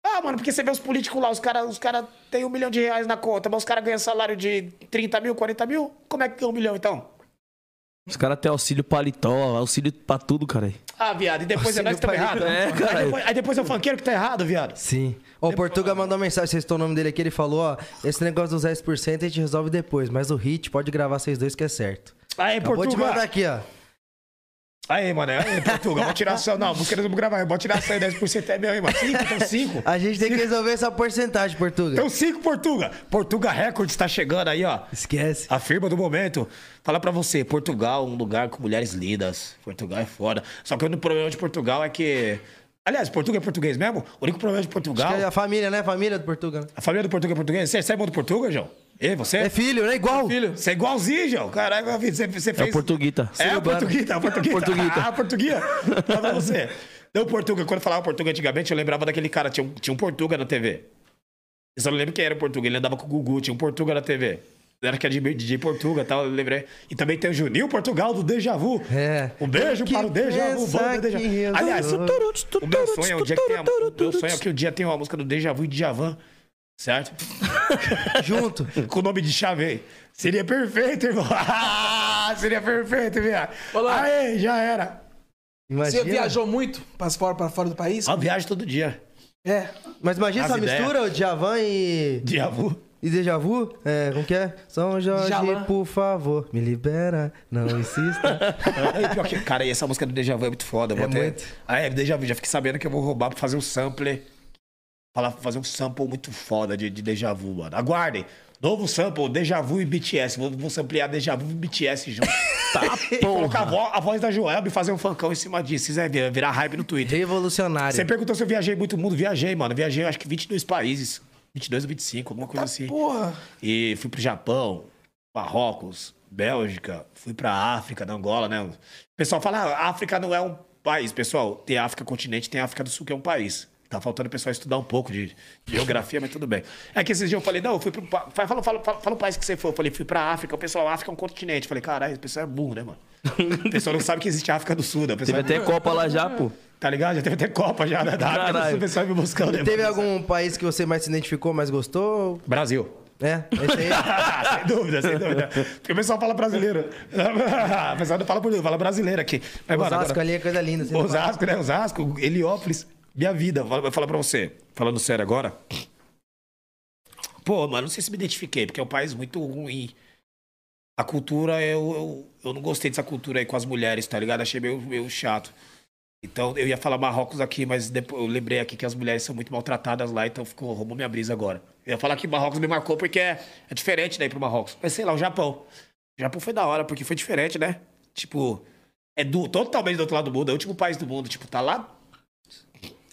Ah, mano, porque você vê os políticos lá, os caras os cara têm um milhão de reais na conta, mas os caras ganham salário de 30 mil, 40 mil. Como é que ganha um milhão, então? Os caras têm auxílio paletó, auxílio pra tudo, cara. Ah, viado, e depois é Auxílio nós que estamos pai- errados. É, aí, cara. depois, aí depois é o funkeiro que tá errado, viado. Sim. Ó, o Portuga mandou uma mensagem, vocês estão o nome dele aqui, ele falou, ó, esse negócio dos 10% a gente resolve depois, mas o hit pode gravar vocês dois que é certo. Aí, Acabou de Portugal. mandar aqui, ó. Aí, mano, aí, Portugal, vou tirar ação. Não, música nós vamos gravar, vou tirar ação, 10% é meu, hein, mano. 5, então 5. A gente tem que resolver essa porcentagem, Portuga. Então 5, Portuga. Portuga Records tá chegando aí, ó. Esquece. A firma do momento. Fala pra você, Portugal, um lugar com mulheres lindas. Portugal é foda. Só que o problema de Portugal é que Aliás, Portugal é português mesmo? O único problema de Portugal. Acho que é a família, né? A família do Portugal. né? A família do Portugal é português. Você, você é irmão do Portugal, João? E você? É filho, né? Igual. Filho. Você é igualzinho, João. Filho, você, você fez. É o Portuguita. É, o Portuguita, o Portuguita. Portuguita. Ah, Portuguia. Fala pra você. Não, Portugal, quando eu falava Portugal antigamente, eu lembrava daquele cara, tinha um, tinha um Portuga na TV. Eu só não lembro quem era o Portuga, ele andava com o Gugu, tinha um Portuga na TV. Era que era de DJ Portuga e tal, eu lembrei. E também tem o Juninho Portugal do Deja Vu. É. Um beijo Que para o Deja Vu, banda Deja Vu. Aliás, o meu sonho é o dia que tem a, o meu sonho é que o dia tenha uma música do Deja Vu e Djavan, certo? Junto. com o nome de Chave. Seria perfeito, irmão. Seria perfeito, viado. Olá. Aê, já era. Imagina. Você viajou muito pra fora, pra fora do país? Ó, viagem todo dia. É. Mas imagina As essa ideias. mistura, o Djavan e. Diabo. E Deja Vu? É, como que é? São Jorge, Djavan. por favor, me libera, não insista. Aí, Cara, e essa música do Deja Vu é muito foda. eu vou É até- muito. Ah, é, Deja Vu. Já fiquei sabendo que eu vou roubar pra fazer um sampler. Falar, fazer um sample muito foda de, de Deja Vu, mano. Aguardem. Novo sample, Deja Vu e BTS. Vou, vou samplear Deja Vu e BTS junto. Tá, Colocar a, vo- a voz da Joelma e fazer um funkão em cima disso. Se quiser virar, virar hype no Twitter. Revolucionário. Você perguntou se eu viajei muito mundo. Viajei, mano. Viajei, acho que 22 países. 22 ou 25, alguma coisa assim. Porra. E fui pro Japão, Marrocos, Bélgica, fui pra África, na Angola, né? O pessoal fala, ah, África não é um país. Pessoal, tem África continente, tem África do Sul, que é um país. Tá faltando o pessoal estudar um pouco de geografia, mas tudo bem. É que esses dias eu falei, não, eu fui pro. Fala, fala, fala, fala o país que você foi. Eu falei, fui pra África. O pessoal, África é um continente. Eu falei, caralho, o pessoal é burro, né, mano? O pessoal não sabe que existe a África do Sul, né? O pessoal Teve até Copa lá já, pô. Tá ligado? Já teve até Copa já, né? Da África do. Sul, o pessoal me buscando. né, Teve algum país que você mais se identificou, mais gostou? Brasil. É, esse aí. sem dúvida, sem dúvida. Porque o pessoal fala brasileiro. O pessoal não fala português, fala brasileiro aqui. Mas, Osasco agora- ali é coisa linda. Osasco, né? Osasco, Heliópolis. Minha vida. Vou falar pra você. Falando sério agora. Pô, mano, não sei se me identifiquei, porque é um país muito ruim. A cultura, eu, eu, eu não gostei dessa cultura aí com as mulheres, tá ligado? Achei meio, meio chato. Então, eu ia falar Marrocos aqui, mas depois eu lembrei aqui que as mulheres são muito maltratadas lá, então ficou, roubou minha brisa agora. Eu ia falar que Marrocos me marcou porque é, é diferente daí pro Marrocos. Mas sei lá, o Japão. O Japão foi da hora, porque foi diferente, né? Tipo, é do, totalmente do outro lado do mundo, é o último país do mundo. Tipo, tá lá.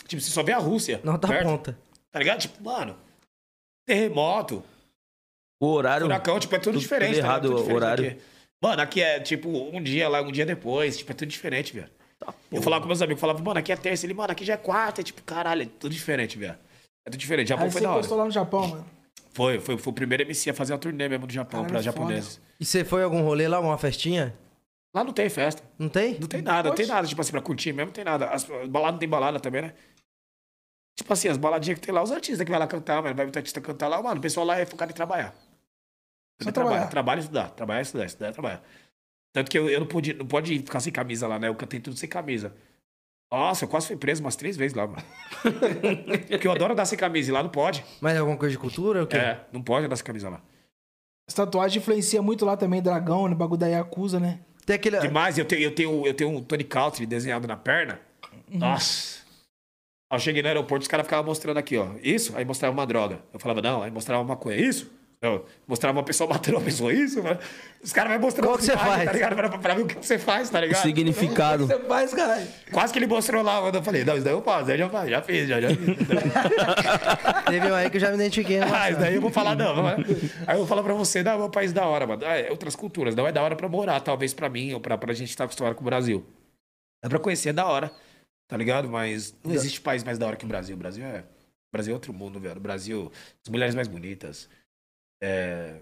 Tipo, você só vê a Rússia. Não tá perto, ponta. Tá ligado? Tipo, mano. Terremoto, O horário. furacão, tipo, é tudo, tudo- diferente. tudo tá ligado? errado Tudo o diferente horário. aqui. Mano, aqui é tipo um dia lá, um dia depois. Tipo, é tudo diferente, velho. Tá, Eu falava com meus amigos, falava, mano, aqui é terça. Ele, mano, aqui já é quarta. É tipo, caralho, é tudo diferente, velho. É tudo diferente. Japão Aí foi você da hora. gostou lá no Japão, mano. Foi, foi, foi o primeiro MC a fazer uma turnê mesmo do Japão Caralho, pra foda. japoneses. E você foi a algum rolê lá, uma festinha? Lá não tem festa. Não tem? Não tem nada, não tem nada, tipo assim, pra curtir mesmo, não tem nada. As baladas não tem balada também, né? Tipo assim, as baladinhas que tem lá, os artistas que vai lá cantar, mano, vai muito artista cantar lá, mano, o pessoal lá é focado em trabalhar. Só trabalhar. trabalhar. Trabalhar e estudar, trabalhar e estudar, estudar e trabalhar. Tanto que eu, eu não pude, não pode ficar sem camisa lá, né? Eu cantei tudo sem camisa. Nossa, eu quase fui preso umas três vezes lá, mano. Porque eu adoro andar sem camisa e lá não pode. Mas alguma coisa de cultura? ou O quê? É, não pode andar sem camisa lá. As tatuagens influencia muito lá também, dragão, né? Bagulho da Yakuza, né? Tem aquele. Demais, eu tenho, eu tenho, eu tenho um Tony Country desenhado na perna. Nossa. Eu cheguei no aeroporto, os caras ficavam mostrando aqui, ó. Isso, aí mostrava uma droga. Eu falava, não, aí mostrava uma maconha. Isso? Não. Mostrava uma pessoa matando uma pessoa. Isso? mano. Os caras vão mostrando Qual que você imagens, faz? Tá ligado? Pra, pra ver o que você faz, tá O ligado? significado. Você faz, caralho. Quase que ele mostrou lá, eu falei, não, isso daí eu faço, aí já faço, já fiz, já, já fiz. Teve um aí que eu já me identifiquei. né? ah, isso daí eu vou falar, não. é? Aí eu vou falar pra você, não, é um país da hora, mano. Ah, é outras culturas, não é da hora pra morar, talvez pra mim, ou pra, pra gente estar acostumado com o Brasil. É pra conhecer, é da hora, tá ligado? Mas não existe país mais da hora que o Brasil. O Brasil é, o Brasil é outro mundo, velho. O Brasil, as mulheres mais bonitas, é,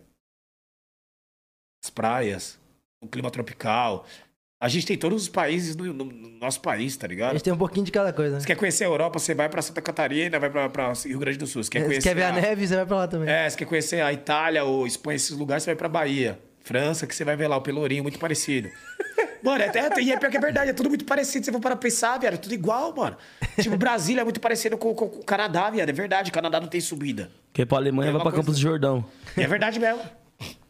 as praias, o clima tropical. A gente tem todos os países no, no- no nosso país, tá A ligado? gente tem um pouquinho de cada coisa. Você Né? quer conhecer a Europa, você vai pra Santa Catarina, vai pra, pra Rio Grande do Sul. Você quer conhecer quer ver a a- neve, você vai pra lá também. é, você quer conhecer a Itália ou Espanha, esses lugares, você vai pra Bahia. França, que você vai ver lá o Pelourinho, muito parecido. Mano, é, é, e é pior que é verdade, é tudo muito parecido. Você for para pensar, velho, é tudo igual, mano. Tipo, Brasília é muito parecido com, com- com o Canadá, viado. É verdade, o Canadá não tem subida. Quem é pra Alemanha É vai pra coisa- Campos do Jordão. E é verdade mesmo.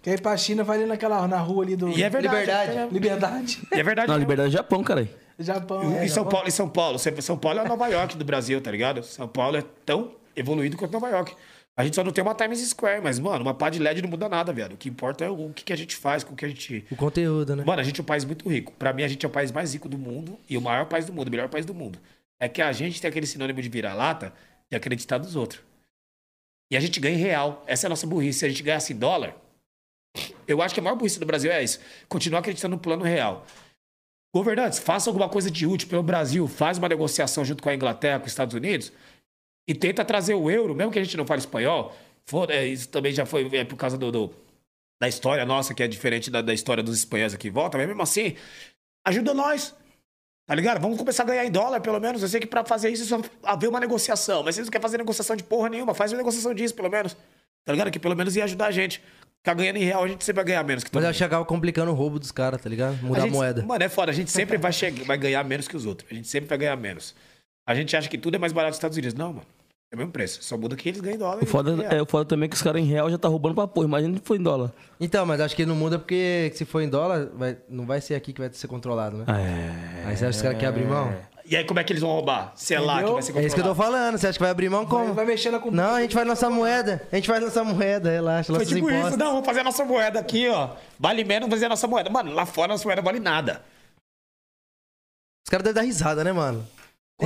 Quer ir pra China, vai ali naquela, na rua ali do... E é verdade. Liberdade. É, Liberdade. e é verdade Não, mesmo. Liberdade é Japão, caralho. Japão, Em é, São Japão. Paulo, em São Paulo. São Paulo é Nova York do Brasil, tá ligado? São Paulo é tão evoluído quanto Nova York. A gente só não tem uma Times Square, mas, mano, uma pá de LED não muda nada, velho. O que importa é o que, que a gente faz, com o que a gente. O conteúdo, né? Mano, a gente é um país muito rico. Pra mim, a gente é o país mais rico do mundo e o maior país do mundo, o melhor país do mundo. É que a gente tem aquele sinônimo de vira-lata de acreditar dos outros. E a gente ganha em real. Essa é a nossa burrice. Se a gente ganhasse em dólar, eu acho que a maior burrice do Brasil é isso. Continuar acreditando no plano real. Governantes, faça alguma coisa de útil pelo Brasil. Faz uma negociação junto com a Inglaterra, com os Estados Unidos. E tenta trazer o euro, mesmo que a gente não fale espanhol. Foda, é, isso também já foi é por causa do, do- da história nossa, que é diferente da, da história dos espanhóis aqui em volta. Mas mesmo assim, ajuda nós. Tá ligado? Vamos começar a ganhar em dólar, pelo menos. Eu sei que pra fazer isso, é só haver uma negociação. Mas vocês não querem fazer negociação de porra nenhuma. Faz uma negociação disso, pelo menos. Tá ligado? Que pelo menos ia ajudar a gente. Ficar ganhando em real, a gente sempre vai ganhar menos que Mas eu chegava complicando o roubo dos caras, tá ligado? Mudar A a, gente- moeda. Mano, é foda. A gente sempre vai, chegar, vai ganhar menos que os outros. A gente sempre vai ganhar menos. A gente acha que tudo é mais barato dos Estados Unidos. Não, mano. É o mesmo preço. Só muda que eles ganham em dólar. O foda, é, o foda também é que os caras em real já tá roubando pra porra. Imagina se foi em dólar. Então, mas acho que não muda porque se for em dólar, vai- não vai ser aqui que vai ser controlado, né? É. Aí você acha que os caras querem abrir mão? E aí, como é que eles vão roubar? Se é lá que Entendeu? vai ser É isso que eu tô controlado. falando. Você acha que vai abrir mão como? Vai, vai mexer na comida. Não, a gente faz nossa moeda. A gente faz nossa moeda, relaxa. Foi tipo impostos. isso. Não, vamos fazer a nossa moeda aqui, ó. Vale menos fazer a nossa moeda. Mano, lá fora a nossa moeda vale nada. Os caras devem dar risada, né, mano?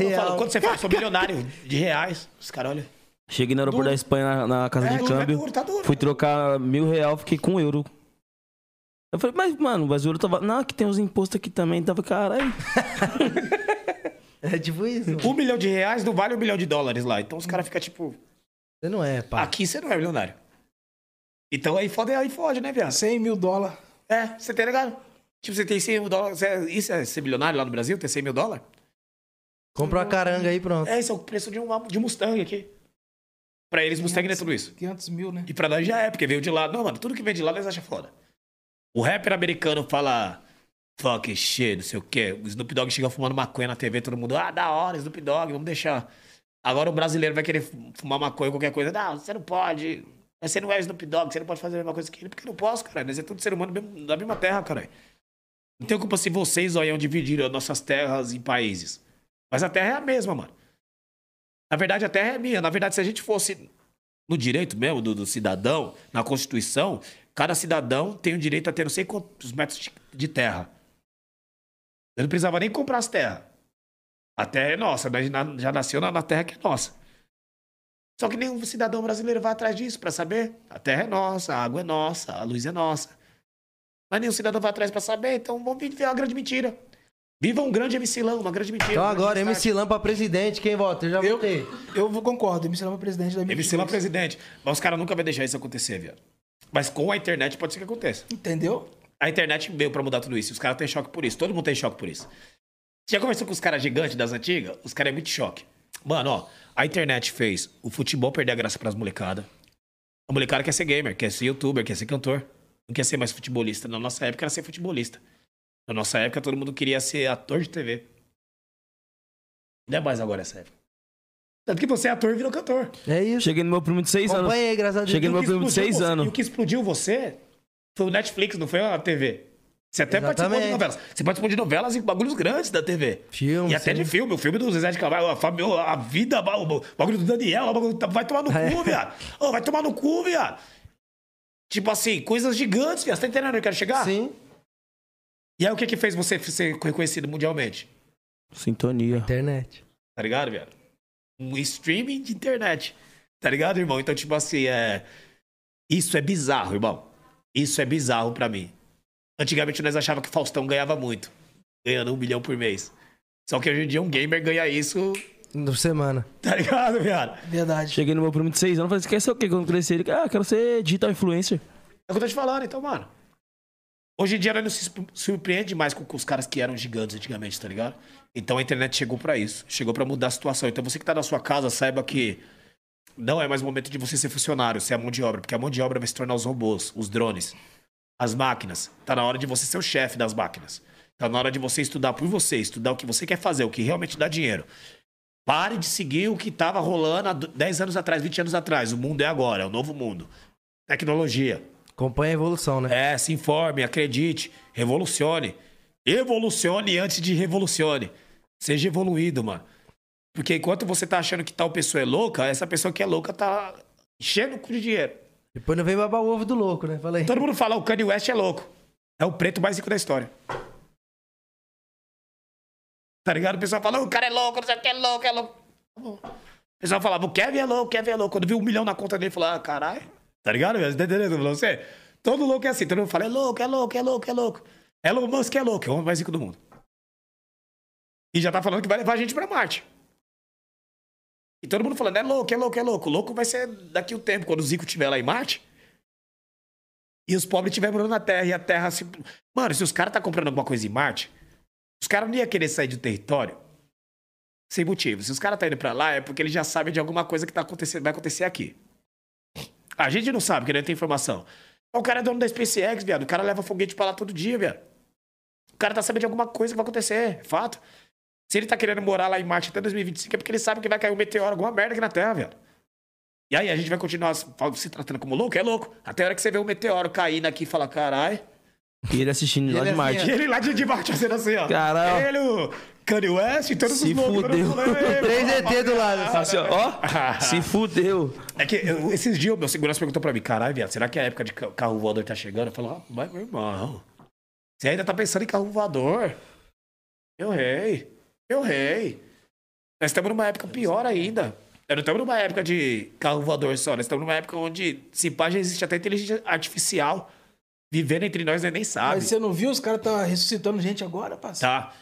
Quando, falo, quando você fala, sou milionário de reais, os caras olham. Cheguei no aeroporto Duro. da Espanha na, na casa É, de duro, é câmbio. duro, tá duro. Fui trocar mil real, fiquei com um euro. Eu falei, mas, mano, mas o euro tava. Não, que tem os impostos aqui também. Tava, caralho. É tipo isso. mano. Um milhão de reais não vale um milhão de dólares lá. Então os caras ficam tipo, Você não é, pá. aqui você não é milionário. Então aí fode, aí fode, né, viado? 100 mil dólares. É, você tá ligado? Tipo, você tem 100 mil dólares. você- Isso é ser milionário lá no Brasil? Ter 100 mil dólares? Compra uma caranga aí, pronto. É, esse é o preço de um, de Mustang aqui. Pra eles, Mustang não é tudo isso. 500 mil, né? E pra nós já é, porque veio de lá. Não, mano, tudo que vem de lá eles acham foda. O rapper americano fala fuck shit, não sei o quê. O Snoop Dogg chega fumando maconha na TV, todo mundo, ah, da hora, Snoop Dogg, vamos deixar. Agora o brasileiro vai querer fumar maconha, qualquer coisa. Não, você não pode. Você não é Snoop Dogg, você não pode fazer a mesma coisa que ele, porque eu não posso, cara. Nós é tudo ser humano da mesma terra, cara. Não tem culpa se vocês, olham dividir as nossas terras em países. Mas a terra é a mesma, mano. Na verdade, a terra é minha. Na verdade, se a gente fosse no direito mesmo do, do cidadão, na Constituição, cada cidadão tem o direito a ter não sei quantos metros de, terra. Eu não precisava nem comprar as terras. A terra é nossa, na- já nasceu na, na terra que é nossa. Só que nenhum cidadão brasileiro vai atrás disso pra saber. A terra é nossa, a água é nossa, a luz é nossa. Mas nenhum cidadão vai atrás pra saber, então vamos viver uma grande mentira. Viva um grande MC Lão, uma grande mentira. Então grande agora, destaque. MC Lam pra presidente, quem vota? Eu já Eu, votei. eu vou- concordo, MC Lama presidente da MC Lão 2022. presidente. Mas os caras nunca vão deixar isso acontecer, viado. Mas com a internet pode ser que aconteça. Entendeu? A internet veio pra mudar tudo isso. Os caras têm choque por isso. Todo mundo tem choque por isso. Você já conversou com os caras gigantes das antigas? Os caras é muito choque. Mano, ó, a internet fez o futebol perder a graça pras molecadas. A molecada quer ser gamer, quer ser youtuber, quer ser cantor. Não quer ser mais futebolista. Na nossa época era ser futebolista. Na nossa época todo mundo queria ser ator de TV. Não é mais agora essa época. Tanto que você é ator e virou cantor. É isso. Cheguei no meu primo de seis anos. Acompanhei, graças a Deus. Cheguei no meu primo de seis você- anos. E o que explodiu você foi o Netflix, não foi a TV. Você até participou Exatamente. de novelas. Você participou de novelas e bagulhos grandes da TV. Filme, E até sim. de filme. O filme do Zezé de Camargo, a, Fábio, a vida, o bagulho do Daniel, o bagulho, vai tomar no É. cu, viado. Ô, vai tomar no cu, viado. Tipo assim, coisas gigantes, viado. Você tá entendendo onde eu quero chegar? Sim. E aí o que que fez você ser reconhecido mundialmente? Sintonia. Internet. Tá ligado, viado? Um streaming de internet. Tá ligado, irmão? Então, tipo assim, é. Isso é bizarro, irmão. Isso é bizarro pra mim. Antigamente nós achava que Faustão ganhava muito. Ganhando um milhão por mês. Só que hoje em dia um gamer ganha isso, Por semana. tá ligado, viado? Verdade. Cheguei no meu primo de seis anos. Falei, você quer ser o quê quando crescer? Ele, ah, quero ser digital influencer. É o que eu tô te falando, então, mano. Hoje em dia nós não se surpreende mais com, os caras que eram gigantes antigamente, tá ligado? Então a internet chegou pra isso. Chegou pra mudar a situação. Então você que tá na sua casa, saiba que não é mais momento de você ser funcionário, ser a mão de obra. Porque a mão de obra vai se tornar os robôs, os drones, as máquinas. Tá na hora de você ser o chefe das máquinas. Tá na hora de você estudar por você, estudar o que você quer fazer, o que realmente dá dinheiro. Pare de seguir o que tava rolando há 10 anos atrás, 20 anos atrás. O mundo é agora, é o novo mundo. Tecnologia. Acompanha a evolução, né? É, se informe, acredite, revolucione. Evolucione antes de revolucione. Seja evoluído, mano. Porque enquanto você tá achando que tal pessoa é louca, essa pessoa que é louca tá enchendo de dinheiro. Depois não vem babar o ovo do louco, né? Falei. Todo mundo fala, o Kanye West é louco. É o preto mais rico da história. Tá ligado? O pessoal fala, o cara é louco, não sei o que, é louco, é louco. Tá. O pessoal falava, o Kevin é louco, o Kevin é louco. Quando viu um milhão na conta dele, falou, ah, caralho. Tá ligado? Você tá entendendo? Você, todo louco é assim. Todo mundo fala, é louco, é louco, é louco, é louco. Elon Musk é louco, é o homem mais rico do mundo. E já tá falando que vai levar a gente pra Marte. E todo mundo falando, é louco, é louco, é louco. Louco vai ser daqui o tempo, quando o Zico estiver lá em Marte. E os pobres estiverem morando na Terra e a Terra se. Mano, se os caras tá comprando alguma coisa em Marte, os caras não iam querer sair do território sem motivo. Se os caras tá indo pra lá, é porque eles já sabem de alguma coisa que tá acontecendo, vai acontecer aqui. A gente não sabe, porque não tem informação. O cara é dono da SpaceX, viado. O cara leva foguete pra lá todo dia, viado. O cara tá sabendo de alguma coisa que vai acontecer, é fato. Se ele tá querendo morar lá em Marte até 2025, é porque ele sabe que vai cair um meteoro, alguma merda aqui na Terra, viado. E aí a gente vai continuar se tratando como louco? É louco. Até a hora que você vê um meteoro caindo aqui e fala, carai. E ele assistindo lá Ele de assim, Marte. E ele lá de, de Marte fazendo assim, ó. Caralho. Ele, Kanye West, todos Se os loucos. fudeu. todo mundo, "Ei, Três ET do lado. Assim, ó, ó, se fudeu. É que eu- esses dias o meu segurança perguntou pra mim, caralho, viado, será que a época de ca- carro voador tá chegando? Eu falei, ah, mas meu irmão, você ainda tá pensando em carro voador? Meu rei, meu rei. Nós estamos numa época pior ainda. Nós não estamos numa época de carro voador só, nós estamos numa época onde, se pá, já existe até inteligência artificial vivendo entre nós, nós nem sabe. Mas você não viu? Os caras tá ressuscitando gente agora, parceiro. Tá.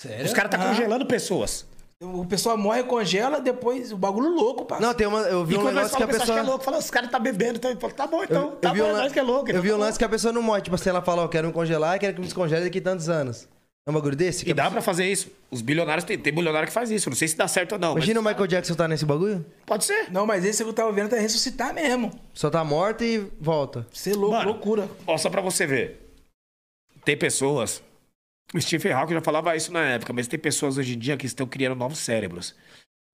Sério? Os caras tá Ah. congelando pessoas. O pessoal morre, congela, depois o bagulho louco, parceiro. Não, tem uma. Eu vi E um negócio que a pessoa... que é louco, fala, os caras tá bebendo, tá, fala, tá bom então, Eu, tá eu vi bom, um, é lan- nós que é louco. eu então vi tá um lance que a pessoa não morre. Tipo assim, ela fala, ó, quero me congelar quero que me descongele daqui a tantos anos. É um bagulho desse? Que E dá pessoa- pra fazer isso. Os bilionários, tem, tem bilionário que faz isso. Não sei se dá certo ou não. mas Imagina o Michael Jackson tá nesse bagulho? Pode ser. Não, mas esse que eu tava vendo tá ressuscitar mesmo. Só tá morto e volta. Ser louco, Mano. loucura. Ó, só pra você ver. Tem pessoas. O Stephen Hawking já falava isso na época, mas tem pessoas hoje em dia que estão criando novos cérebros.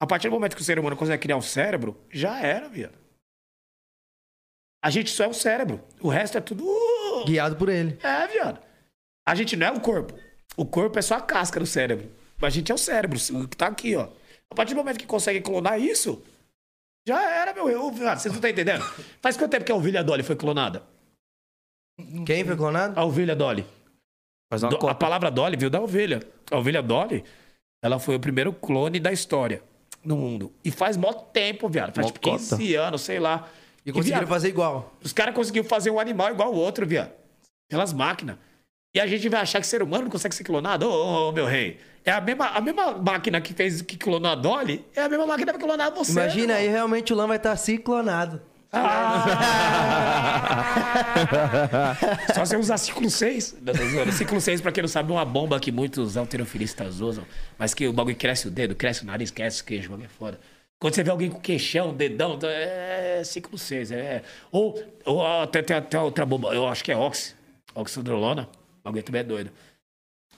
A partir do momento que o ser humano consegue criar um cérebro, já era, viado. A gente só é o cérebro. O resto é tudo. Guiado por ele. É, viado. A gente não é o corpo. O corpo é só a casca do cérebro. Mas a gente é o cérebro, o que tá aqui, ó. A partir do momento que consegue clonar isso, já era, meu. Eu, viado, vocês não estão entendendo? Faz quanto tempo que a ovelha Dolly foi clonada? Quem foi clonado? A ovelha Dolly. Do- a cota. palavra Dolly veio da ovelha. A ovelha Dolly, ela foi o primeiro clone da história no mundo. E faz mó tempo, viado. Faz Mó tipo 15 anos, sei lá. E conseguiram viado, fazer igual. Os caras conseguiram fazer um animal igual o outro, viado. Pelas máquinas. E a gente vai achar que ser humano não consegue ser clonado? Ô, ô, ô, meu rei. É a mesma, a mesma máquina que fez que clonou a Dolly, é a mesma máquina que vai clonar você. Imagina aí, realmente o Lan vai estar se clonado. Só você usar ciclo 6. Não, tô zoando. Ciclo 6, pra quem não sabe, é uma bomba que muitos alterofilistas usam. Mas que o bagulho cresce o dedo, cresce o nariz, cresce o queijo, o bagulho é foda. Quando você vê alguém com queixão, dedão, é ciclo 6. É... Ou, ou até tem até outra bomba, eu acho que é oxi. Oxidrolona. O bagulho também é doido.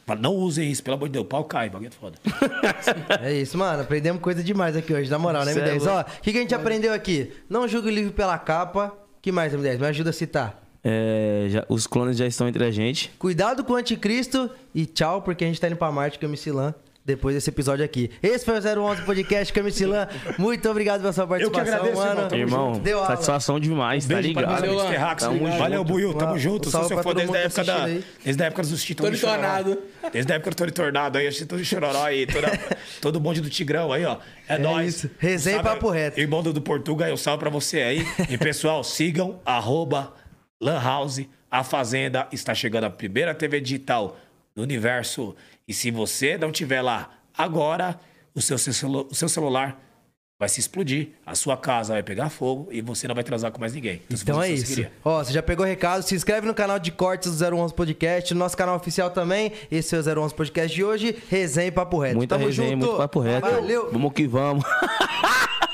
Fala, não usem isso, pelo amor de Deus, o pau cai, o bagulho é foda. É isso, mano. Aprendemos coisa demais aqui hoje, na moral, né, é M10? Ó, o que, que a gente aprendeu aqui? Não julgue o livro pela capa. que mais, M10? Me ajuda a citar. É, já- os clones já estão entre a gente. Cuidado com o anticristo e tchau, porque a gente tá indo pra Marte com a MC Lan depois desse episódio aqui. Esse foi o 011 Podcast com a MC Lan. Muito obrigado pela sua participação, agradeço, mano. irmão. Irmão, Deu aula. satisfação demais, tá Beijo para ligado? Valeu, terráqueos. Tamo junto. Valeu, Buiu, tamo Um junto. Sou salve seu pra fã todo desde a mundo época que tá da. Desde a época dos Titãs Tony do. Tornado. Desde a época do Tony Tornado aí, assisti todo Chororó aí, toda, todo o bonde do Tigrão aí, ó. É, nóis. isso. Resenha e papo reto. Irmão do, do Portugal, eu salve pra você aí. E pessoal, sigam arroba Lan House. A Fazenda está chegando a primeira TV digital do universo. E se você não tiver lá agora, o seu, o seu celular vai se explodir, a sua casa vai pegar fogo e você não vai transar com mais ninguém. Então você é isso. Ó, você já pegou o recado? Se inscreve no canal de cortes do 011 Podcast, no nosso canal oficial também. Esse é o 011 Podcast de hoje. Resenha e papo reto. Muita Tamo resenha, junto. muito papo reto. Valeu. Vamos que vamos.